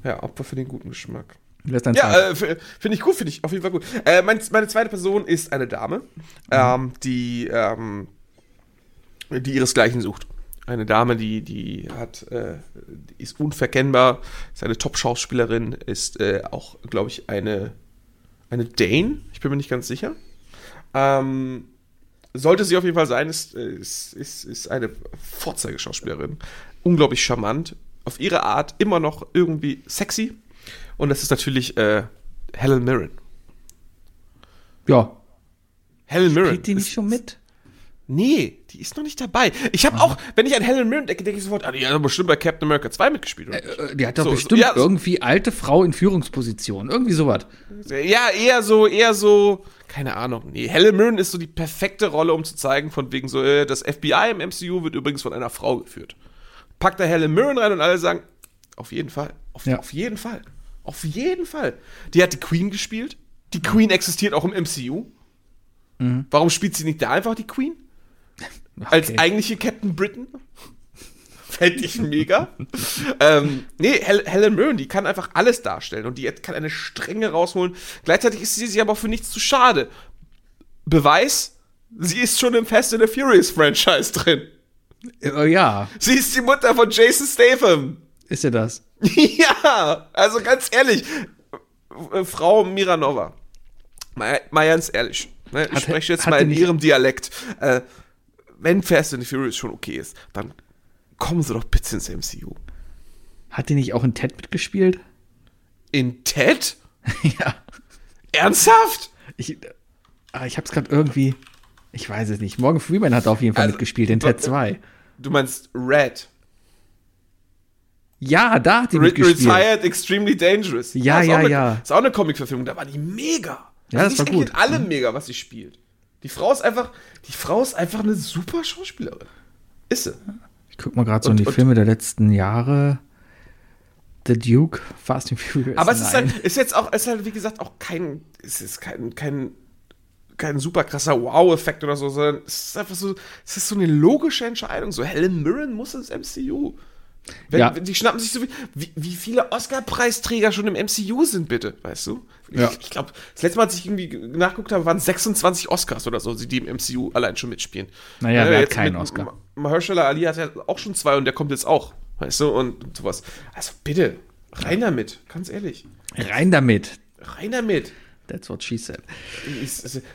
Ja, Opfer für den guten Geschmack. Ja, äh, finde ich gut, finde ich auf jeden Fall gut. Äh, mein, meine zweite Person ist eine Dame, ähm, die, ähm, die ihresgleichen sucht. Eine Dame, die, die hat, äh, die ist unverkennbar, ist eine Top-Schauspielerin, ist äh, auch, glaube ich, eine, eine Dane, ich bin mir nicht ganz sicher. Ähm, sollte sie auf jeden Fall sein, ist, äh, ist, ist, ist eine Vorzeigeschauspielerin. Unglaublich charmant. Auf ihre Art immer noch irgendwie sexy. Und das ist natürlich äh, Helen Mirren. ja. Helen Mirren. Geht die nicht schon mit? Nee, die ist noch nicht dabei. Ich habe auch, wenn ich an Helen Mirren denke, denke ich sofort, ah, die hat aber bestimmt bei Captain America 2 mitgespielt. Oder? nicht? Äh, Die hat doch So, bestimmt ja, so- irgendwie alte Frau in Führungsposition. Irgendwie sowas. Ja, eher so, eher so, keine Ahnung. Nee, Helen Mirren ist so die perfekte Rolle, um zu zeigen, von wegen so, äh, das FBI im MCU wird übrigens von einer Frau geführt. Packt da Helen Mirren rein und alle sagen, auf jeden Fall, auf, Ja. auf jeden Fall, auf jeden Fall. Die hat die Queen gespielt. Die Queen existiert auch im MCU. Warum spielt sie nicht da einfach die Queen? Als Okay. eigentliche Captain Britain? Fände ich mega. ähm, nee, Hel Helen Mirren, die kann einfach alles darstellen und die kann eine Strenge rausholen. Gleichzeitig ist sie sich aber für nichts zu schade. Beweis, sie ist schon im Fast and the Furious Franchise drin. Äh, ja, Sie ist die Mutter von Jason Statham. ist ja das. <laughs> ja, also ganz ehrlich, äh, Frau Miranova, mal, mal ganz ehrlich, ne, ich Hat- spreche jetzt mal in ihrem Dialekt. Äh, wenn Fast and the Furious schon okay ist, dann kommen sie doch bitte ins MCU. Hat die nicht auch in Ted mitgespielt? In Ted? <laughs> ja. Ernsthaft? Ich, ah, ich hab's gerade irgendwie. Ich weiß es nicht. Morgan Freeman hat auf jeden Fall Also, mitgespielt in Ted äh, 2. Du meinst Red. Ja, da hat die Re mitgespielt. Retired Extremely Dangerous. Ja, ja, auch eine, ja. Ist auch eine Comic-Verfilmung, da war die mega. Ja, das die war gut. alle mega, was sie spielt. Die Frau ist einfach, die Frau ist einfach eine super Schauspielerin. Ist sie. Ich guck mal gerade so Und- in die und- Filme der letzten Jahre. The Duke, Fast and Furious. Aber es ist, 9. halt, ist jetzt auch, ist halt, wie gesagt, auch kein, es ist kein, kein, kein super krasser Wow-Effekt oder so, sondern es ist einfach so, es ist so eine logische Entscheidung. So, Helen Mirren muss ins MCU. Wenn, Ja. wenn die schnappen sich so viel, wie, wie viele Oscar-Preisträger schon im MCU sind, bitte, weißt du? Ja. Ich, ich glaube, das letzte Mal, als ich irgendwie nachgeguckt habe, waren 26 Oscars oder so, die im MCU allein schon mitspielen. Naja, Äh, wer hat keinen Oscar? Ma- Mahershala Ali hat ja auch schon zwei und der kommt jetzt auch, weißt du, und, und sowas. Also bitte, rein damit, ganz ehrlich. Rein damit. Rein damit. That's what she said.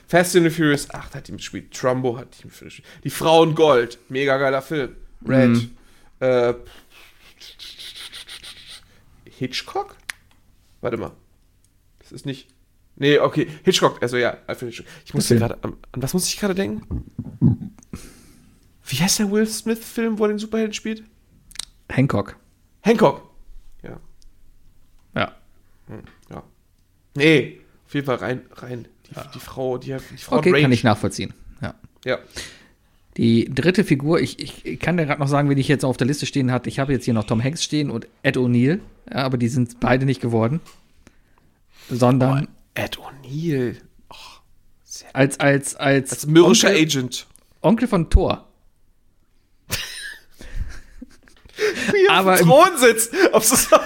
Fast and the Furious 8 hat die mitgespielt. Trumbo hat die mitgespielt. Die Frauen Gold. Mega geiler Film. Red. Mhm. Äh, Hitchcock? Warte mal. Das ist nicht. Nee, okay. Hitchcock. Also ja, Alfred Hitchcock. Ich musste gerade. An, an was muss ich gerade denken? Wie heißt der Will Smith-Film, wo er den Superhelden spielt? Hancock. Hancock. Ja. Ja. Ja. Nee, auf jeden Fall rein, rein. Die, die Frau, die, die Frau Okay, Range. kann ich nachvollziehen. Ja. Ja. Die dritte Figur, ich, ich kann dir gerade noch sagen, wen ich jetzt auf der Liste stehen hatte. Ich habe jetzt hier noch Tom Hanks stehen und Ed O'Neill, ja, aber die sind beide nicht geworden. Sondern Ed O'Neill. als, als, als, Als mürrischer Onkel, Agent. Onkel von Thor. Aber Im im- Thron sitzt. Ob so <laughs>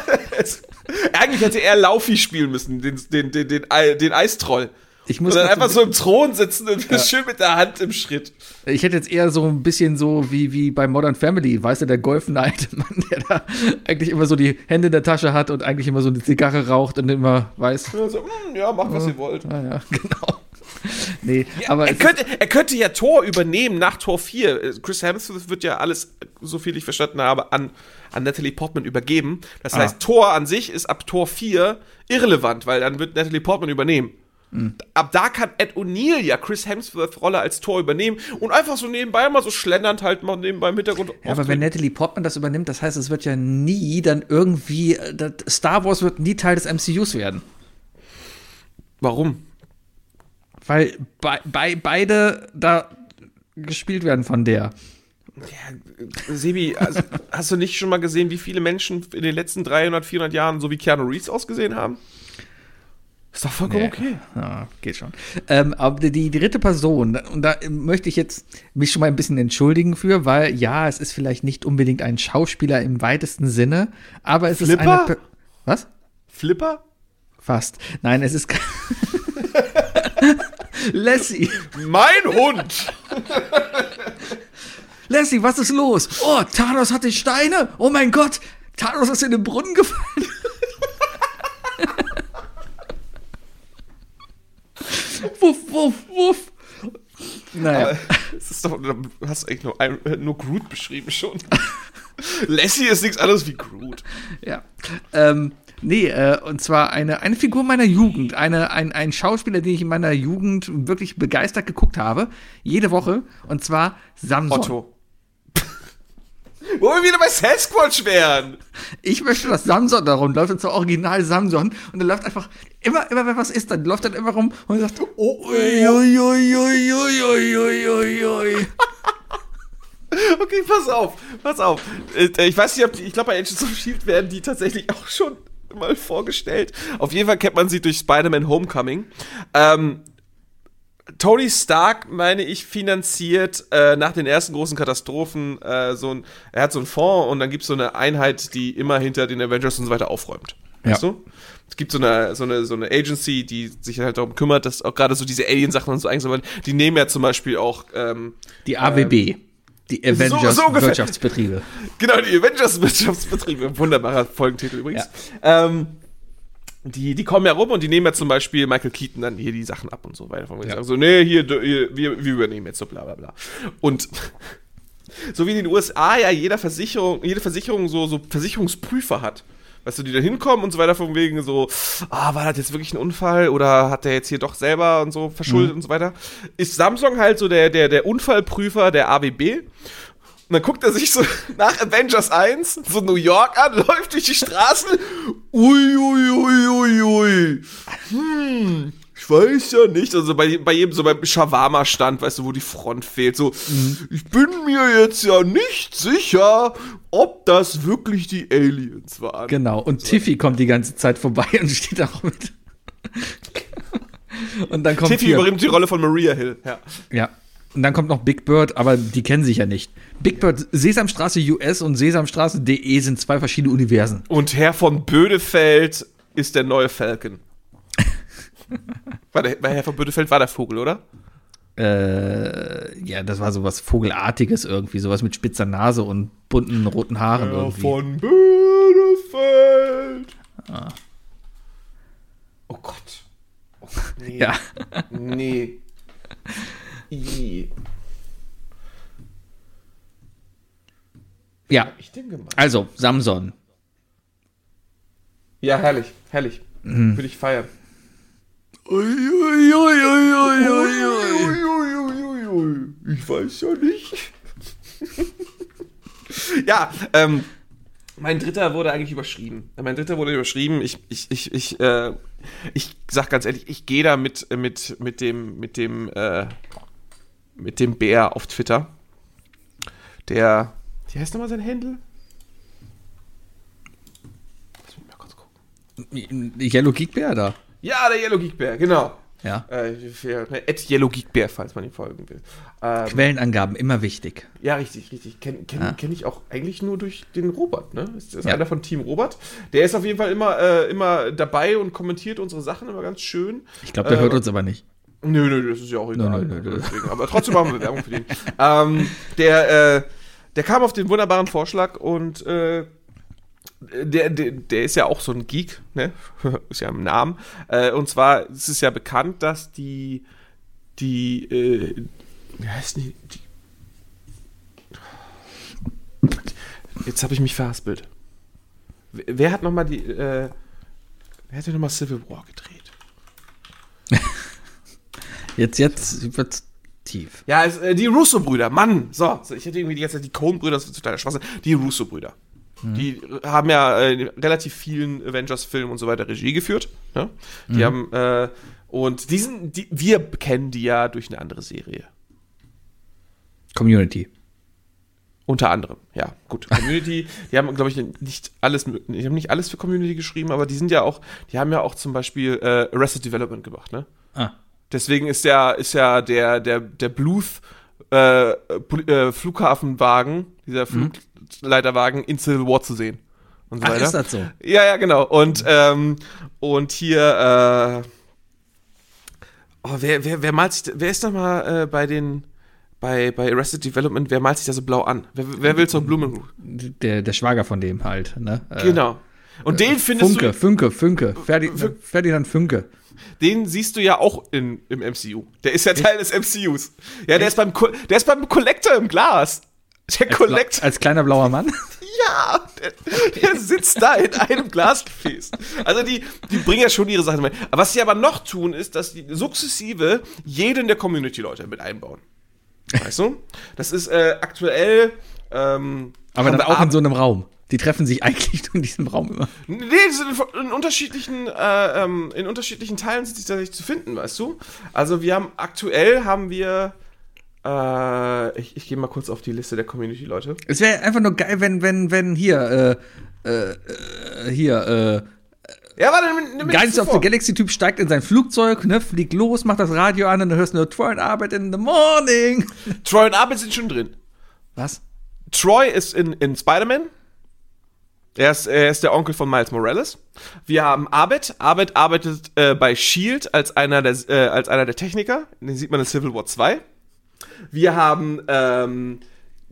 Eigentlich hätte er Laufi spielen müssen, den, den, den, den, den Eistroll. Ich muss grad einfach so im Thron sitzen und schön mit der Hand im Schritt. Ich hätte jetzt eher so ein bisschen so wie, wie bei Modern Family, weißt du, der golfende alte Mann, der da eigentlich immer so die Hände in der Tasche hat und eigentlich immer so eine Zigarre raucht und immer weiß, Ja, so, "Hm, ja macht, was ihr wollt. ja, <laughs> genau. Nee, aber er, könnte, er könnte ja Tor übernehmen nach Tor 4. Äh, Chris Hemsworth wird ja alles, so viel ich verstanden habe, an, an Natalie Portman übergeben. Das Ah. heißt, Tor an sich ist ab Tor 4 irrelevant, weil dann wird Natalie Portman übernehmen. Hm. Ab da kann Ed O'Neill ja Chris Hemsworth Rolle als Tor übernehmen und einfach so nebenbei mal so schlendernd halt mal nebenbei im Hintergrund. Ja, aber wenn. Natalie Portman das übernimmt, das heißt, es wird ja nie dann irgendwie, äh, Star Wars wird nie Teil des MCUs werden. Warum? Weil bei, bei, beide da gespielt werden von der. Ja, Sebi, also, hast du nicht schon mal gesehen, wie viele Menschen in den letzten 300, 400 Jahren so wie Keanu Reeves ausgesehen haben? Ist doch vollkommen Nee. okay. Ja, geht schon. Ähm, aber die, die dritte Person, und da möchte ich jetzt mich schon mal ein bisschen entschuldigen für, weil ja, es ist vielleicht nicht unbedingt ein Schauspieler im weitesten Sinne, aber es ist Flipper? eine. Pe- Was? Flipper? Fast. Nein, es ist. <laughs> Lassie. Mein Hund! Lassie, was ist los? Oh, Thanos hatte Steine. Oh mein Gott, Thanos ist in den Brunnen gefallen. Wuff, wuff, wuff. Naja. Das ist doch, du hast eigentlich nur, ein, nur Groot beschrieben schon. <laughs> Lassie ist nichts anderes wie Groot. Ja. Ähm, nee, äh, und zwar eine, eine Figur meiner Jugend. Eine, ein, ein Schauspieler, den ich in meiner Jugend wirklich begeistert geguckt habe. Jede Woche. Und zwar Samson. Otto. Wo wir wieder bei Sasquatch wären. Ich möchte, dass Samson da rumläuft, und zwar original Samson. Und er läuft einfach, immer, immer wenn was ist, dann läuft er immer rum und sagt, oh, ui, ui, ui, ui. <laughs> Okay, pass auf, pass auf. Äh, Ich weiß nicht, ob die, ich glaube, bei Agents of S.H.I.E.L.D. werden die tatsächlich <laughs> auch schon mal vorgestellt. Auf jeden Fall kennt man sie durch Spider-Man Homecoming. Ähm, Tony Stark, meine ich, finanziert äh, nach den ersten großen Katastrophen äh, so ein, er hat so einen Fonds und dann gibt es so eine Einheit, die immer hinter den Avengers und so weiter aufräumt. Weißt Ja. du? Es gibt so eine, so, eine, so eine Agency, die sich halt darum kümmert, dass auch gerade so diese Alien-Sachen und so eingesammelt werden. Die nehmen ja zum Beispiel auch ähm, Die AWB. Die Avengers so ungefähr. Wirtschaftsbetriebe. <laughs> Genau, die Avengers Wirtschaftsbetriebe. Wunderbarer Folgentitel übrigens. Ähm, die, die kommen ja rum und die nehmen ja zum Beispiel Michael Keaton dann hier die Sachen ab und so weiter. Von ja. sagen so, nee, hier, hier wir, wir übernehmen jetzt so bla bla bla. Und <laughs> so wie in den USA ja jeder Versicherung, jede Versicherung so, so Versicherungsprüfer hat. Weißt du, die da hinkommen und so weiter, von wegen so, ah, war das jetzt wirklich ein Unfall oder hat der jetzt hier doch selber und so verschuldet und so weiter, ist Samsung halt so der, der, der Unfallprüfer der AWB. Und dann guckt er sich so <laughs> nach Avengers 1 so New York an, <laughs> läuft durch die Straßen. Ui, ui, ui, ui, ui. Hm, ich weiß ja nicht. Also bei, bei jedem so beim Shawarma-Stand, weißt du, wo die Front fehlt. So, ich bin mir jetzt ja nicht sicher, ob das wirklich die Aliens waren. Genau. Und Tiffy kommt die ganze Zeit vorbei und steht da mit. Und dann kommt Tiffy hier, übernimmt die Rolle von Maria Hill. Ja. Ja. Und dann kommt noch Big Bird, aber die kennen sich ja nicht. Big Bird, Sesamstraße US und Sesamstraße.de sind zwei verschiedene Universen. Und Herr von Bödefeld ist der neue Falcon. <laughs> war der, bei Herr von Bödefeld war der Vogel, oder? Äh, ja, das war sowas Vogelartiges irgendwie, sowas mit spitzer Nase und bunten roten Haaren irgendwie. von Bödefeld. Oh Gott. Oh, nee. Ja. Nee. I. Ja, Ich denke mal. also Samson. Ja, herrlich, herrlich. Würde ich feiern. Ich weiß ja nicht. <laughs> ja, ähm, Mein dritter wurde eigentlich überschrieben. Mein dritter wurde überschrieben. Ich, ich, ich, ich, äh, ich sag ganz ehrlich, ich gehe da mit, mit, mit dem, mit dem, äh, mit dem Bär auf Twitter. Der, wie heißt nochmal sein Händel? Lass mich mal kurz gucken. Yellow Geek Bear da. Ja, der Yellow Geek Bär, genau. Ja. Äh, ne, at Yellow Geek Bär, falls man ihm folgen will. Ähm, Quellenangaben, immer wichtig. Ja, richtig, richtig. Kenne kenn, Ah. kenn ich auch eigentlich nur durch den Robert, ne? Ist, ist Ja. einer von Team Robert. Der ist auf jeden Fall immer, äh, immer dabei und kommentiert unsere Sachen immer ganz schön. Ich glaube, der Äh, hört uns aber nicht. Nö, nö, das ist ja auch egal. nö, nö, nö. Deswegen, aber trotzdem machen wir Werbung für den. ähm, der, äh, der kam auf den wunderbaren Vorschlag und äh, der, der, der ist ja auch so ein Geek, ne? <laughs> ist ja im Namen. Äh, und zwar ist es ja bekannt, dass die, die, äh, wie heißt die? die Jetzt habe ich mich verhaspelt. Wer wer hat nochmal die, äh, wer hat denn nochmal Civil War gedreht? <laughs> Jetzt, jetzt wird's tief. Ja, es, äh, die Russo-Brüder, Mann. So, ich hätte irgendwie die ganze Zeit die Coen-Brüder, das ist totaler Schwachsinn. Die Russo-Brüder. Die haben ja äh, in relativ vielen Avengers-Filmen und so weiter Regie geführt. Ja? Die haben, äh, und diesen, die, wir kennen die ja durch eine andere Serie. Community. Unter anderem, ja, gut. Community, <laughs> die haben, glaube ich, nicht alles, die haben nicht alles für Community geschrieben, aber die sind ja auch, die haben ja auch zum Beispiel äh, Arrested Development gemacht, ne? Ah. Deswegen ist ja, ist ja der, der, der Bluth äh, äh, Flughafenwagen, dieser Flugleiterwagen in Civil War zu sehen. Und so Ach, weiter. ist das so? Ja, ja, genau. Und, ähm, und hier, äh, oh, wer, wer, wer malt sich, wer ist da mal äh, bei den, bei, bei Arrested Development, wer malt sich da so blau an? Wer, wer will so Blumen? Der, der Schwager von dem halt, ne? Äh, Genau. Und den findest Funke, du, Funke, Funke. Ferdi Fün- Ferdinand Funke. Den siehst du ja auch in, im MCU. Der ist ja Teil des MCUs. Ja, der ist beim, Co der ist beim Collector im Glas. Der Collector. Als kleiner blauer Mann. <laughs> Ja, der, der sitzt da in einem Glasgefäß. Also die, die bringen ja schon ihre Sachen mit. Aber was sie aber noch tun, ist, dass die sukzessive jeden der Community-Leute mit einbauen. Weißt du? Das ist äh, aktuell. Ähm, Aber dann auch in so einem Raum. Die treffen sich <laughs> eigentlich nur in diesem Raum immer. Nee, die sind in, unterschiedlichen, äh, ähm, in unterschiedlichen Teilen sind die tatsächlich zu finden, weißt du? Also wir haben aktuell haben wir. Äh, ich ich gehe mal kurz auf die Liste der Community-Leute. Es wäre einfach nur geil, wenn, wenn, wenn hier, äh, äh, äh, hier, Ja, warte, nimm, äh, nimm Guardians of the. Galaxy-Typ steigt in sein Flugzeug, ne, fliegt los, macht das Radio an und dann hörst du nur Troy und Arbeit in the morning. Troy und Abed sind schon drin. Was? Troy ist in, in Spider-Man. Er ist, er ist der Onkel von Miles Morales. Wir haben Abed. Abed arbeitet äh, bei Shield als einer, der, äh, als einer der Techniker. Den sieht man in Civil War 2. Wir haben ähm,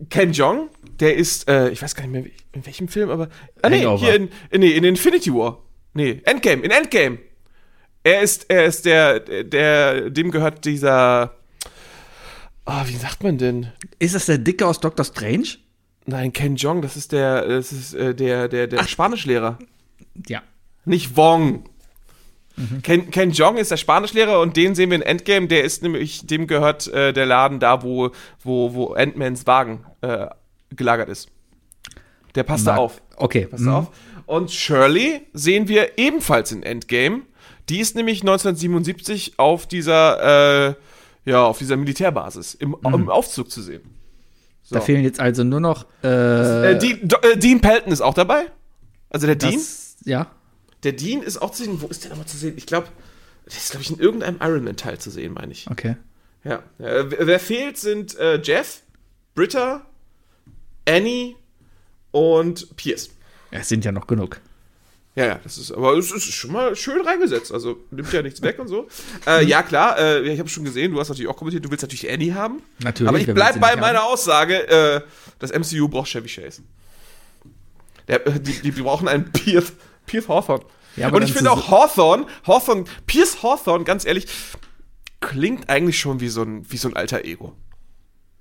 Ken Jong. Der ist, äh, ich weiß gar nicht mehr, in welchem Film, aber. Ah, nee, Hangover. hier in, in, nee, in Infinity War. Nee, Endgame, in Endgame. Er ist, er ist der, der, dem gehört dieser. Ah, wie sagt man denn? Ist das der Dicke aus Doctor Strange? Nein, Ken Jong, das ist der, das ist äh, der, der, der Spanischlehrer. Ja. Nicht Wong. Ken, Ken Jong ist der Spanischlehrer und den sehen wir in Endgame. Der ist nämlich, dem gehört äh, der Laden da, wo, wo, wo Ant-Mans Wagen äh, gelagert ist. Der passt da Mag- auf. Okay. Passt auf. Und Shirley sehen wir ebenfalls in Endgame. Die ist nämlich 1977 auf dieser, äh, ja, auf dieser Militärbasis im, im Aufzug zu sehen. Da fehlen jetzt also nur noch, äh, Äh, Dean, äh, Dean Pelton ist auch dabei. Also der Dean. das, ja. Der Dean ist auch zu sehen. Wo ist der nochmal zu sehen? Ich glaube, der ist, glaube ich, in irgendeinem Iron Man Teil zu sehen, meine ich. Okay. Ja. Äh, wer, fehlt, sind äh, Jeff, Britta, Annie und Pierce. Es sind ja noch genug. Ja, ja, das ist, aber es ist schon mal schön reingesetzt. Also nimmt ja nichts weg und so. Äh, ja, klar, äh, ich habe schon gesehen, du hast natürlich auch kommentiert, du willst natürlich Annie haben. Natürlich, Aber ich wer bleib will sie bei meiner haben? Aussage, äh, das MCU braucht Chevy Chase. Der, äh, die, die brauchen einen Pierce, Pierce Hawthorne. Ja, aber und ich finde auch Hawthorne, Hawthorne, Pierce Hawthorne, ganz ehrlich, klingt eigentlich schon wie so ein, wie so ein alter Ego.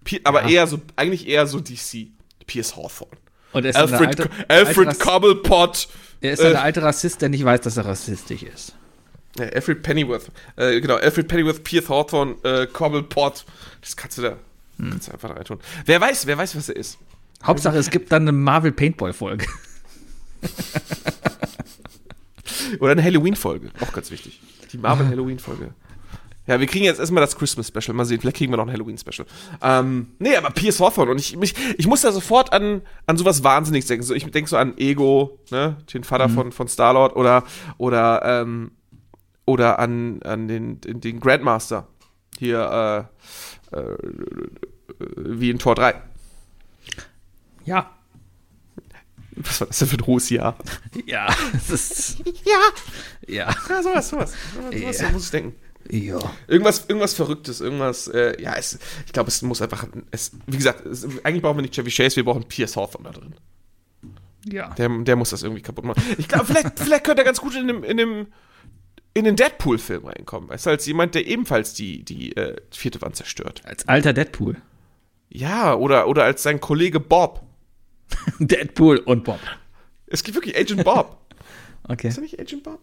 Pi- aber Ja. eher so, eigentlich eher so DC. Pierce Hawthorne. Und er ist Alfred, alte, Alfred alte Cobblepot. Er ist ein äh, alter Rassist, der nicht weiß, dass er rassistisch ist. Ja, Alfred Pennyworth. Äh, genau, Alfred Pennyworth, Pierce Hawthorne, äh, Cobblepot. Das kannst du da kannst du einfach reintun. Wer weiß, wer weiß, was er ist. Hauptsache, es gibt dann eine Marvel Paintball-Folge. <laughs> Oder eine Halloween-Folge, auch ganz wichtig. Die Marvel-Halloween-Folge. Ja, wir kriegen jetzt erstmal das Christmas-Special. Mal sehen, vielleicht kriegen wir noch ein Halloween-Special. Ähm, nee, aber Piers Hawthorne. Und ich, ich, ich muss da sofort an, an sowas Wahnsinniges denken. So, ich denke so an Ego, ne, den Vater von, von Star-Lord oder, oder, ähm, oder an, an den, den, den Grandmaster. Hier, äh, äh, wie in Tor 3. Ja. Was war das denn für ein hohes Jahr? Ja, <laughs> das ist. Ja, Ja. ja sowas, sowas. sowas Ja. muss ich denken. Ja. Irgendwas, irgendwas Verrücktes, irgendwas, äh, ja, es, ich glaube, es muss einfach, es, wie gesagt, es, eigentlich brauchen wir nicht Chevy Chase, wir brauchen Pierce Hawthorne da drin. Ja. Der, der muss das irgendwie kaputt machen. Ich glaube, vielleicht, vielleicht könnte er ganz gut in dem, in dem, in den Deadpool-Film reinkommen, weißt du, als jemand, der ebenfalls die, die äh, vierte Wand zerstört. Als alter Deadpool. Ja, oder, oder als sein Kollege Bob. <laughs> Deadpool und Bob. Es gibt wirklich Agent Bob. <laughs> Okay. Ist er nicht Agent Bob?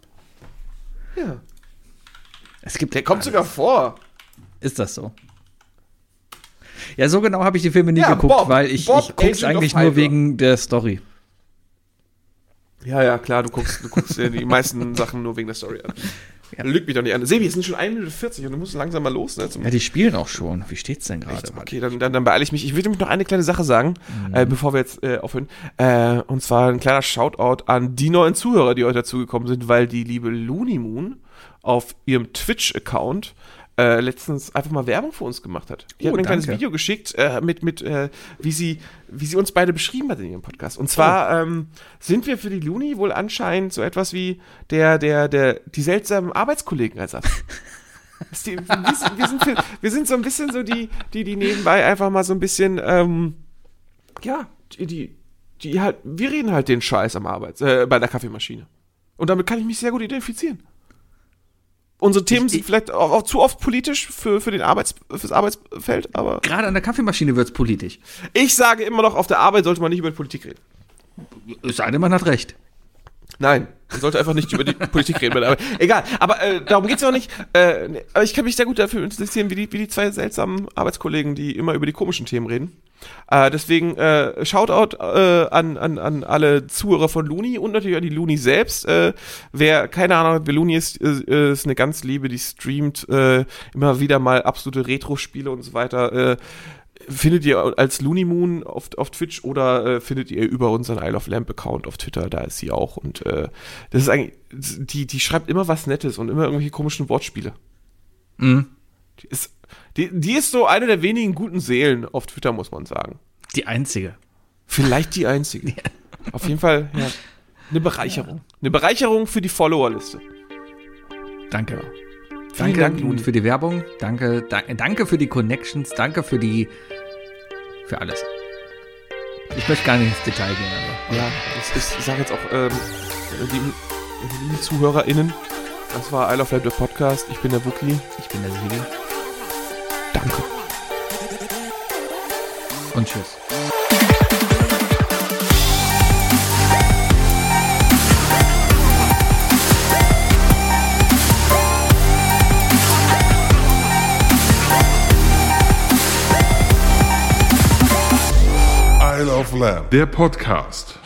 Ja. Es gibt Der kommt sogar vor. Ist das so? Ja, so genau habe ich die Filme nie Ja, geguckt, Bob. weil ich, Bob, ich guck's eigentlich nur wegen der Story. Ja, ja, klar, du guckst, du guckst dir die meisten <laughs> Sachen nur wegen der Story an. Lügt mich doch nicht an. Sebi, es sind schon 1 Minute 40 und du musst langsam mal los, ne? Ja, die spielen auch schon. Wie steht's denn gerade? Okay, dann, dann, dann beeile ich mich. Ich will nämlich noch eine kleine Sache sagen, äh, bevor wir jetzt äh, aufhören. Äh, und zwar ein kleiner Shoutout an die neuen Zuhörer, die heute dazugekommen sind, weil die liebe Looney Moon auf ihrem Twitch-Account äh, letztens einfach mal Werbung für uns gemacht hat. Die Oh, hat mir ein kleines. Video geschickt, äh, mit, mit äh, wie, sie, wie sie uns beide beschrieben hat in ihrem Podcast. Und zwar ähm, sind wir für die Looney wohl anscheinend so etwas wie der, der, der, die seltsamen Arbeitskollegen-Ersatz. <laughs> Die, wir, sind, wir, sind, für- wir sind so ein bisschen so die, die, die nebenbei einfach mal so ein bisschen, ähm, ja, die, die, die halt, wir reden halt den Scheiß am Arbeits, äh, bei der Kaffeemaschine. Und damit kann ich mich sehr gut identifizieren. Unsere Themen sind vielleicht auch, auch zu oft politisch für, für den Arbeits, fürs Arbeitsfeld, aber Gerade an der Kaffeemaschine wird's politisch. ich sage immer noch, auf der Arbeit sollte man nicht über Politik reden. Es sei denn, man hat recht. Nein, man sollte einfach nicht über die Politik reden. Arbeit. Egal, aber äh, darum geht's auch nicht. Äh, aber ich kann mich sehr gut dafür interessieren, wie die, wie die zwei seltsamen Arbeitskollegen, die immer über die komischen Themen reden. Äh, deswegen äh, Shoutout äh, an, an, an alle Zuhörer von Looney und natürlich an die Looney selbst. Äh, wer keine Ahnung hat, wer Looney ist, äh, ist eine ganz liebe, die streamt äh, immer wieder mal absolute Retro-Spiele und so weiter. Äh, findet ihr als Looney Moon auf, auf Twitch oder äh, findet ihr über unseren Isle of Lamp Account auf Twitter, da ist sie auch. Und äh, das ist eigentlich, die, die schreibt immer was Nettes und immer irgendwelche komischen Wortspiele. Mhm. Die ist, die, die ist so eine der wenigen guten Seelen auf Twitter, muss man sagen. Die einzige. Vielleicht die einzige. <laughs> Auf jeden Fall, ja. Eine Bereicherung. Eine Bereicherung für die Followerliste. Danke. Vielen Danke Dank, Luni. für die Werbung. Danke, danke, danke für die Connections. Danke für die, für alles. Ich möchte gar nicht ins Detail gehen, aber. Ja, ist, ich sage jetzt auch, ähm, lieben, lieben ZuhörerInnen, das war Isle of Lamp, der Podcast. Ich bin der Wookie. Ich bin der Sebi. Danke. Und tschüss. Isle of Lamb. Der Podcast.